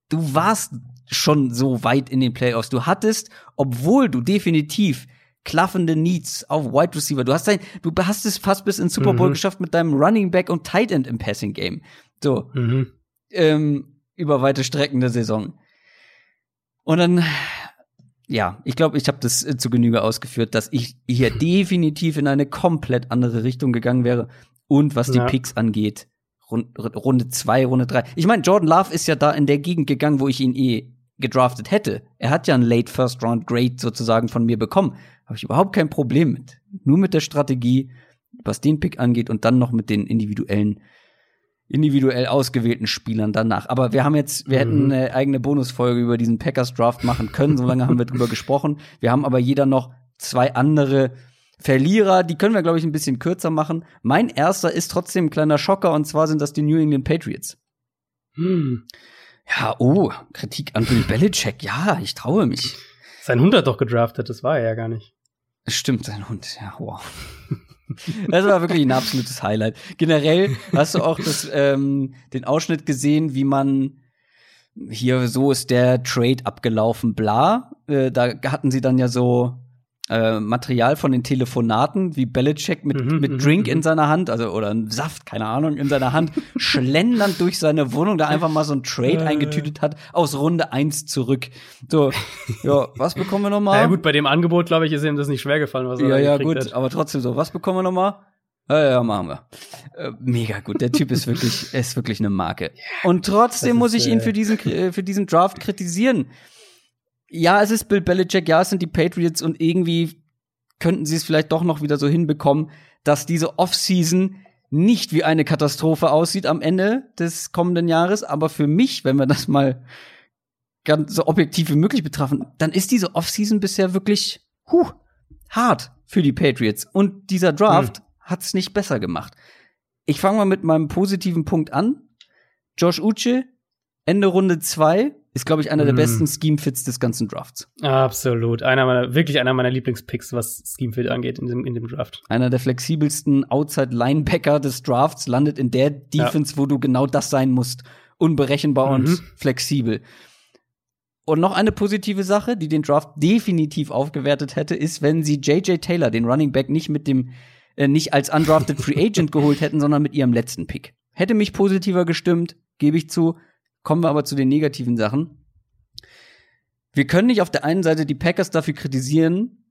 [SPEAKER 1] du warst schon so weit in den Playoffs. Du hattest, obwohl du definitiv klaffende Needs auf Wide Receiver. Du hast dein, du hast es fast bis ins Super Bowl
[SPEAKER 2] Mhm.
[SPEAKER 1] geschafft mit deinem Running Back und Tight End im Passing Game. So,
[SPEAKER 2] Mhm.
[SPEAKER 1] ähm, über weite Strecken der Saison. Und dann, ja, ich glaube, ich habe das äh, zu Genüge ausgeführt, dass ich hier definitiv in eine komplett andere Richtung gegangen wäre. Und was die
[SPEAKER 2] Ja.
[SPEAKER 1] Picks angeht, Rund, Runde zwei, Runde drei. Ich meine, Jordan Love ist ja da in der Gegend gegangen, wo ich ihn eh gedraftet hätte. Er hat ja einen Late First Round Grade sozusagen von mir bekommen. Habe ich überhaupt kein Problem mit. Nur mit der Strategie, was den Pick angeht und dann noch mit den individuellen individuell ausgewählten Spielern danach. Aber wir haben jetzt, wir hätten
[SPEAKER 2] Mhm.
[SPEAKER 1] eine eigene Bonusfolge über diesen Packers Draft machen können. So lange haben wir drüber gesprochen. Wir haben aber jeder noch zwei andere Verlierer. Die können wir, glaube ich, ein bisschen kürzer machen. Mein erster ist trotzdem ein kleiner Schocker und zwar sind das die New England Patriots.
[SPEAKER 2] Hm.
[SPEAKER 1] Ja, oh, Kritik an Bill Belichick. Ja, ich traue mich.
[SPEAKER 2] Sein Hund hat doch gedraftet, das war er ja gar nicht.
[SPEAKER 1] Stimmt, sein Hund. Ja, wow. Das war wirklich ein absolutes Highlight. Generell hast du auch das, ähm, den Ausschnitt gesehen, wie man hier so ist der Trade abgelaufen, bla. Äh, da hatten sie dann ja so äh, Material von den Telefonaten, wie Belichick mit,
[SPEAKER 2] Mhm,
[SPEAKER 1] mit
[SPEAKER 2] mhm,
[SPEAKER 1] Drink
[SPEAKER 2] mhm.
[SPEAKER 1] in seiner Hand, also oder ein Saft, keine Ahnung, in seiner Hand, schlendernd durch seine Wohnung, da einfach mal so ein Trade
[SPEAKER 2] Äh.
[SPEAKER 1] eingetütet hat, aus Runde eins zurück. So, ja, was bekommen wir nochmal?
[SPEAKER 2] Ja gut, bei dem Angebot, glaube ich, ist ihm das nicht schwer gefallen, was er
[SPEAKER 1] Ja, ja, gut,
[SPEAKER 2] hat.
[SPEAKER 1] aber trotzdem so, was bekommen wir nochmal? Ja, ja, machen wir. Äh, mega gut. Der Typ ist wirklich, ist wirklich eine Marke. Und trotzdem
[SPEAKER 2] Das
[SPEAKER 1] muss
[SPEAKER 2] ist,
[SPEAKER 1] ich ihn
[SPEAKER 2] äh,
[SPEAKER 1] für diesen, äh, für diesen Draft kritisieren. Ja, es ist Bill Belichick, ja, es sind die Patriots und irgendwie könnten sie es vielleicht doch noch wieder so hinbekommen, dass diese Offseason nicht wie eine Katastrophe aussieht am Ende des kommenden Jahres. Aber für mich, wenn wir das mal ganz so objektiv wie möglich betrachten, dann ist diese Offseason bisher wirklich huh, hart für die Patriots. Und dieser Draft hat's nicht besser gemacht. Ich fange mal mit meinem positiven Punkt an. Josh Uche, Ende Runde zwei ist, glaube ich, einer der
[SPEAKER 2] Mm.
[SPEAKER 1] besten Scheme-Fits des ganzen Drafts.
[SPEAKER 2] Absolut. Einer meiner, wirklich einer meiner Lieblingspicks, was Schemefit angeht in dem, in dem Draft.
[SPEAKER 1] Einer der flexibelsten Outside-Linebacker des Drafts landet in der Defense, wo du genau das sein musst, unberechenbar mhm. und flexibel. Und noch eine positive Sache, die den Draft definitiv aufgewertet hätte, ist, wenn sie JJ Taylor, den Running Back, nicht mit dem, äh, nicht als undrafted Free Agent geholt hätten, sondern mit ihrem letzten Pick. Hätte mich positiver gestimmt, gebe ich zu. Kommen wir aber zu den negativen Sachen. Wir können nicht auf der einen Seite die Packers dafür kritisieren,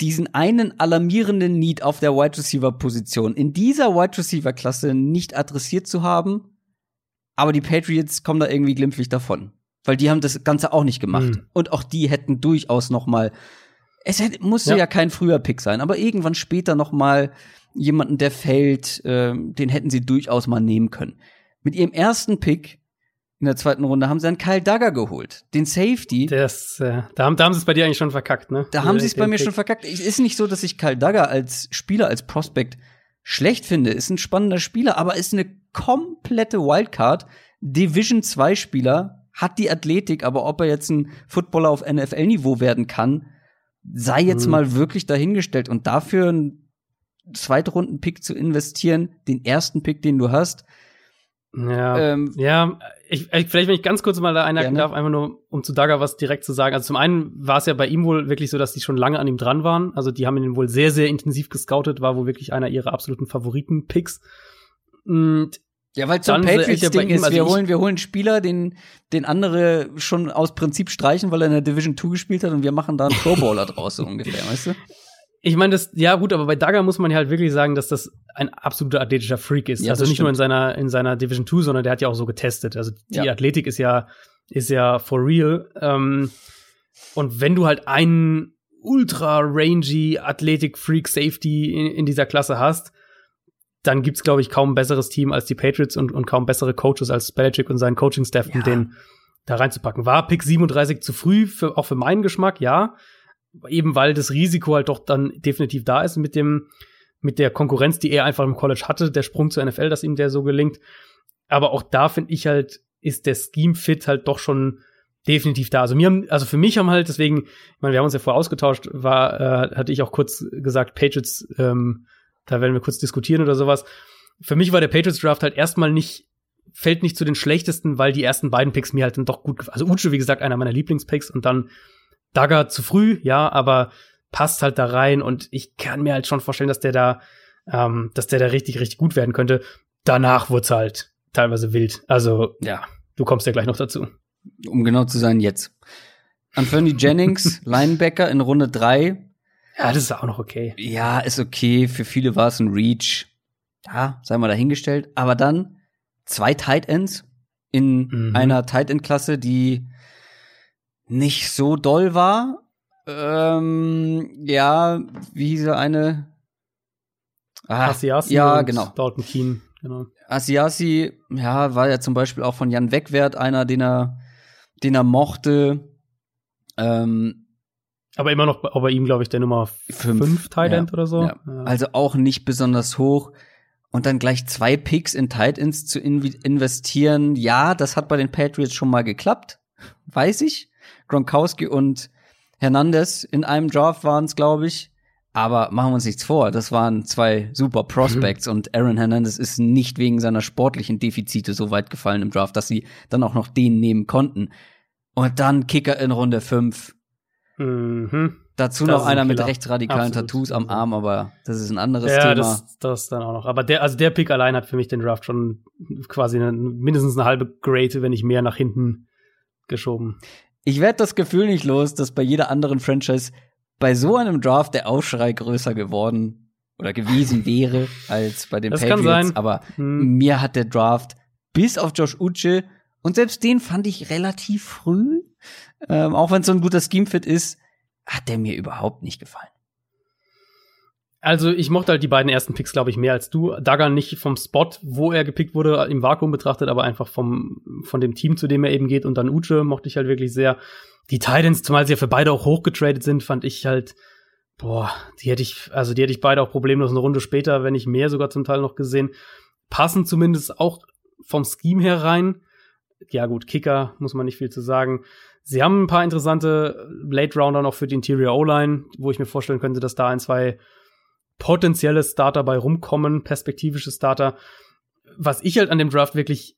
[SPEAKER 1] diesen einen alarmierenden Need auf der Wide Receiver Position in dieser Wide Receiver Klasse nicht adressiert zu haben, aber die Patriots kommen da irgendwie glimpflich davon weil die haben das Ganze auch nicht gemacht. Mhm. Und auch die hätten durchaus noch mal es hätte, musste ja. ja kein früher Pick sein, aber irgendwann später noch mal jemanden, der fällt, äh, den hätten sie durchaus mal nehmen können. Mit ihrem ersten Pick in der zweiten Runde haben sie dann Kyle Dagger geholt, den Safety.
[SPEAKER 2] Das, äh, da haben, da haben sie es bei dir eigentlich schon verkackt, ne?
[SPEAKER 1] Da haben sie es bei mir Pick. schon verkackt. Es ist nicht so, dass ich Kyle Dagger als Spieler, als Prospect schlecht finde. Ist ein spannender Spieler, aber ist eine komplette Wildcard. Division 2 Spieler, hat die Athletik, aber ob er jetzt ein Footballer auf NFL-Niveau werden kann, sei jetzt mhm. mal wirklich dahingestellt. Und dafür einen Zweitrunden-Pick zu investieren, den ersten Pick, den du hast.
[SPEAKER 2] Ja, ähm, ja ich, ich, vielleicht, wenn ich ganz kurz mal da einhaken darf, einfach nur, um zu Dagger was direkt zu sagen. Also zum einen war es ja bei ihm wohl wirklich so, dass die schon lange an ihm dran waren. Also die haben ihn wohl sehr, sehr intensiv gescoutet, war wohl wirklich einer ihrer absoluten Favoriten-Picks. Und
[SPEAKER 1] ja, weil zum Patriots-Ding ist, also wir holen, wir holen Spieler, den, den andere schon aus Prinzip streichen, weil er in der Division 2 gespielt hat und wir machen da einen Pro Bowler draus, so ungefähr, weißt du?
[SPEAKER 2] Ich meine, das, ja gut, aber bei Dagger muss man ja halt wirklich sagen, dass das ein absoluter athletischer Freak ist. Ja, also nicht stimmt. nur in seiner, in seiner Division 2, sondern der hat ja auch so getestet. Also die ja. Athletik ist ja, ist ja for real. Ähm, und wenn du halt einen ultra rangy Athletic Freak Safety in, in dieser Klasse hast, dann gibt's glaube ich kaum ein besseres Team als die Patriots und, und kaum bessere Coaches als Belichick und seinen Coaching-Staff, ja. um den da reinzupacken. War Pick 37 zu früh, für, auch für meinen Geschmack, ja. Eben weil das Risiko halt doch dann definitiv da ist mit dem, mit der Konkurrenz, die er einfach im College hatte, der Sprung zur NFL, dass ihm der so gelingt. Aber auch da finde ich halt, ist der Scheme-Fit halt doch schon definitiv da. Also mir haben, also für mich haben halt deswegen, ich meine, wir haben uns ja vorher ausgetauscht, war, äh, hatte ich auch kurz gesagt, Patriots ähm, da werden wir kurz diskutieren oder sowas. Für mich war der Patriots Draft halt erstmal nicht, fällt nicht zu den schlechtesten, weil die ersten beiden Picks mir halt dann doch gut gefallen. Also Uche, wie gesagt, einer meiner Lieblingspicks und dann Dagger zu früh, ja, aber passt halt da rein und ich kann mir halt schon vorstellen, dass der da, ähm, dass der da richtig, richtig gut werden könnte. Danach wurde halt teilweise wild. Also, ja, du kommst ja gleich noch dazu.
[SPEAKER 1] Um genau zu sein, jetzt. Anthony Jennings, Linebacker in Runde drei
[SPEAKER 2] ja, das ist auch noch okay.
[SPEAKER 1] Ja, ist okay. Für viele war es ein Reach. Ja, sei mal dahingestellt. Aber dann zwei Tight Ends in mhm. einer Tight End Klasse, die nicht so doll war. Ähm, ja, wie hieß er eine?
[SPEAKER 2] Ah, Asiasi
[SPEAKER 1] ja, genau.
[SPEAKER 2] Dalton Keen, genau.
[SPEAKER 1] Asiasi, ja, war ja zum Beispiel auch von Jan Wegwert einer, den er, den er mochte. Ähm,
[SPEAKER 2] aber immer noch bei ihm, glaube ich, der Nummer 5 Tight End ja, oder so. Ja.
[SPEAKER 1] Also auch nicht besonders hoch. Und dann gleich zwei Picks in Tight Ends zu in investieren, ja, das hat bei den Patriots schon mal geklappt. Weiß ich. Gronkowski und Hernandez in einem Draft waren es, glaube ich. Aber machen wir uns nichts vor, das waren zwei super Prospects mhm. und Aaron Hernandez ist nicht wegen seiner sportlichen Defizite so weit gefallen im Draft, dass sie dann auch noch den nehmen konnten. Und dann Kicker in Runde 5 Mhm. Dazu das noch einer ein mit rechtsradikalen Absolut. Tattoos am Arm, aber das ist ein anderes ja, Thema. Ja,
[SPEAKER 2] das, das dann auch noch. Aber der, also der Pick allein hat für mich den Draft schon quasi eine, mindestens eine halbe Grade, wenn nicht mehr, nach hinten geschoben.
[SPEAKER 1] Ich werde das Gefühl nicht los, dass bei jeder anderen Franchise bei so einem Draft der Aufschrei größer geworden oder gewesen wäre als bei den das Patriots. Kann sein. Aber hm. mir hat der Draft bis auf Josh Uche und selbst den fand ich relativ früh ähm, auch wenn es so ein guter Scheme-Fit ist, hat der mir überhaupt nicht gefallen.
[SPEAKER 2] Also ich mochte halt die beiden ersten Picks, glaube ich, mehr als du. Dagger nicht vom Spot, wo er gepickt wurde, im Vakuum betrachtet, aber einfach vom, von dem Team, zu dem er eben geht. Und dann Uche mochte ich halt wirklich sehr. Die Titans, zumal sie ja für beide auch hochgetradet sind, fand ich halt, boah, die hätte ich, also die hätte ich beide auch problemlos eine Runde später, wenn nicht mehr sogar zum Teil noch gesehen. Passen zumindest auch vom Scheme her rein. Ja gut, Kicker, muss man nicht viel zu sagen. Sie haben ein paar interessante Late Rounder noch für die Interior O-Line, wo ich mir vorstellen könnte, dass da ein, zwei potenzielle Starter bei rumkommen, perspektivische Starter. Was ich halt an dem Draft wirklich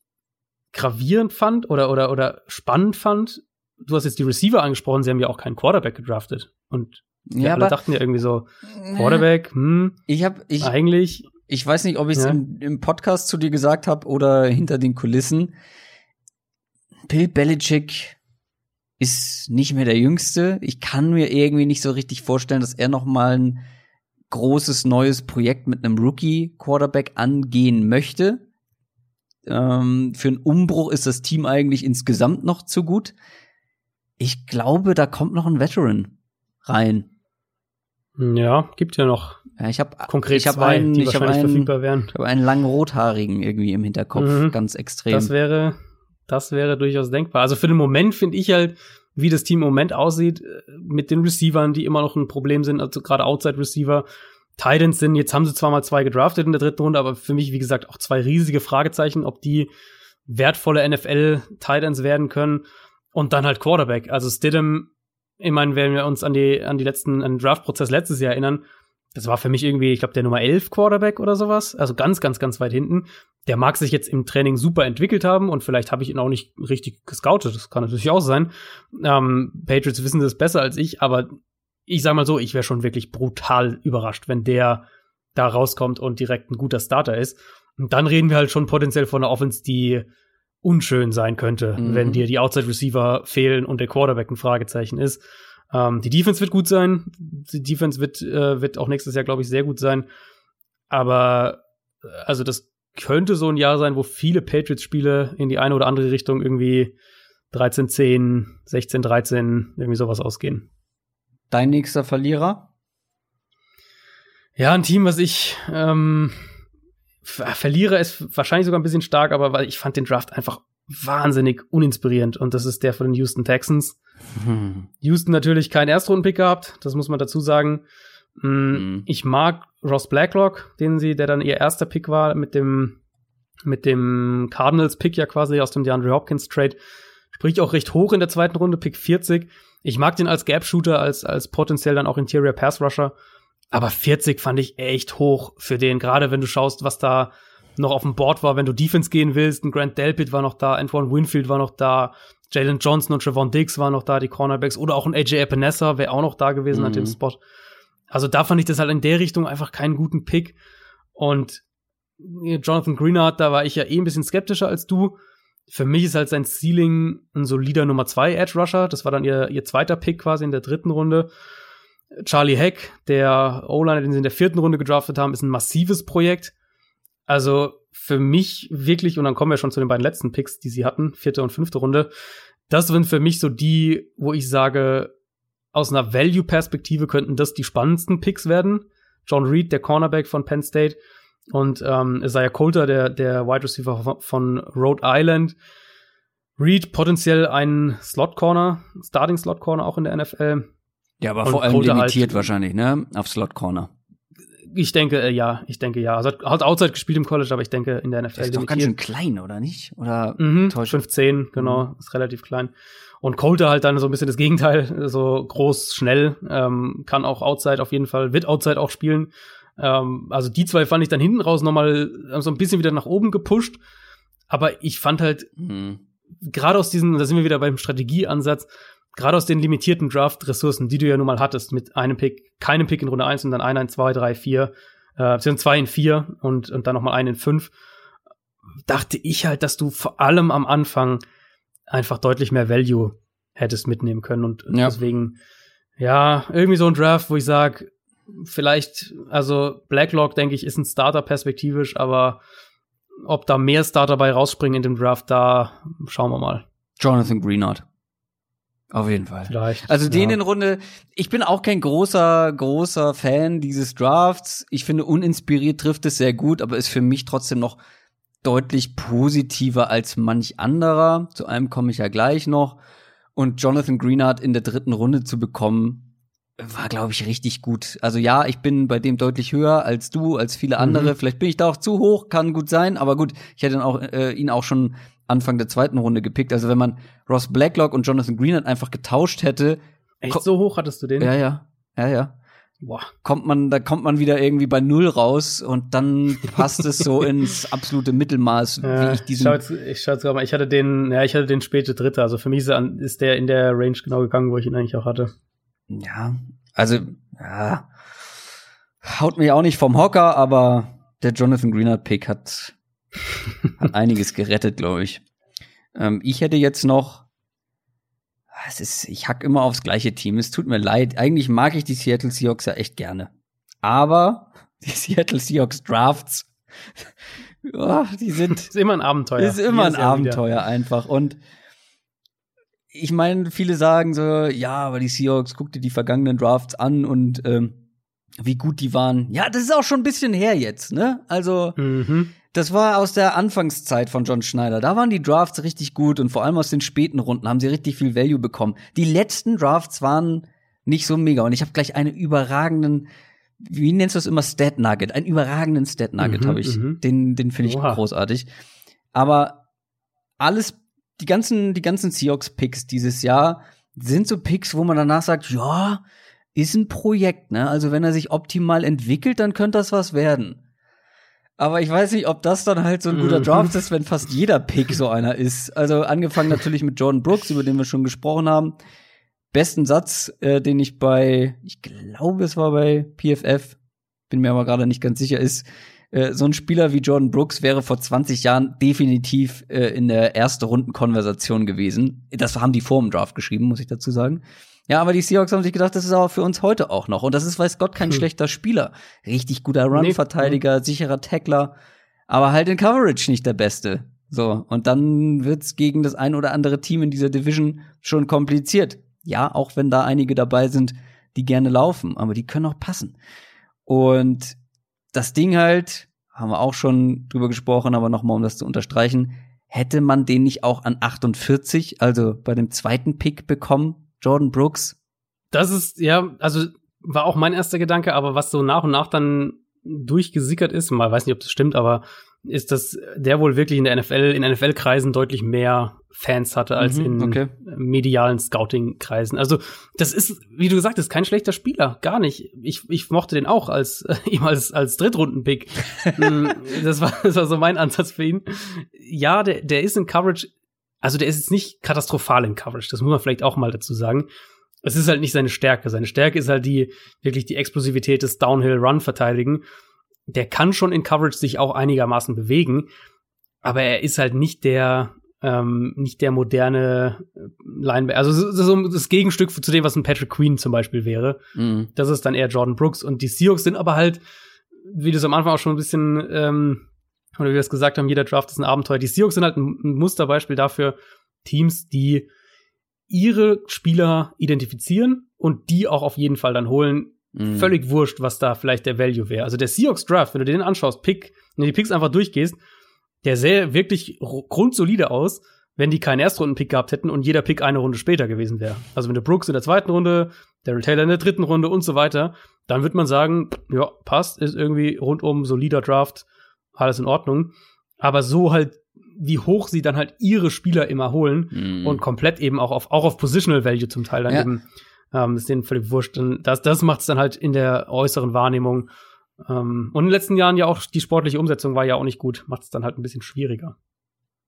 [SPEAKER 2] gravierend fand oder, oder, oder spannend fand, du hast jetzt die Receiver angesprochen, sie haben ja auch keinen Quarterback gedraftet. Und wir
[SPEAKER 1] Ja,
[SPEAKER 2] alle
[SPEAKER 1] aber
[SPEAKER 2] dachten ja irgendwie so, Quarterback, hm,
[SPEAKER 1] ich habe ich
[SPEAKER 2] eigentlich,
[SPEAKER 1] Ich weiß nicht, ob ich es
[SPEAKER 2] Ja.
[SPEAKER 1] im, im Podcast zu dir gesagt habe oder hinter den Kulissen. Bill Belichick ist nicht mehr der Jüngste. Ich kann mir irgendwie nicht so richtig vorstellen, dass er noch mal ein großes neues Projekt mit einem Rookie Quarterback angehen möchte. Ähm, für einen Umbruch ist das Team eigentlich insgesamt noch zu gut. Ich glaube, da kommt noch ein Veteran rein.
[SPEAKER 2] ja, gibt ja noch
[SPEAKER 1] Ja, ich habe
[SPEAKER 2] konkret
[SPEAKER 1] ich hab
[SPEAKER 2] zwei,
[SPEAKER 1] einen,
[SPEAKER 2] die
[SPEAKER 1] ich
[SPEAKER 2] wahrscheinlich
[SPEAKER 1] einen,
[SPEAKER 2] verfügbar wären.
[SPEAKER 1] ich habe einen langen Rothaarigen irgendwie im Hinterkopf,
[SPEAKER 2] Mhm.
[SPEAKER 1] ganz extrem.
[SPEAKER 2] Das wäre, das wäre durchaus denkbar. Also für den Moment finde ich halt, wie das Team im Moment aussieht, äh, mit den Receivern, die immer noch ein Problem sind, also gerade Outside Receiver, Titans sind, jetzt haben sie zwar mal zwei gedraftet in der dritten Runde, aber für mich, wie gesagt, auch zwei riesige Fragezeichen, ob die wertvolle NFL Titans werden können und dann halt Quarterback. Also Stidham, ich meine, wenn wir uns an die, an die letzten, an den Draft-Prozess letztes Jahr erinnern, das war für mich irgendwie, ich glaube, der Nummer 11 Quarterback oder sowas. Also ganz, ganz, ganz weit hinten. Der mag sich jetzt im Training super entwickelt haben und vielleicht habe ich ihn auch nicht richtig gescoutet. Das kann natürlich auch sein. Ähm, Patriots wissen das besser als ich, aber ich sag mal so, ich wäre schon wirklich brutal überrascht, wenn der da rauskommt und direkt ein guter Starter ist. Und dann reden wir halt schon potenziell von einer Offense, die unschön sein könnte,
[SPEAKER 1] Mhm.
[SPEAKER 2] wenn dir die Outside Receiver fehlen und der Quarterback ein Fragezeichen ist. Ähm, die Defense wird gut sein. Die Defense wird, äh, wird auch nächstes Jahr, glaube ich, sehr gut sein. Aber äh, also das könnte so ein Jahr sein, wo viele Patriots-Spiele in die eine oder andere Richtung irgendwie 13-10, 16-13, irgendwie sowas ausgehen.
[SPEAKER 1] Dein nächster Verlierer?
[SPEAKER 2] Ja, ein Team, was ich ähm, ver verliere, ist wahrscheinlich sogar ein bisschen stark, aber weil ich fand den Draft einfach wahnsinnig uninspirierend und das ist der von den Houston Texans.
[SPEAKER 1] Hm.
[SPEAKER 2] Houston natürlich keinen Erstrundenpick gehabt, das muss man dazu sagen.
[SPEAKER 1] Mhm.
[SPEAKER 2] Ich mag Ross Blacklock, den sie, der dann ihr erster Pick war mit dem mit dem Cardinals Pick ja quasi aus dem DeAndre Hopkins Trade. Sprich auch recht hoch in der zweiten Runde, Pick 40. Ich mag den als Gap Shooter, als als potenziell dann auch Interior Pass Rusher. Aber 40 fand ich echt hoch für den, gerade wenn du schaust, was da noch auf dem Board war, wenn du Defense gehen willst. Ein Grant Delpit war noch da, Antoine Winfield war noch da, Jalen Johnson und Trevon Diggs waren noch da, die Cornerbacks. Oder auch ein AJ Epinesa wäre auch noch da gewesen an
[SPEAKER 1] Mhm.
[SPEAKER 2] dem Spot. Also da fand ich das halt in der Richtung einfach keinen guten Pick. Und Jonathan Greenard, da war ich ja eh ein bisschen skeptischer als du. Für mich ist halt sein Ceiling ein solider Nummer 2 Edge Rusher. Das war dann ihr, ihr zweiter Pick quasi in der dritten Runde. Charlie Heck, der O-Liner, den sie in der vierten Runde gedraftet haben, ist ein massives Projekt. Also für mich wirklich, und dann kommen wir schon zu den beiden letzten Picks, die sie hatten, vierte und fünfte Runde. Das sind für mich so die, wo ich sage, aus einer Value-Perspektive könnten das die spannendsten Picks werden. John Reed, der Cornerback von Penn State, und ähm, Isaiah Coulter, der, der Wide Receiver von- von Rhode Island. Reed potenziell ein Slot-Corner, Starting-Slot-Corner auch in der NFL.
[SPEAKER 1] Ja, aber
[SPEAKER 2] Und
[SPEAKER 1] vor allem
[SPEAKER 2] Coulter
[SPEAKER 1] limitiert
[SPEAKER 2] halt-
[SPEAKER 1] wahrscheinlich, ne? Auf Slot Corner.
[SPEAKER 2] Ich denke, äh, ja, ich denke, ja. Also hat, hat Outside gespielt im College, aber ich denke in der NFL
[SPEAKER 1] Der ist doch ganz schön klein, oder nicht? Oder
[SPEAKER 2] Mhm,
[SPEAKER 1] täuscht-
[SPEAKER 2] 15, genau, ist relativ klein. Und Coulter halt dann so ein bisschen das Gegenteil, so groß, schnell, ähm, kann auch Outside auf jeden Fall, wird Outside auch spielen. Ähm, also die zwei fand ich dann hinten raus nochmal so ein bisschen wieder nach oben gepusht. Aber ich fand halt,
[SPEAKER 1] Hm.
[SPEAKER 2] gerade aus diesen, da sind wir wieder beim Strategieansatz, gerade aus den limitierten Draft-Ressourcen, die du ja nun mal hattest, mit einem Pick, keinem Pick in Runde 1 und dann einer in 2, 3, 4, äh, sind zwei in 4 und, und dann nochmal einen in 5, dachte ich halt, dass du vor allem am Anfang einfach deutlich mehr Value hättest mitnehmen können. Und
[SPEAKER 1] Ja.
[SPEAKER 2] deswegen, ja, irgendwie so ein Draft, wo ich sage, vielleicht, also Blacklock, denke ich, ist ein Starter perspektivisch, aber ob da mehr Starter bei rausspringen in dem Draft, da schauen wir mal.
[SPEAKER 1] Jonathan Greenard. Auf jeden Fall.
[SPEAKER 2] Vielleicht.
[SPEAKER 1] Also den
[SPEAKER 2] ja.
[SPEAKER 1] in Runde, ich bin auch kein großer, großer Fan dieses Drafts. Ich finde, uninspiriert trifft es sehr gut, aber ist für mich trotzdem noch deutlich positiver als manch anderer. Zu einem komme ich ja gleich noch. Und Jonathan Greenard in der dritten Runde zu bekommen, war, glaube ich, richtig gut. Also ja, ich bin bei dem deutlich höher als du, als viele andere.
[SPEAKER 2] Mhm.
[SPEAKER 1] Vielleicht bin ich da auch zu hoch, kann gut sein, aber gut, ich hätte ihn auch, äh, ihn auch schon Anfang der zweiten Runde gepickt. Also wenn man Ross Blacklock und Jonathan Greenard einfach getauscht hätte,
[SPEAKER 2] Echt so hoch hattest du den?
[SPEAKER 1] ja, ja, ja, ja. Boah. kommt man, da kommt man wieder irgendwie bei Null raus und dann passt es so ins absolute Mittelmaß,
[SPEAKER 2] ja, wie ich diesen. Schau ich schau jetzt gerade mal, ich hatte den, ja, ich hatte den späte Dritte, also für mich ist der in der Range genau gegangen, wo ich ihn eigentlich auch hatte.
[SPEAKER 1] Ja, also, ja, haut mir auch nicht vom Hocker, aber der Jonathan Greenard-Pick hat, hat einiges gerettet, glaube ich. Ähm, ich hätte jetzt noch es ist, ich hack immer aufs gleiche Team. Es tut mir leid. Eigentlich mag ich die Seattle Seahawks ja echt gerne. Aber die Seattle Seahawks Drafts, oh, die sind.
[SPEAKER 2] ist immer ein Abenteuer.
[SPEAKER 1] Ist immer ein Abenteuer wieder. einfach. Und ich meine, viele sagen so, ja, aber die Seahawks, guck dir die vergangenen Drafts an und ähm, wie gut die waren. Ja, das ist auch schon ein bisschen her jetzt, ne? Also, mhm. Das war aus der Anfangszeit von John Schneider. Da waren die Drafts richtig gut und vor allem aus den späten Runden haben sie richtig viel Value bekommen. Die letzten Drafts waren nicht so mega und ich habe gleich einen überragenden, wie nennst du es immer, Stat Nugget, einen überragenden Stat Nugget mhm, habe ich. Mhm. Den, den finde ich Oha. großartig. Aber alles, die ganzen, die ganzen Seahawks Picks dieses Jahr sind so Picks, wo man danach sagt, ja, ist ein Projekt, ne? Also wenn er sich optimal entwickelt, dann könnte das was werden. Aber ich weiß nicht, ob das dann halt so ein guter mhm. Draft ist, wenn fast jeder Pick so einer ist. Also angefangen natürlich mit Jordan Brooks, über den wir schon gesprochen haben. Besten Satz, äh, den ich bei, ich glaube, es war bei PFF, bin mir aber gerade nicht ganz sicher, ist, äh, so ein Spieler wie Jordan Brooks wäre vor 20 Jahren definitiv äh, in der ersten Rundenkonversation gewesen. Das haben die vor dem Draft geschrieben, muss ich dazu sagen. Ja, aber die Seahawks haben sich gedacht, das ist aber für uns heute auch noch. Und das ist, weiß Gott, kein hm. schlechter Spieler. Richtig guter Run-Verteidiger, nee. sicherer Tackler, aber halt in Coverage nicht der Beste. So, und dann wird's gegen das ein oder andere Team in dieser Division schon kompliziert. Ja, auch wenn da einige dabei sind, die gerne laufen, aber die können auch passen. Und das Ding halt, haben wir auch schon drüber gesprochen, aber nochmal, um das zu unterstreichen, hätte man den nicht auch an 48, also bei dem zweiten Pick bekommen, Jordan Brooks.
[SPEAKER 2] Das ist, ja, also war auch mein erster Gedanke, aber was so nach und nach dann durchgesickert ist, mal weiß nicht, ob das stimmt, aber ist, dass der wohl wirklich in der NFL, in NFL-Kreisen deutlich mehr Fans hatte als mhm, in okay. medialen Scouting-Kreisen. Also, das ist, wie du gesagt hast, kein schlechter Spieler. Gar nicht. Ich, ich mochte den auch als, äh, ihm als, als Drittrunden-Pick. Mm, das war, das war so mein Ansatz für ihn. Ja, der, der ist in Coverage also der ist jetzt nicht katastrophal in Coverage, das muss man vielleicht auch mal dazu sagen. Es ist halt nicht seine Stärke. Seine Stärke ist halt die, wirklich die Explosivität des Downhill-Run-Verteidigen. Der kann schon in Coverage sich auch einigermaßen bewegen, aber er ist halt nicht der, ähm, nicht der moderne Linebacker. Also so das Gegenstück zu dem, was ein Patrick Queen zum Beispiel wäre. Mhm. Das ist dann eher Jordan Brooks. Und die Seahawks sind aber halt, wie du es am Anfang auch schon ein bisschen ähm, oder wie wir es gesagt haben, jeder Draft ist ein Abenteuer. Die Seahawks sind halt ein Musterbeispiel dafür, Teams, die ihre Spieler identifizieren und die auch auf jeden Fall dann holen. Mhm. Völlig wurscht, was da vielleicht der Value wäre. Also der Seahawks Draft, wenn du den anschaust, Pick, wenn du die Picks einfach durchgehst, der sähe wirklich grundsolide aus, wenn die keinen Erstrunden-Pick gehabt hätten und jeder Pick eine Runde später gewesen wäre. Also wenn du Brooks in der zweiten Runde, Daryl Taylor in der dritten Runde und so weiter, dann wird man sagen, ja, passt, ist irgendwie rundum solider Draft alles in Ordnung. Aber so halt, wie hoch sie dann halt ihre Spieler immer holen mm. und komplett eben auch auf, auch auf Positional Value zum Teil dann ja. eben, ähm, ist denen völlig wurscht. Und das, das macht es dann halt in der äußeren Wahrnehmung. Ähm, und in den letzten Jahren ja auch die sportliche Umsetzung war ja auch nicht gut, macht es dann halt ein bisschen schwieriger.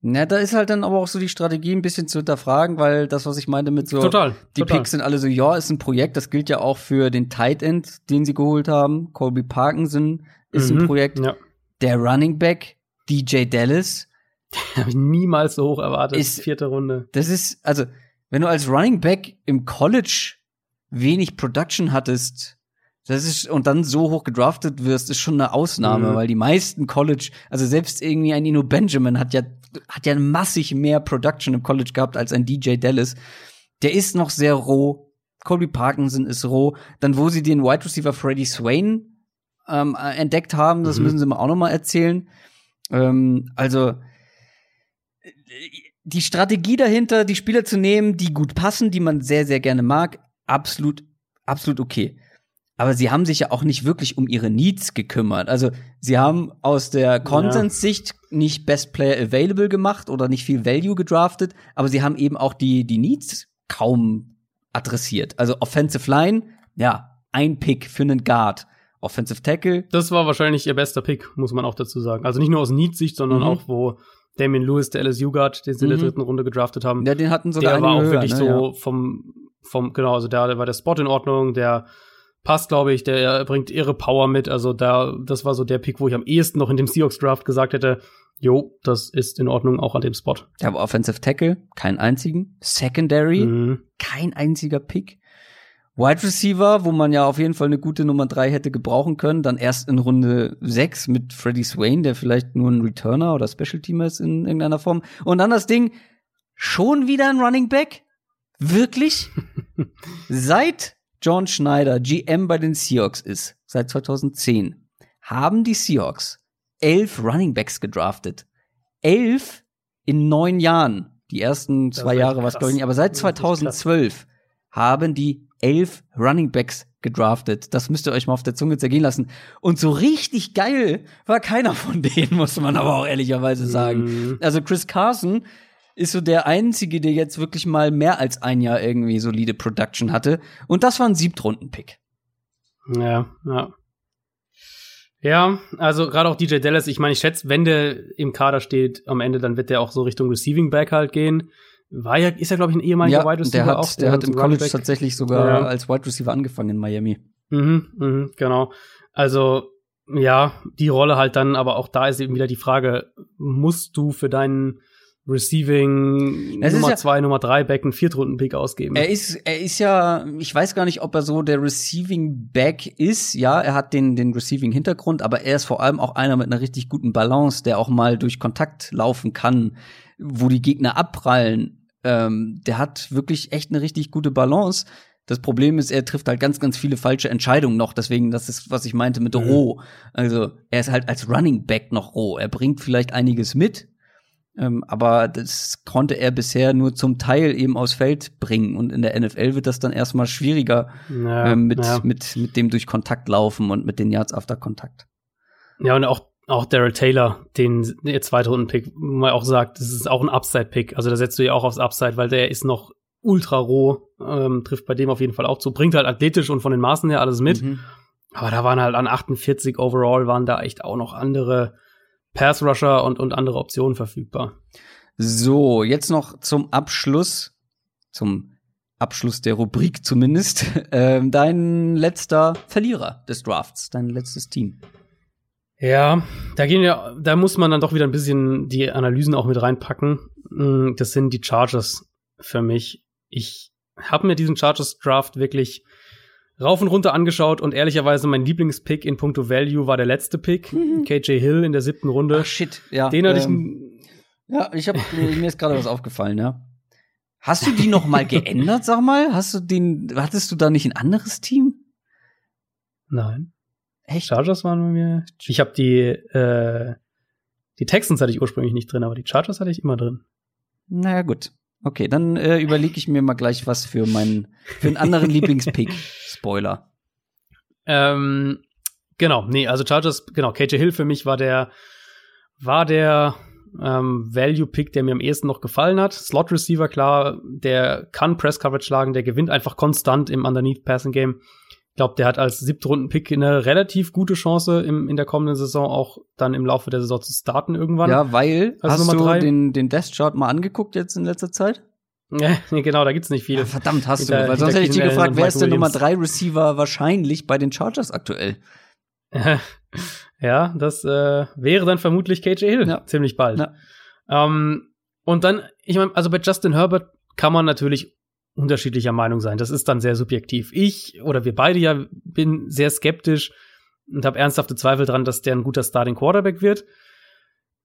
[SPEAKER 1] Na, da ist halt dann aber auch so die Strategie ein bisschen zu hinterfragen, weil das, was ich meinte mit so,
[SPEAKER 2] total,
[SPEAKER 1] die
[SPEAKER 2] total.
[SPEAKER 1] Picks sind alle so, ja, ist ein Projekt, das gilt ja auch für den Tight End, den sie geholt haben. Colby Parkinson ist mhm, ein Projekt. Ja der Running Back DJ Dallas.
[SPEAKER 2] Habe ich niemals so hoch erwartet. Ist, vierte Runde.
[SPEAKER 1] Das ist, also, wenn du als Running Back im College wenig Production hattest, das ist, und dann so hoch gedraftet wirst, ist schon eine Ausnahme, mhm. weil die meisten College, also selbst irgendwie ein Ino Benjamin hat ja, hat ja massig mehr Production im College gehabt als ein DJ Dallas. Der ist noch sehr roh. Colby Parkinson ist roh. Dann, wo sie den Wide Receiver Freddie Swain ähm, entdeckt haben. Das mhm. müssen sie mir auch noch mal erzählen. Ähm, also die Strategie dahinter, die Spieler zu nehmen, die gut passen, die man sehr, sehr gerne mag, absolut, absolut okay. Aber sie haben sich ja auch nicht wirklich um ihre Needs gekümmert. Also sie haben aus der Konsens-Sicht nicht Best Player Available gemacht oder nicht viel Value gedraftet, aber sie haben eben auch die, die Needs kaum adressiert. Also Offensive Line, ja, ein Pick für einen Guard. Offensive Tackle.
[SPEAKER 2] Das war wahrscheinlich ihr bester Pick, muss man auch dazu sagen. Also nicht nur aus Need-Sicht, sondern
[SPEAKER 1] Mhm.
[SPEAKER 2] auch, wo Damien Lewis, der LSU-Guard, den sie in der
[SPEAKER 1] Mhm.
[SPEAKER 2] dritten Runde gedraftet haben,
[SPEAKER 1] Ja, den hatten sogar
[SPEAKER 2] der war auch
[SPEAKER 1] höher,
[SPEAKER 2] wirklich
[SPEAKER 1] ne?
[SPEAKER 2] so
[SPEAKER 1] Ja.
[SPEAKER 2] vom, vom, genau, also da war der Spot in Ordnung, der passt, glaube ich, der bringt ihre Power mit. Also da, das war so der Pick, wo ich am ehesten noch in dem Seahawks-Draft gesagt hätte, jo, das ist in Ordnung, auch an dem Spot.
[SPEAKER 1] Der war Offensive Tackle, keinen einzigen. Secondary,
[SPEAKER 2] Mhm.
[SPEAKER 1] kein einziger Pick. Wide Receiver, wo man ja auf jeden Fall eine gute Nummer drei hätte gebrauchen können, dann erst in Runde sechs mit Freddie Swain, der vielleicht nur ein Returner oder Special Teamer ist in irgendeiner Form. Und dann das Ding, schon wieder ein Running Back? Wirklich? Seit John Schneider GM bei den Seahawks ist, seit 2010, haben die Seahawks elf Running Backs gedraftet. Elf in neun Jahren. Die ersten zwei Jahre war es, glaube ich, nicht. Aber seit
[SPEAKER 2] Das ist echt krass.
[SPEAKER 1] 2012 haben die elf Running Backs gedraftet. Das müsst ihr euch mal auf der Zunge zergehen lassen. Und so richtig geil war keiner von denen, muss man aber auch ehrlicherweise sagen.
[SPEAKER 2] Mhm.
[SPEAKER 1] Also Chris Carson ist so der einzige, der jetzt wirklich mal mehr als ein Jahr irgendwie solide Production hatte. Und das war ein Siebtrunden-Pick.
[SPEAKER 2] Ja, ja. Ja, also gerade auch DJ Dallas, ich meine, ich schätze, wenn der im Kader steht am Ende, dann wird der auch so Richtung Receiving Back halt gehen. War ja, ist ja, glaube ich, ein ehemaliger Wide Receiver
[SPEAKER 1] der hat,
[SPEAKER 2] auch.
[SPEAKER 1] der hat im College
[SPEAKER 2] Running Back-
[SPEAKER 1] tatsächlich sogar
[SPEAKER 2] Ja.
[SPEAKER 1] als Wide Receiver angefangen in Miami.
[SPEAKER 2] Mhm, mhm, genau. Also, ja, die Rolle halt dann, aber auch da ist eben wieder die Frage, musst du für deinen Receiving
[SPEAKER 1] Es
[SPEAKER 2] Nummer
[SPEAKER 1] ja-
[SPEAKER 2] zwei, Nummer drei Back einen Viertrunden-Pick ausgeben?
[SPEAKER 1] Er ist, er ist ja, ich weiß gar nicht, ob er so der Receiving Back ist. Ja, er hat den, den Receiving Hintergrund, aber er ist vor allem auch einer mit einer richtig guten Balance, der auch mal durch Kontakt laufen kann, wo die Gegner abprallen. Ähm, der hat wirklich echt eine richtig gute Balance. Das Problem ist, er trifft halt ganz, ganz viele falsche Entscheidungen noch. Deswegen, das ist, was ich meinte mit
[SPEAKER 2] Mhm.
[SPEAKER 1] roh. Also, er ist halt als Running Back noch roh. Er bringt vielleicht einiges mit, ähm, aber das konnte er bisher nur zum Teil eben aufs Feld bringen. Und in der NFL wird das dann erstmal schwieriger
[SPEAKER 2] ja,
[SPEAKER 1] ähm, mit,
[SPEAKER 2] ja.
[SPEAKER 1] mit, mit dem durch Kontakt laufen und mit den Yards after Kontakt.
[SPEAKER 2] Ja, und auch, auch Daryl Taylor, den der zweite Runden-Pick, wo man auch sagt, das ist auch ein Upside-Pick. Also da setzt du ja auch aufs Upside, weil der ist noch ultra roh, ähm, trifft bei dem auf jeden Fall auch zu. Bringt halt athletisch und von den Maßen her alles mit.
[SPEAKER 1] Mhm.
[SPEAKER 2] Aber da waren halt an 48 overall waren da echt auch noch andere Pass-Rusher und, und andere Optionen verfügbar.
[SPEAKER 1] So, jetzt noch zum Abschluss, zum Abschluss der Rubrik zumindest, ähm, dein letzter Verlierer des Drafts, dein letztes Team.
[SPEAKER 2] Ja, da gehen wir, da muss man dann doch wieder ein bisschen die Analysen auch mit reinpacken. Mm, Das sind die Chargers für mich. Ich habe mir diesen Chargers Draft wirklich rauf und runter angeschaut und ehrlicherweise mein Lieblingspick in puncto Value war der letzte Pick, KJ Hill in der siebten Runde.
[SPEAKER 1] Ach shit, ja.
[SPEAKER 2] Den hatte
[SPEAKER 1] ähm,
[SPEAKER 2] ich,
[SPEAKER 1] Ja, ich hab, mir ist gerade was aufgefallen, ja. Hast du die noch mal geändert, sag mal? Hast du den, hattest du da nicht ein anderes Team?
[SPEAKER 2] nein,
[SPEAKER 1] Echt?
[SPEAKER 2] Chargers waren bei mir. Ich habe die, äh, die Texans hatte ich ursprünglich nicht drin, aber die Chargers hatte ich immer drin.
[SPEAKER 1] Naja, gut. Okay, dann äh, überlege ich mir mal gleich was für meinen, für einen anderen Lieblingspick. Spoiler.
[SPEAKER 2] Ähm, genau, nee, also Chargers, genau, KJ Hill für mich war der, war der ähm, Value-Pick, der mir am ehesten noch gefallen hat. Slot-Receiver, klar, der kann Press-Coverage schlagen, der gewinnt einfach konstant im Underneath-Passing-Game. Ich glaube, der hat als Siebtrunden-Pick eine relativ gute Chance, im, in der kommenden Saison auch dann im Laufe der Saison zu starten irgendwann.
[SPEAKER 1] Ja, weil,
[SPEAKER 2] Also
[SPEAKER 1] hast du den, den Death Chart mal angeguckt jetzt in letzter Zeit?
[SPEAKER 2] Ja, nee, genau, da gibt's nicht viel.
[SPEAKER 1] Ja, verdammt, hast
[SPEAKER 2] Hinter-
[SPEAKER 1] du. Weil sonst hätte ich dich gefragt, wer ist der Nummer drei Receiver wahrscheinlich bei den Chargers aktuell?
[SPEAKER 2] ja, das äh, wäre dann vermutlich KJ Hill
[SPEAKER 1] Ja.
[SPEAKER 2] ziemlich bald.
[SPEAKER 1] Ja.
[SPEAKER 2] Ähm, und dann, ich meine, also bei Justin Herbert kann man natürlich unterschiedlicher Meinung sein. Das ist dann sehr subjektiv. Ich oder wir beide ja bin sehr skeptisch und habe ernsthafte Zweifel dran, dass der ein guter Starting Quarterback wird.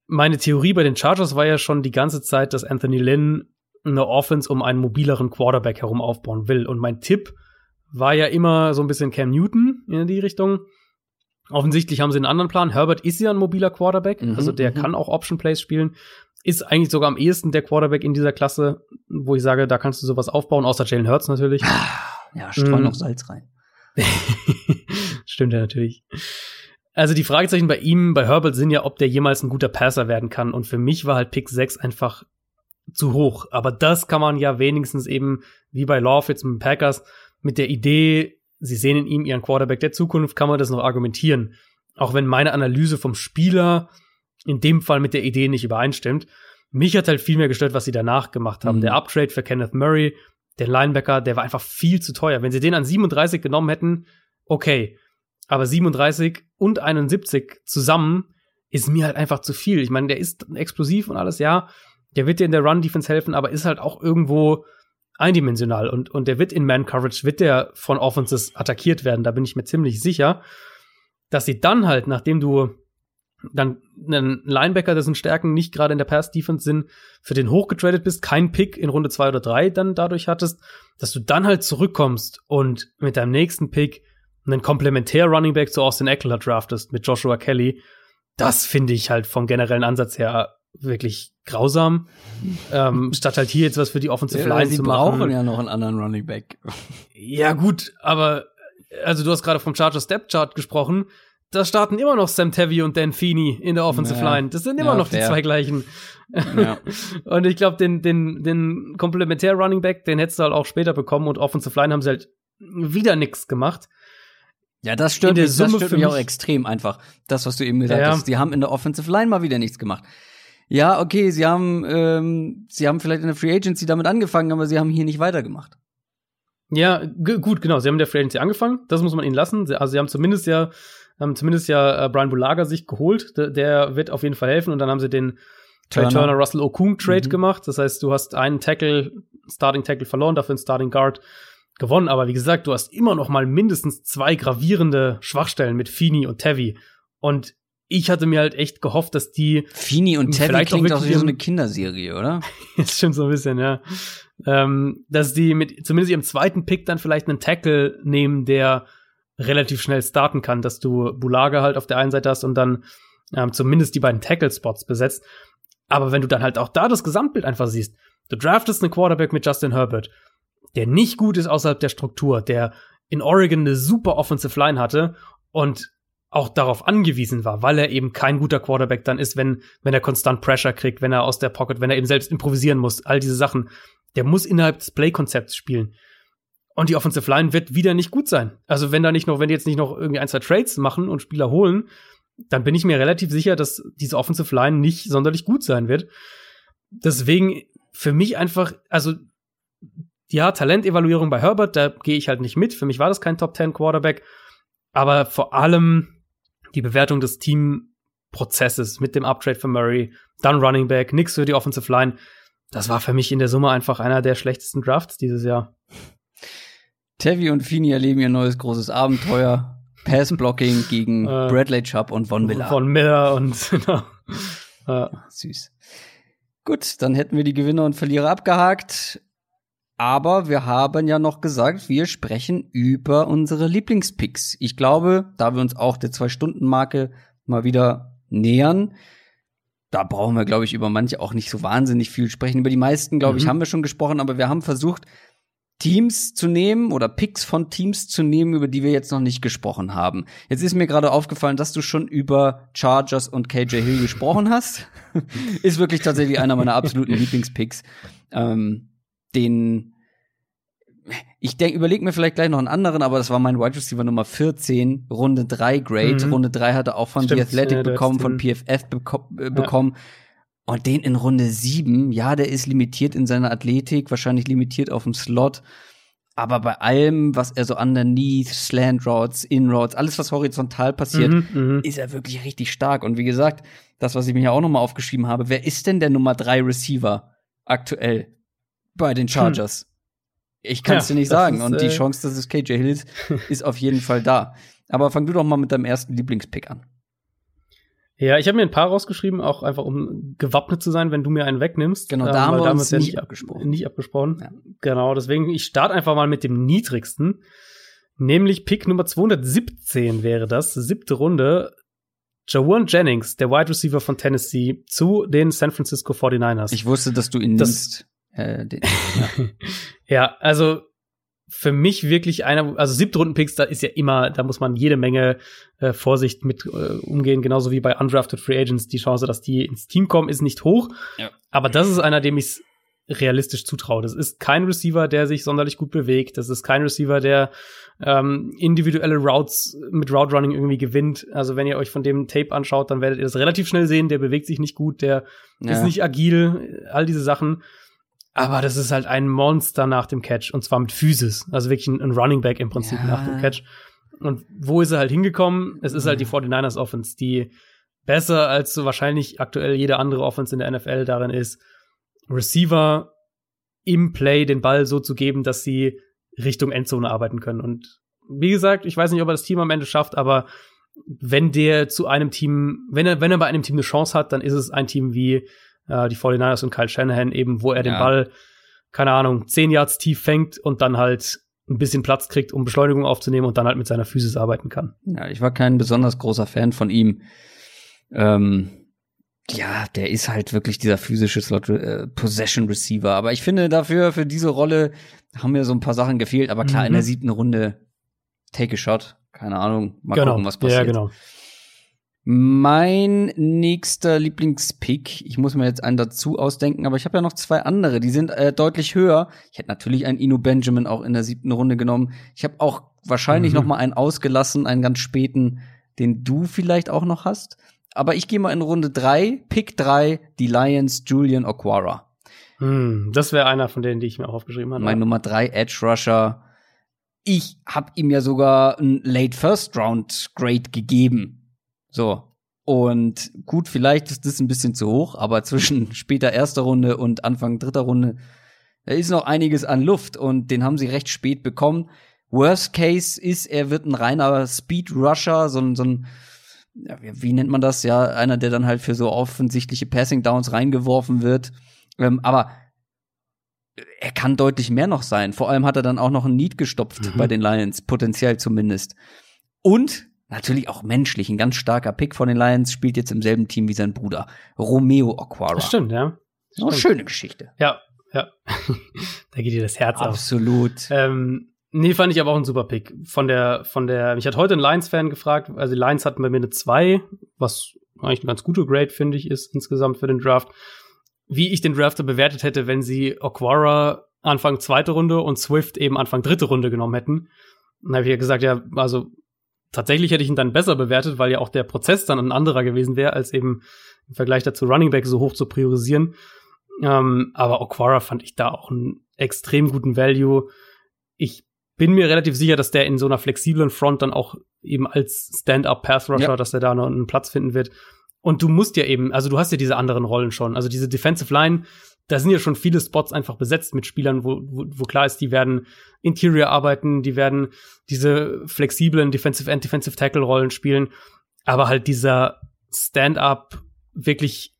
[SPEAKER 2] Meine Theorie bei den Chargers war ja schon die ganze Zeit, dass Anthony Lynn eine Offense um einen mobileren Quarterback herum aufbauen will. Und mein Tipp war ja immer so ein bisschen Cam Newton in die Richtung. Offensichtlich haben sie einen anderen Plan. Herbert ist ja ein mobiler Quarterback,
[SPEAKER 1] Mhm,
[SPEAKER 2] also der
[SPEAKER 1] mhm.
[SPEAKER 2] kann auch Option Plays spielen. Ist eigentlich sogar am ehesten der Quarterback in dieser Klasse, wo ich sage, da kannst du sowas aufbauen, außer Jalen Hurts natürlich.
[SPEAKER 1] Ja, streu
[SPEAKER 2] Mhm.
[SPEAKER 1] noch Salz rein.
[SPEAKER 2] Stimmt ja natürlich. Also die Fragezeichen bei ihm, bei Herbert sind ja, ob der jemals ein guter Passer werden kann. Und für mich war halt Pick 6 einfach zu hoch. Aber das kann man ja wenigstens eben, wie bei Love jetzt mit den Packers, mit der Idee, sie sehen in ihm ihren Quarterback der Zukunft, kann man das noch argumentieren. Auch wenn meine Analyse vom Spieler in dem Fall mit der Idee nicht übereinstimmt. Mich hat halt viel mehr gestört, was sie danach gemacht haben. Mhm. Der Uptrade für Kenneth Murray, der Linebacker, der war einfach viel zu teuer. Wenn sie den an 37 genommen hätten, okay. Aber 37 und 71 zusammen ist mir halt einfach zu viel. Ich meine, der ist explosiv und alles, ja. Der wird dir in der Run-Defense helfen, aber ist halt auch irgendwo eindimensional. Und, und der wird in Man-Coverage, wird der von Offenses attackiert werden. Da bin ich mir ziemlich sicher, dass sie dann halt, nachdem du dann einen Linebacker, dessen Stärken nicht gerade in der Pass-Defense sind, für den hochgetradet bist, kein Pick in Runde zwei oder drei dann dadurch hattest, dass du dann halt zurückkommst und mit deinem nächsten Pick einen Komplementär-Running Back zu Austin Eckler draftest mit Joshua Kelly, das finde ich halt vom generellen Ansatz her wirklich grausam. ähm, statt halt hier jetzt was für die Offensive Line ja, zu machen.
[SPEAKER 1] Sie brauchen ja noch einen anderen Running Back.
[SPEAKER 2] ja, gut, aber also du hast gerade vom Charger Step Chart gesprochen da starten immer noch Sam Tevi und Dan Feeney in der Offensive ja. Line. Das sind immer ja, noch fair. die zwei gleichen. Ja. und ich glaube, den, den, den Komplementär Running Back, den hättest du halt auch später bekommen und Offensive Line haben sie halt wieder nichts gemacht.
[SPEAKER 1] Ja, das stört, mich, Summe das stört mich auch extrem einfach. Das, was du eben gesagt ja. hast. Die haben in der Offensive Line mal wieder nichts gemacht. Ja, okay, sie haben, ähm, sie haben vielleicht in der Free Agency damit angefangen, aber sie haben hier nicht weitergemacht.
[SPEAKER 2] Ja, gut, genau. Sie haben in der Free Agency angefangen. Das muss man ihnen lassen. Also sie haben zumindest ja haben zumindest ja äh, Brian Bulaga sich geholt. Der, der, wird auf jeden Fall helfen. Und dann haben sie den Trey Turner, Turner Russell Okung Trade mhm. gemacht. Das heißt, du hast einen Tackle, Starting Tackle verloren, dafür einen Starting Guard gewonnen. Aber wie gesagt, du hast immer noch mal mindestens zwei gravierende Schwachstellen mit Fini und Tevi. Und ich hatte mir halt echt gehofft, dass die
[SPEAKER 1] Fini und Tevi klingt auch wie so eine Kinderserie, oder?
[SPEAKER 2] das stimmt so ein bisschen, ja. Ähm, dass die mit zumindest ihrem zweiten Pick dann vielleicht einen Tackle nehmen, der relativ schnell starten kann, dass du Bulaga halt auf der einen Seite hast und dann ähm, zumindest die beiden Tackle-Spots besetzt. Aber wenn du dann halt auch da das Gesamtbild einfach siehst, du draftest einen Quarterback mit Justin Herbert, der nicht gut ist außerhalb der Struktur, der in Oregon eine super Offensive Line hatte und auch darauf angewiesen war, weil er eben kein guter Quarterback dann ist, wenn, wenn er konstant Pressure kriegt, wenn er aus der Pocket, wenn er eben selbst improvisieren muss, all diese Sachen. Der muss innerhalb des Play-Konzepts spielen. Und die Offensive Line wird wieder nicht gut sein. Also wenn da nicht noch, wenn die jetzt nicht noch irgendwie ein, zwei Trades machen und Spieler holen, dann bin ich mir relativ sicher, dass diese Offensive Line nicht sonderlich gut sein wird. Deswegen für mich einfach, also ja, Talentevaluierung bei Herbert, da gehe ich halt nicht mit. Für mich war das kein Top 10 Quarterback. Aber vor allem die Bewertung des Teamprozesses mit dem Uptrade für Murray, dann Running Back, nix für die Offensive Line. Das war für mich in der Summe einfach einer der schlechtesten Drafts dieses Jahr.
[SPEAKER 1] Tevi und Fini erleben ihr neues großes Abenteuer. Pass-Blocking gegen äh, Bradley Chubb und Von Miller.
[SPEAKER 2] Von Miller und genau.
[SPEAKER 1] äh. Süß. Gut, dann hätten wir die Gewinner und Verlierer abgehakt. Aber wir haben ja noch gesagt, wir sprechen über unsere Lieblingspicks. Ich glaube, da wir uns auch der Zwei-Stunden-Marke mal wieder nähern, da brauchen wir, glaube ich, über manche auch nicht so wahnsinnig viel sprechen. Über die meisten, glaube ich, mhm. haben wir schon gesprochen, aber wir haben versucht, Teams zu nehmen oder Picks von Teams zu nehmen, über die wir jetzt noch nicht gesprochen haben. Jetzt ist mir gerade aufgefallen, dass du schon über Chargers und KJ Hill gesprochen hast. ist wirklich tatsächlich einer meiner absoluten Lieblingspicks. Ähm, den ich denke, überleg mir vielleicht gleich noch einen anderen, aber das war mein Wide Receiver Nummer 14, Runde 3 Grade. Mhm. Runde 3 hatte auch von Stimmt, The Athletic ja, bekommen, von PFF beko äh, bekommen. Ja. Und den in Runde 7, ja, der ist limitiert in seiner Athletik, wahrscheinlich limitiert auf dem Slot. Aber bei allem, was er so underneath, Slant Routes, In Routes, alles, was horizontal passiert, mhm, mhm, ist er wirklich richtig stark. Und wie gesagt, das, was ich mir ja auch noch mal aufgeschrieben habe, wer ist denn der Nummer 3 Receiver aktuell bei den hm. Chargers? Hm. Ich kann es ja, dir nicht sagen. Ist, Und die äh Chance, dass es KJ Hill ist, ist auf jeden Fall da. Aber fang du doch mal mit deinem ersten Lieblingspick an.
[SPEAKER 2] Ja, ich habe mir ein paar rausgeschrieben, auch einfach um gewappnet zu sein, wenn du mir einen wegnimmst.
[SPEAKER 1] Genau, da ähm, haben wir uns ja nicht abgesprochen.
[SPEAKER 2] Nicht abgesprochen. Ja. Genau, deswegen, ich starte einfach mal mit dem niedrigsten. Nämlich Pick Nummer 217 wäre das, siebte Runde. Jawan Jennings, der Wide Receiver von Tennessee, zu den San Francisco 49ers.
[SPEAKER 1] Ich wusste, dass du ihn das, nimmst. Äh,
[SPEAKER 2] den, ja. ja, also für mich wirklich einer, also Siebtrunden-Picks, da ist ja immer, da muss man jede Menge äh, Vorsicht mit äh, umgehen, genauso wie bei Undrafted Free Agents. Die Chance, dass die ins Team kommen, ist nicht hoch. Ja. Aber das ist einer, dem ich realistisch zutraue. Das ist kein Receiver, der sich sonderlich gut bewegt. Das ist kein Receiver, der ähm, individuelle Routes mit Route Running irgendwie gewinnt. Also wenn ihr euch von dem Tape anschaut, dann werdet ihr das relativ schnell sehen. Der bewegt sich nicht gut, der ja. ist nicht agil, all diese Sachen. Aber das ist halt ein Monster nach dem Catch und zwar mit Physis. Also wirklich ein, ein Running Back im Prinzip ja. nach dem Catch. Und wo ist er halt hingekommen? Es ist halt die 49ers Offense, die besser als so wahrscheinlich aktuell jede andere Offense in der NFL darin ist, Receiver im Play den Ball so zu geben, dass sie Richtung Endzone arbeiten können. Und wie gesagt, ich weiß nicht, ob er das Team am Ende schafft, aber wenn der zu einem Team, wenn er, wenn er bei einem Team eine Chance hat, dann ist es ein Team wie äh, die 49ers und Kyle Shanahan, eben, wo er den Ball, keine Ahnung, zehn Yards tief fängt und dann halt ein bisschen Platz kriegt, um Beschleunigung aufzunehmen und dann halt mit seiner Physis arbeiten kann.
[SPEAKER 1] Ja, ich war kein besonders großer Fan von ihm. Ähm, ja, der ist halt wirklich dieser physische Slot äh, Possession Receiver. Aber ich finde dafür, für diese Rolle haben mir so ein paar Sachen gefehlt. Aber klar, mhm. in der siebten Runde take a shot. Keine Ahnung. Mal genau. gucken, was passiert. Ja, genau. Mein nächster Lieblingspick, ich muss mir jetzt einen dazu ausdenken, aber ich habe ja noch zwei andere, die sind äh, deutlich höher. Ich hätte natürlich einen Inu Benjamin auch in der siebten Runde genommen. Ich habe auch wahrscheinlich mhm. noch mal einen ausgelassen, einen ganz späten, den du vielleicht auch noch hast. Aber ich gehe mal in Runde drei, Pick drei, die Lions, Julian Okwara.
[SPEAKER 2] Hm, das wäre einer von denen, die ich mir auch aufgeschrieben habe.
[SPEAKER 1] Mein Nummer drei, Edge Rusher. Ich habe ihm ja sogar ein Late First Round Grade gegeben. So. Und gut, vielleicht ist das ein bisschen zu hoch, aber zwischen später erster Runde und Anfang dritter Runde, da ist noch einiges an Luft und den haben sie recht spät bekommen. Worst Case ist, er wird ein reiner Speed Rusher, so ein, so ein wie nennt man das? Ja, einer, der dann halt für so offensichtliche Passing Downs reingeworfen wird. Ähm, aber er kann deutlich mehr noch sein. Vor allem hat er dann auch noch ein Need gestopft mhm. bei den Lions, potenziell zumindest. Und natürlich auch menschlich, ein ganz starker Pick von den Lions, spielt jetzt im selben Team wie sein Bruder, Romeo Aquara.
[SPEAKER 2] Das stimmt, ja.
[SPEAKER 1] Das Eine schöne Geschichte.
[SPEAKER 2] Ja, ja. da geht dir das Herz
[SPEAKER 1] Absolut.
[SPEAKER 2] auf. Absolut. Ähm, Nee, fand ich aber auch ein super Pick. Von der, von der, mich hat heute ein Lions-Fan gefragt, also die Lions hatten bei mir eine 2, was eigentlich eine ganz gute Grade, finde ich, ist insgesamt für den Draft. Wie ich den Drafter bewertet hätte, wenn sie Aquara Anfang zweite Runde und Swift eben Anfang dritte Runde genommen hätten. Dann habe ich ja gesagt, ja, also tatsächlich hätte ich ihn dann besser bewertet, weil ja auch der Prozess dann ein anderer gewesen wäre, als eben im Vergleich dazu Running Back so hoch zu priorisieren. Ähm, aber Aquara fand ich da auch einen extrem guten Value. Ich bin mir relativ sicher, dass der in so einer flexiblen Front dann auch eben als Stand-up-Path-Rusher, ja. dass er da noch einen Platz finden wird. Und du musst ja eben, also du hast ja diese anderen Rollen schon. Also diese Defensive Line, da sind ja schon viele Spots einfach besetzt mit Spielern, wo, wo, wo klar ist, die werden Interior arbeiten, die werden diese flexiblen Defensive End, Defensive Tackle Rollen spielen. Aber halt dieser Stand-up wirklich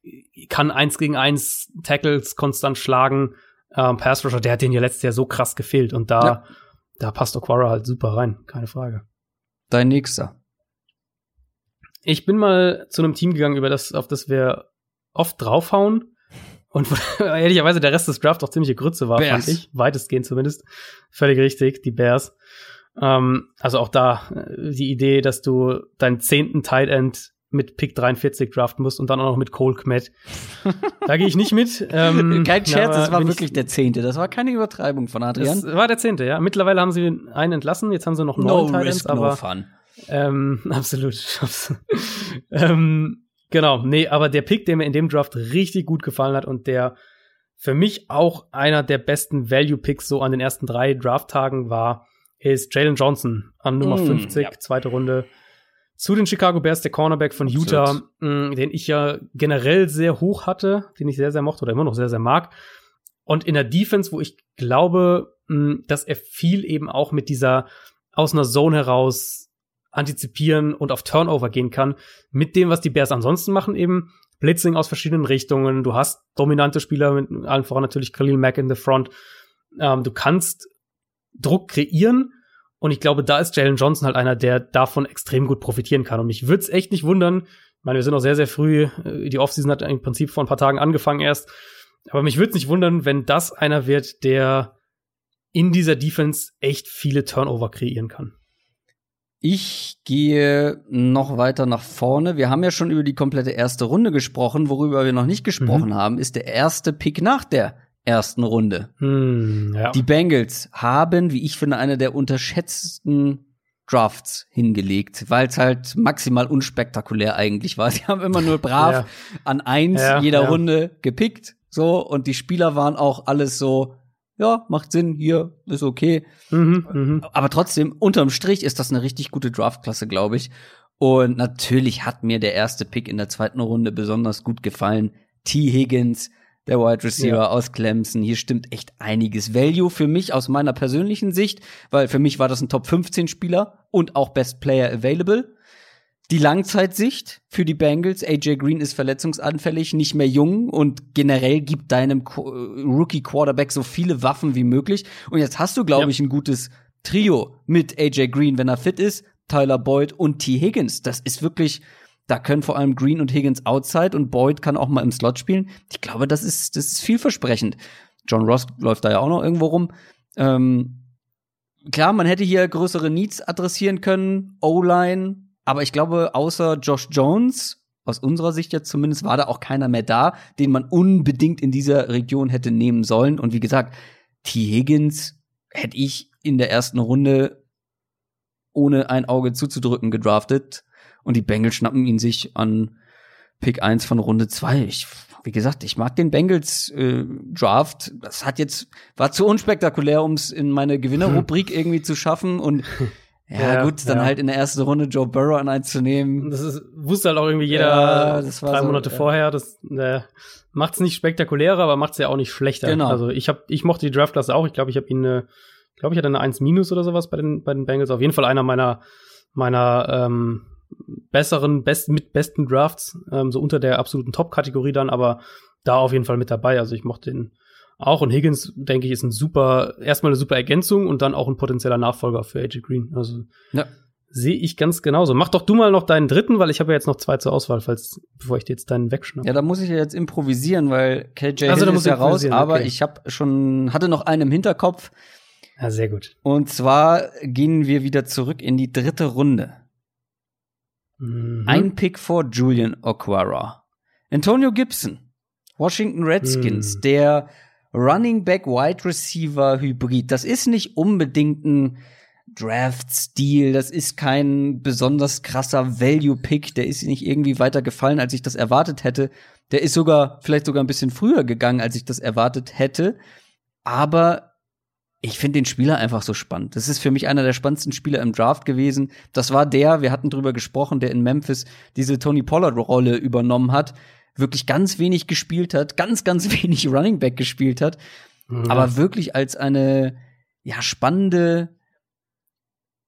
[SPEAKER 2] kann eins gegen eins Tackles konstant schlagen. Ähm, Pass Rusher, der hat den ja letztes Jahr so krass gefehlt. Und da ja da passt Aquara halt super rein, keine Frage.
[SPEAKER 1] Dein nächster.
[SPEAKER 2] Ich bin mal zu einem Team gegangen, über das, auf das wir oft draufhauen. Und ehrlicherweise der Rest des Drafts auch ziemliche Grütze war, Bears. fand ich. Weitestgehend zumindest. Völlig richtig, die Bears. Ähm, also auch da äh, die Idee, dass du deinen zehnten Tight End mit Pick 43 draften musst und dann auch noch mit Cole Kmet. da gehe ich nicht mit.
[SPEAKER 1] Ähm, Kein Scherz, das war wirklich der Zehnte. Das war keine Übertreibung von Adrian.
[SPEAKER 2] Das war der Zehnte, ja. Mittlerweile haben sie einen entlassen, jetzt haben sie noch neun no Titans, aber no fun. Ähm, absolut. ähm, genau, nee, aber der Pick, der mir in dem Draft richtig gut gefallen hat und der für mich auch einer der besten Value-Picks so an den ersten drei Draft-Tagen war, ist Jalen Johnson an Nummer mm, 50, ja. zweite Runde zu den Chicago Bears, der Cornerback von Utah, mh, mm, den ich ja generell sehr hoch hatte, den ich sehr, sehr mochte oder immer noch sehr, sehr mag. Und in der Defense, wo ich glaube, mh, mm, dass er viel eben auch mit dieser aus einer Zone heraus antizipieren und auf Turnover gehen kann, mit dem, was die Bears ansonsten machen, eben Blitzing aus verschiedenen Richtungen. Du hast dominante Spieler, mit allen voran natürlich Khalil Mack in the front. Ähm, du kannst Druck kreieren und ich glaube, da ist Jalen Johnson halt einer, der davon extrem gut profitieren kann. Und mich würde es echt nicht wundern. Ich meine, wir sind noch sehr, sehr früh. Äh, die Offseason hat im Prinzip vor ein paar Tagen angefangen erst. Aber mich würde es nicht wundern, wenn das einer wird, der in dieser Defense echt viele Turnover kreieren kann.
[SPEAKER 1] Ich gehe noch weiter nach vorne. Wir haben ja schon über die komplette erste Runde gesprochen. Worüber wir noch nicht gesprochen mhm. haben, ist der erste Pick nach der ersten Runde.
[SPEAKER 2] Hm, ja.
[SPEAKER 1] Die Bengals haben, wie ich finde, eine der unterschätzten Drafts hingelegt, weil es halt maximal unspektakulär eigentlich war. Sie haben immer nur brav
[SPEAKER 2] Ja.
[SPEAKER 1] an eins
[SPEAKER 2] Ja,
[SPEAKER 1] jeder. Runde gepickt, so und die Spieler waren auch alles so, ja, macht Sinn, hier ist okay.
[SPEAKER 2] Mhm, mhm.
[SPEAKER 1] Aber trotzdem, unterm Strich ist das eine richtig gute Draftklasse, glaube ich. Und natürlich hat mir der erste Pick in der zweiten Runde besonders gut gefallen. T. Higgins, der Wide Receiver
[SPEAKER 2] Ja.
[SPEAKER 1] aus Clemson. Hier stimmt echt einiges. Value für mich aus meiner persönlichen Sicht, weil für mich war das ein Top 15 Spieler und auch Best Player Available. Die Langzeitsicht für die Bengals. AJ Green ist verletzungsanfällig, nicht mehr jung und generell gibt deinem äh, Rookie Quarterback so viele Waffen wie möglich. Und jetzt hast du, glaube
[SPEAKER 2] Ja.
[SPEAKER 1] ich, ein gutes Trio mit AJ Green, wenn er fit ist, Tyler Boyd und T. Higgins. Das ist wirklich, da können vor allem Green und Higgins outside und Boyd kann auch mal im Slot spielen. Ich glaube, das ist, das ist vielversprechend. John Ross läuft da ja auch noch irgendwo rum. Ähm, klar, man hätte hier größere Needs adressieren können, O-Line, aber ich glaube, außer Josh Jones, aus unserer Sicht jetzt zumindest, war da auch keiner mehr da, den man unbedingt in dieser Region hätte nehmen sollen. Und wie gesagt, T. Higgins hätte ich in der ersten Runde ohne ein Auge zuzudrücken gedraftet. Und die Bengals schnappen ihn sich an Pick 1 von Runde 2. Ich, wie gesagt, ich mag den Bengals äh, Draft. Das hat jetzt, war zu unspektakulär, um es in meine Gewinnerrubrik irgendwie zu schaffen. Und ja,
[SPEAKER 2] Ja,
[SPEAKER 1] gut, dann
[SPEAKER 2] ja.
[SPEAKER 1] halt in der ersten Runde Joe Burrow an eins zu nehmen.
[SPEAKER 2] Das ist, wusste halt auch irgendwie jeder
[SPEAKER 1] Ja, das war
[SPEAKER 2] drei
[SPEAKER 1] so,
[SPEAKER 2] Monate vorher. Das äh, macht's nicht spektakulärer, aber macht's ja auch nicht schlechter.
[SPEAKER 1] Genau.
[SPEAKER 2] Also ich hab, ich mochte die Draftklasse auch. Ich glaube, ich habe ihn, äh, glaube ich, hatte eine 1 minus oder sowas bei den bei den Bengals. Auf jeden Fall einer meiner meiner ähm, besseren, besten mit besten Drafts, ähm, so unter der absoluten Top-Kategorie dann, aber da auf jeden Fall mit dabei. Also ich mochte den auch. Und Higgins, denke ich, ist ein super, erstmal eine super Ergänzung und dann auch ein potenzieller Nachfolger für AJ Green. Also
[SPEAKER 1] Ja.
[SPEAKER 2] Sehe ich ganz genauso. Mach doch du mal noch deinen dritten, weil ich habe ja jetzt noch zwei zur Auswahl, falls bevor ich dir jetzt deinen wegschnappe.
[SPEAKER 1] Ja, da muss ich ja jetzt improvisieren, weil KJ
[SPEAKER 2] Also,
[SPEAKER 1] Hill ist ja raus, aber
[SPEAKER 2] okay.
[SPEAKER 1] ich habe schon hatte noch einen im Hinterkopf
[SPEAKER 2] Ja, sehr gut.
[SPEAKER 1] und zwar gehen wir wieder zurück in die dritte Runde.
[SPEAKER 2] Mhm.
[SPEAKER 1] Ein Pick vor Julian Okwara. Antonio Gibson, Washington Redskins,
[SPEAKER 2] Hm.
[SPEAKER 1] der Running Back Wide Receiver Hybrid. Das ist nicht unbedingt ein Draft-Stil, das ist kein besonders krasser Value-Pick, der ist nicht irgendwie weiter gefallen, als ich das erwartet hätte. Der ist sogar, vielleicht sogar ein bisschen früher gegangen, als ich das erwartet hätte. Aber ich finde den Spieler einfach so spannend. Das ist für mich einer der spannendsten Spieler im Draft gewesen. Das war der, wir hatten drüber gesprochen, der in Memphis diese Tony Pollard-Rolle übernommen hat, wirklich ganz wenig gespielt hat, ganz, ganz wenig Running Back gespielt hat,
[SPEAKER 2] Ja.
[SPEAKER 1] aber wirklich als eine ja spannende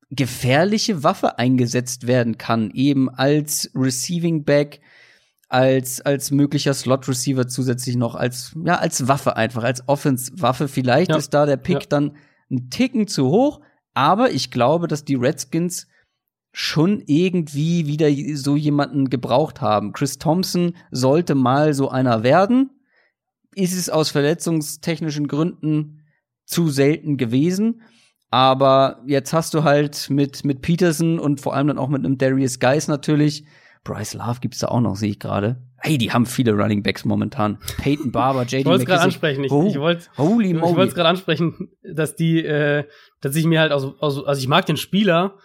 [SPEAKER 1] gefährliche Waffe eingesetzt werden kann, eben als Receiving Back, als als möglicher Slot Receiver zusätzlich noch als ja als Waffe einfach als Offense Waffe. Vielleicht
[SPEAKER 2] Ja.
[SPEAKER 1] ist da der Pick
[SPEAKER 2] Ja.
[SPEAKER 1] dann ein Ticken zu hoch, aber ich glaube, dass die Redskins schon irgendwie wieder so jemanden gebraucht haben. Chris Thompson sollte mal so einer werden. Ist es aus verletzungstechnischen Gründen zu selten gewesen. Aber jetzt hast du halt mit, mit Peterson und vor allem dann auch mit einem Darius Geis natürlich. Bryce Love gibt's da auch noch, sehe ich gerade. Hey, die haben viele Running Backs momentan. Peyton Barber, JD
[SPEAKER 2] ich wollte es gerade ansprechen. Ich,
[SPEAKER 1] Oh,
[SPEAKER 2] ich wollte es gerade ansprechen, dass die, äh, dass ich mir halt aus, aus, also ich mag den Spieler,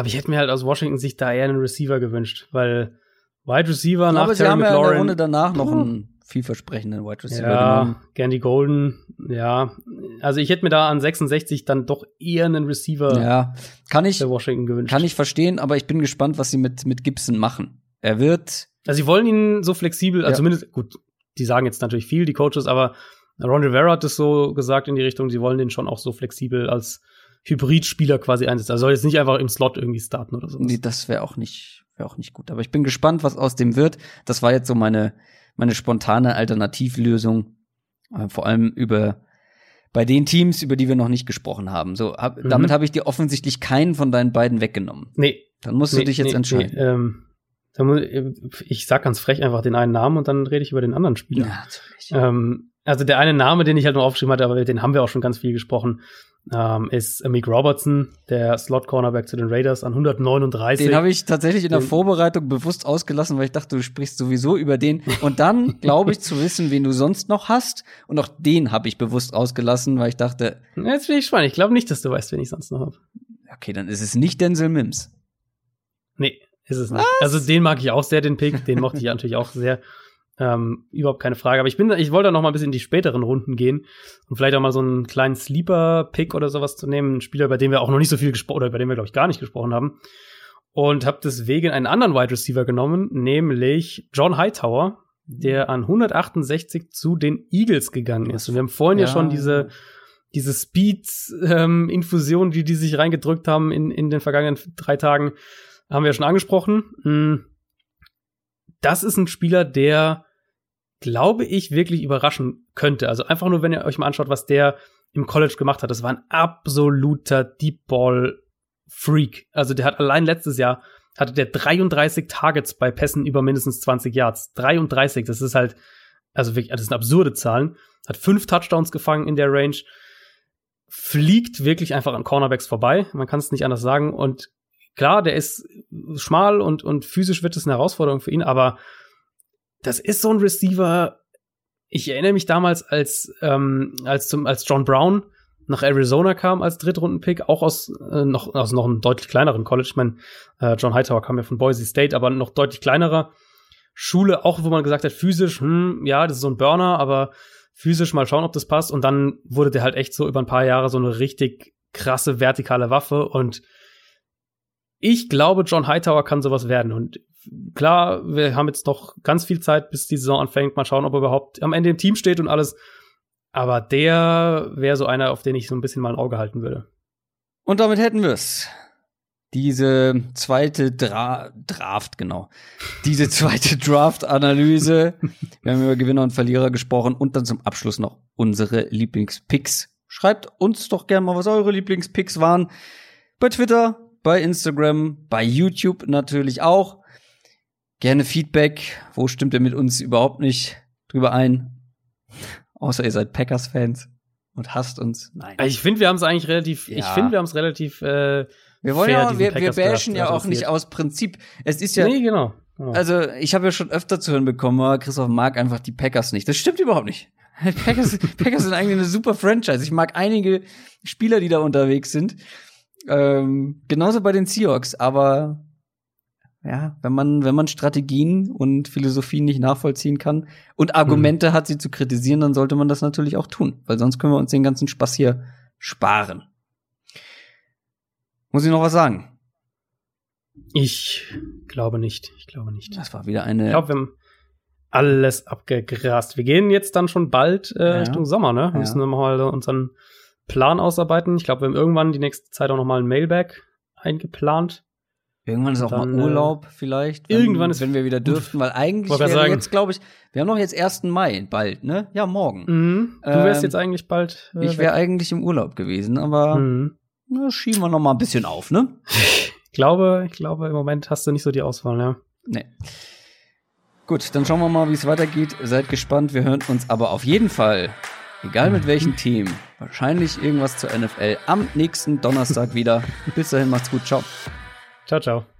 [SPEAKER 2] aber ich hätte mir halt aus Washington sich da eher einen Receiver gewünscht, weil Wide Receiver nach
[SPEAKER 1] Aber sie
[SPEAKER 2] Terry
[SPEAKER 1] haben ja in der Runde danach noch einen vielversprechenden Wide Receiver
[SPEAKER 2] ja,
[SPEAKER 1] genommen.
[SPEAKER 2] Gandy Golden, ja. Also ich hätte mir da an 66 dann doch eher einen Receiver
[SPEAKER 1] Ja, kann ich,
[SPEAKER 2] für Washington gewünscht.
[SPEAKER 1] kann ich verstehen, aber ich bin gespannt, was sie mit, mit Gibson machen. Er wird,
[SPEAKER 2] Also sie wollen ihn so flexibel, also
[SPEAKER 1] Ja.
[SPEAKER 2] zumindest, gut, die sagen jetzt natürlich viel, die Coaches, aber Ron Rivera hat es so gesagt in die Richtung, sie wollen den schon auch so flexibel als Hybridspieler quasi einsetzen. Also soll jetzt nicht einfach im Slot irgendwie starten oder so.
[SPEAKER 1] nee, das wäre auch nicht, wäre auch nicht gut. Aber ich bin gespannt, was aus dem wird. Das war jetzt so meine, meine spontane Alternativlösung. Äh, vor allem über, bei den Teams, über die wir noch nicht gesprochen haben. So, hab,
[SPEAKER 2] Mhm.
[SPEAKER 1] damit habe ich dir offensichtlich keinen von deinen beiden weggenommen.
[SPEAKER 2] Nee.
[SPEAKER 1] Dann musst du
[SPEAKER 2] nee,
[SPEAKER 1] dich jetzt
[SPEAKER 2] nee,
[SPEAKER 1] entscheiden.
[SPEAKER 2] Nee, ähm, muss, ich sag ganz frech einfach den einen Namen und dann rede ich über den anderen Spieler.
[SPEAKER 1] Ja, natürlich.
[SPEAKER 2] Ähm, also der eine Name, den ich halt noch aufgeschrieben hatte, aber den haben wir auch schon ganz viel gesprochen, ähm, ist Amik Robertson, der Slot-Cornerback zu den Raiders an 139.
[SPEAKER 1] Den habe ich tatsächlich in der Vorbereitung bewusst ausgelassen, weil ich dachte, du sprichst sowieso über den. Und dann glaube ich zu wissen, wen du sonst noch hast. Und auch den habe ich bewusst ausgelassen, weil ich dachte.
[SPEAKER 2] Jetzt bin ich spannend. Ich glaube nicht, dass du weißt, wen ich sonst noch habe.
[SPEAKER 1] Okay, dann ist es nicht Denzel Mims.
[SPEAKER 2] Nee, ist es nicht. Was? Also den mag ich auch sehr, den Pick. Den mochte ich natürlich auch sehr. Ähm, überhaupt keine Frage. Aber ich bin, ich wollte da noch mal ein bisschen in die späteren Runden gehen und vielleicht auch mal so einen kleinen Sleeper-Pick oder sowas zu nehmen. Ein Spieler, über den wir auch noch nicht so viel gesprochen, oder über den wir, glaube ich, gar nicht gesprochen haben. Und habe deswegen einen anderen Wide Receiver genommen, nämlich John Hightower, der an 168 zu den Eagles gegangen ist. Und wir haben vorhin ja, ja schon diese, diese Speed-Infusion, ähm, die die sich reingedrückt haben in, in den vergangenen drei Tagen, haben wir ja schon angesprochen. Hm. Das ist ein Spieler, der glaube ich, wirklich überraschen könnte. Also einfach nur, wenn ihr euch mal anschaut, was der im College gemacht hat. Das war ein absoluter Deep Ball Freak. Also der hat allein letztes Jahr hatte der 33 Targets bei Pässen über mindestens 20 Yards. 33, das ist halt, also wirklich, das sind absurde Zahlen. Hat fünf Touchdowns gefangen in der Range. Fliegt wirklich einfach an Cornerbacks vorbei. Man kann es nicht anders sagen. Und klar, der ist schmal und, und physisch wird es eine Herausforderung für ihn, aber das ist so ein Receiver. Ich erinnere mich damals, als, ähm, als, zum, als John Brown nach Arizona kam als Drittrunden-Pick, auch aus, äh, noch, aus noch einem deutlich kleineren College. Ich meine, äh, John Hightower kam ja von Boise State, aber noch deutlich kleinerer Schule, auch wo man gesagt hat, physisch, hm, ja, das ist so ein Burner, aber physisch mal schauen, ob das passt. Und dann wurde der halt echt so über ein paar Jahre so eine richtig krasse vertikale Waffe. Und ich glaube, John Hightower kann sowas werden. Und klar, wir haben jetzt noch ganz viel Zeit, bis die Saison anfängt. Mal schauen, ob er überhaupt am Ende im Team steht und alles. Aber der wäre so einer, auf den ich so ein bisschen mal ein Auge halten würde.
[SPEAKER 1] Und damit hätten wir es. Diese zweite Dra Draft, genau. Diese zweite Draft-Analyse. wir haben über Gewinner und Verlierer gesprochen und dann zum Abschluss noch unsere Lieblingspicks. Schreibt uns doch gerne mal, was eure Lieblingspicks waren. Bei Twitter, bei Instagram, bei YouTube natürlich auch. Gerne Feedback. Wo stimmt ihr mit uns überhaupt nicht drüber ein? Außer ihr seid Packers-Fans und hasst uns.
[SPEAKER 2] Nein. Ich finde, wir haben es eigentlich relativ, ja. ich finde, wir haben es relativ, äh,
[SPEAKER 1] wir wollen fair, ja, wir, wir bashen ja auch nicht aus Prinzip. Es ist ja.
[SPEAKER 2] Nee, genau. genau.
[SPEAKER 1] Also, ich habe ja schon öfter zu hören bekommen, oh, Christoph mag einfach die Packers nicht. Das stimmt überhaupt nicht. Packers, Packers sind eigentlich eine super Franchise. Ich mag einige Spieler, die da unterwegs sind. Ähm, genauso bei den Seahawks, aber ja, wenn man, wenn man Strategien und Philosophien nicht nachvollziehen kann und Argumente mhm. hat, sie zu kritisieren, dann sollte man das natürlich auch tun, weil sonst können wir uns den ganzen Spaß hier sparen. Muss ich noch was sagen?
[SPEAKER 2] Ich glaube nicht. Ich glaube nicht.
[SPEAKER 1] Das war wieder eine.
[SPEAKER 2] Ich glaube, wir haben alles abgegrast. Wir gehen jetzt dann schon bald äh, ja. Richtung Sommer, ne? Wir ja. müssen wir mal unseren Plan ausarbeiten. Ich glaube, wir haben irgendwann die nächste Zeit auch noch mal ein Mailback eingeplant.
[SPEAKER 1] Irgendwann ist auch dann, mal äh, Urlaub vielleicht.
[SPEAKER 2] Wenn, irgendwann
[SPEAKER 1] ist wenn wir wieder dürften, weil eigentlich wäre sagen, jetzt, glaube ich, wir haben noch jetzt 1. Mai bald, ne? Ja, morgen.
[SPEAKER 2] Mhm. Du wärst ähm, jetzt eigentlich bald.
[SPEAKER 1] Äh, ich wäre eigentlich im Urlaub gewesen, aber mhm. na, schieben wir noch mal ein bisschen auf, ne?
[SPEAKER 2] ich glaube, ich glaube, im Moment hast du nicht so die Auswahl, ja.
[SPEAKER 1] Nee. Gut, dann schauen wir mal, wie es weitergeht. Seid gespannt. Wir hören uns aber auf jeden Fall, egal mit welchen Themen, wahrscheinlich irgendwas zur NFL am nächsten Donnerstag wieder. Bis dahin, macht's gut. Ciao.
[SPEAKER 2] Ciao, ciao.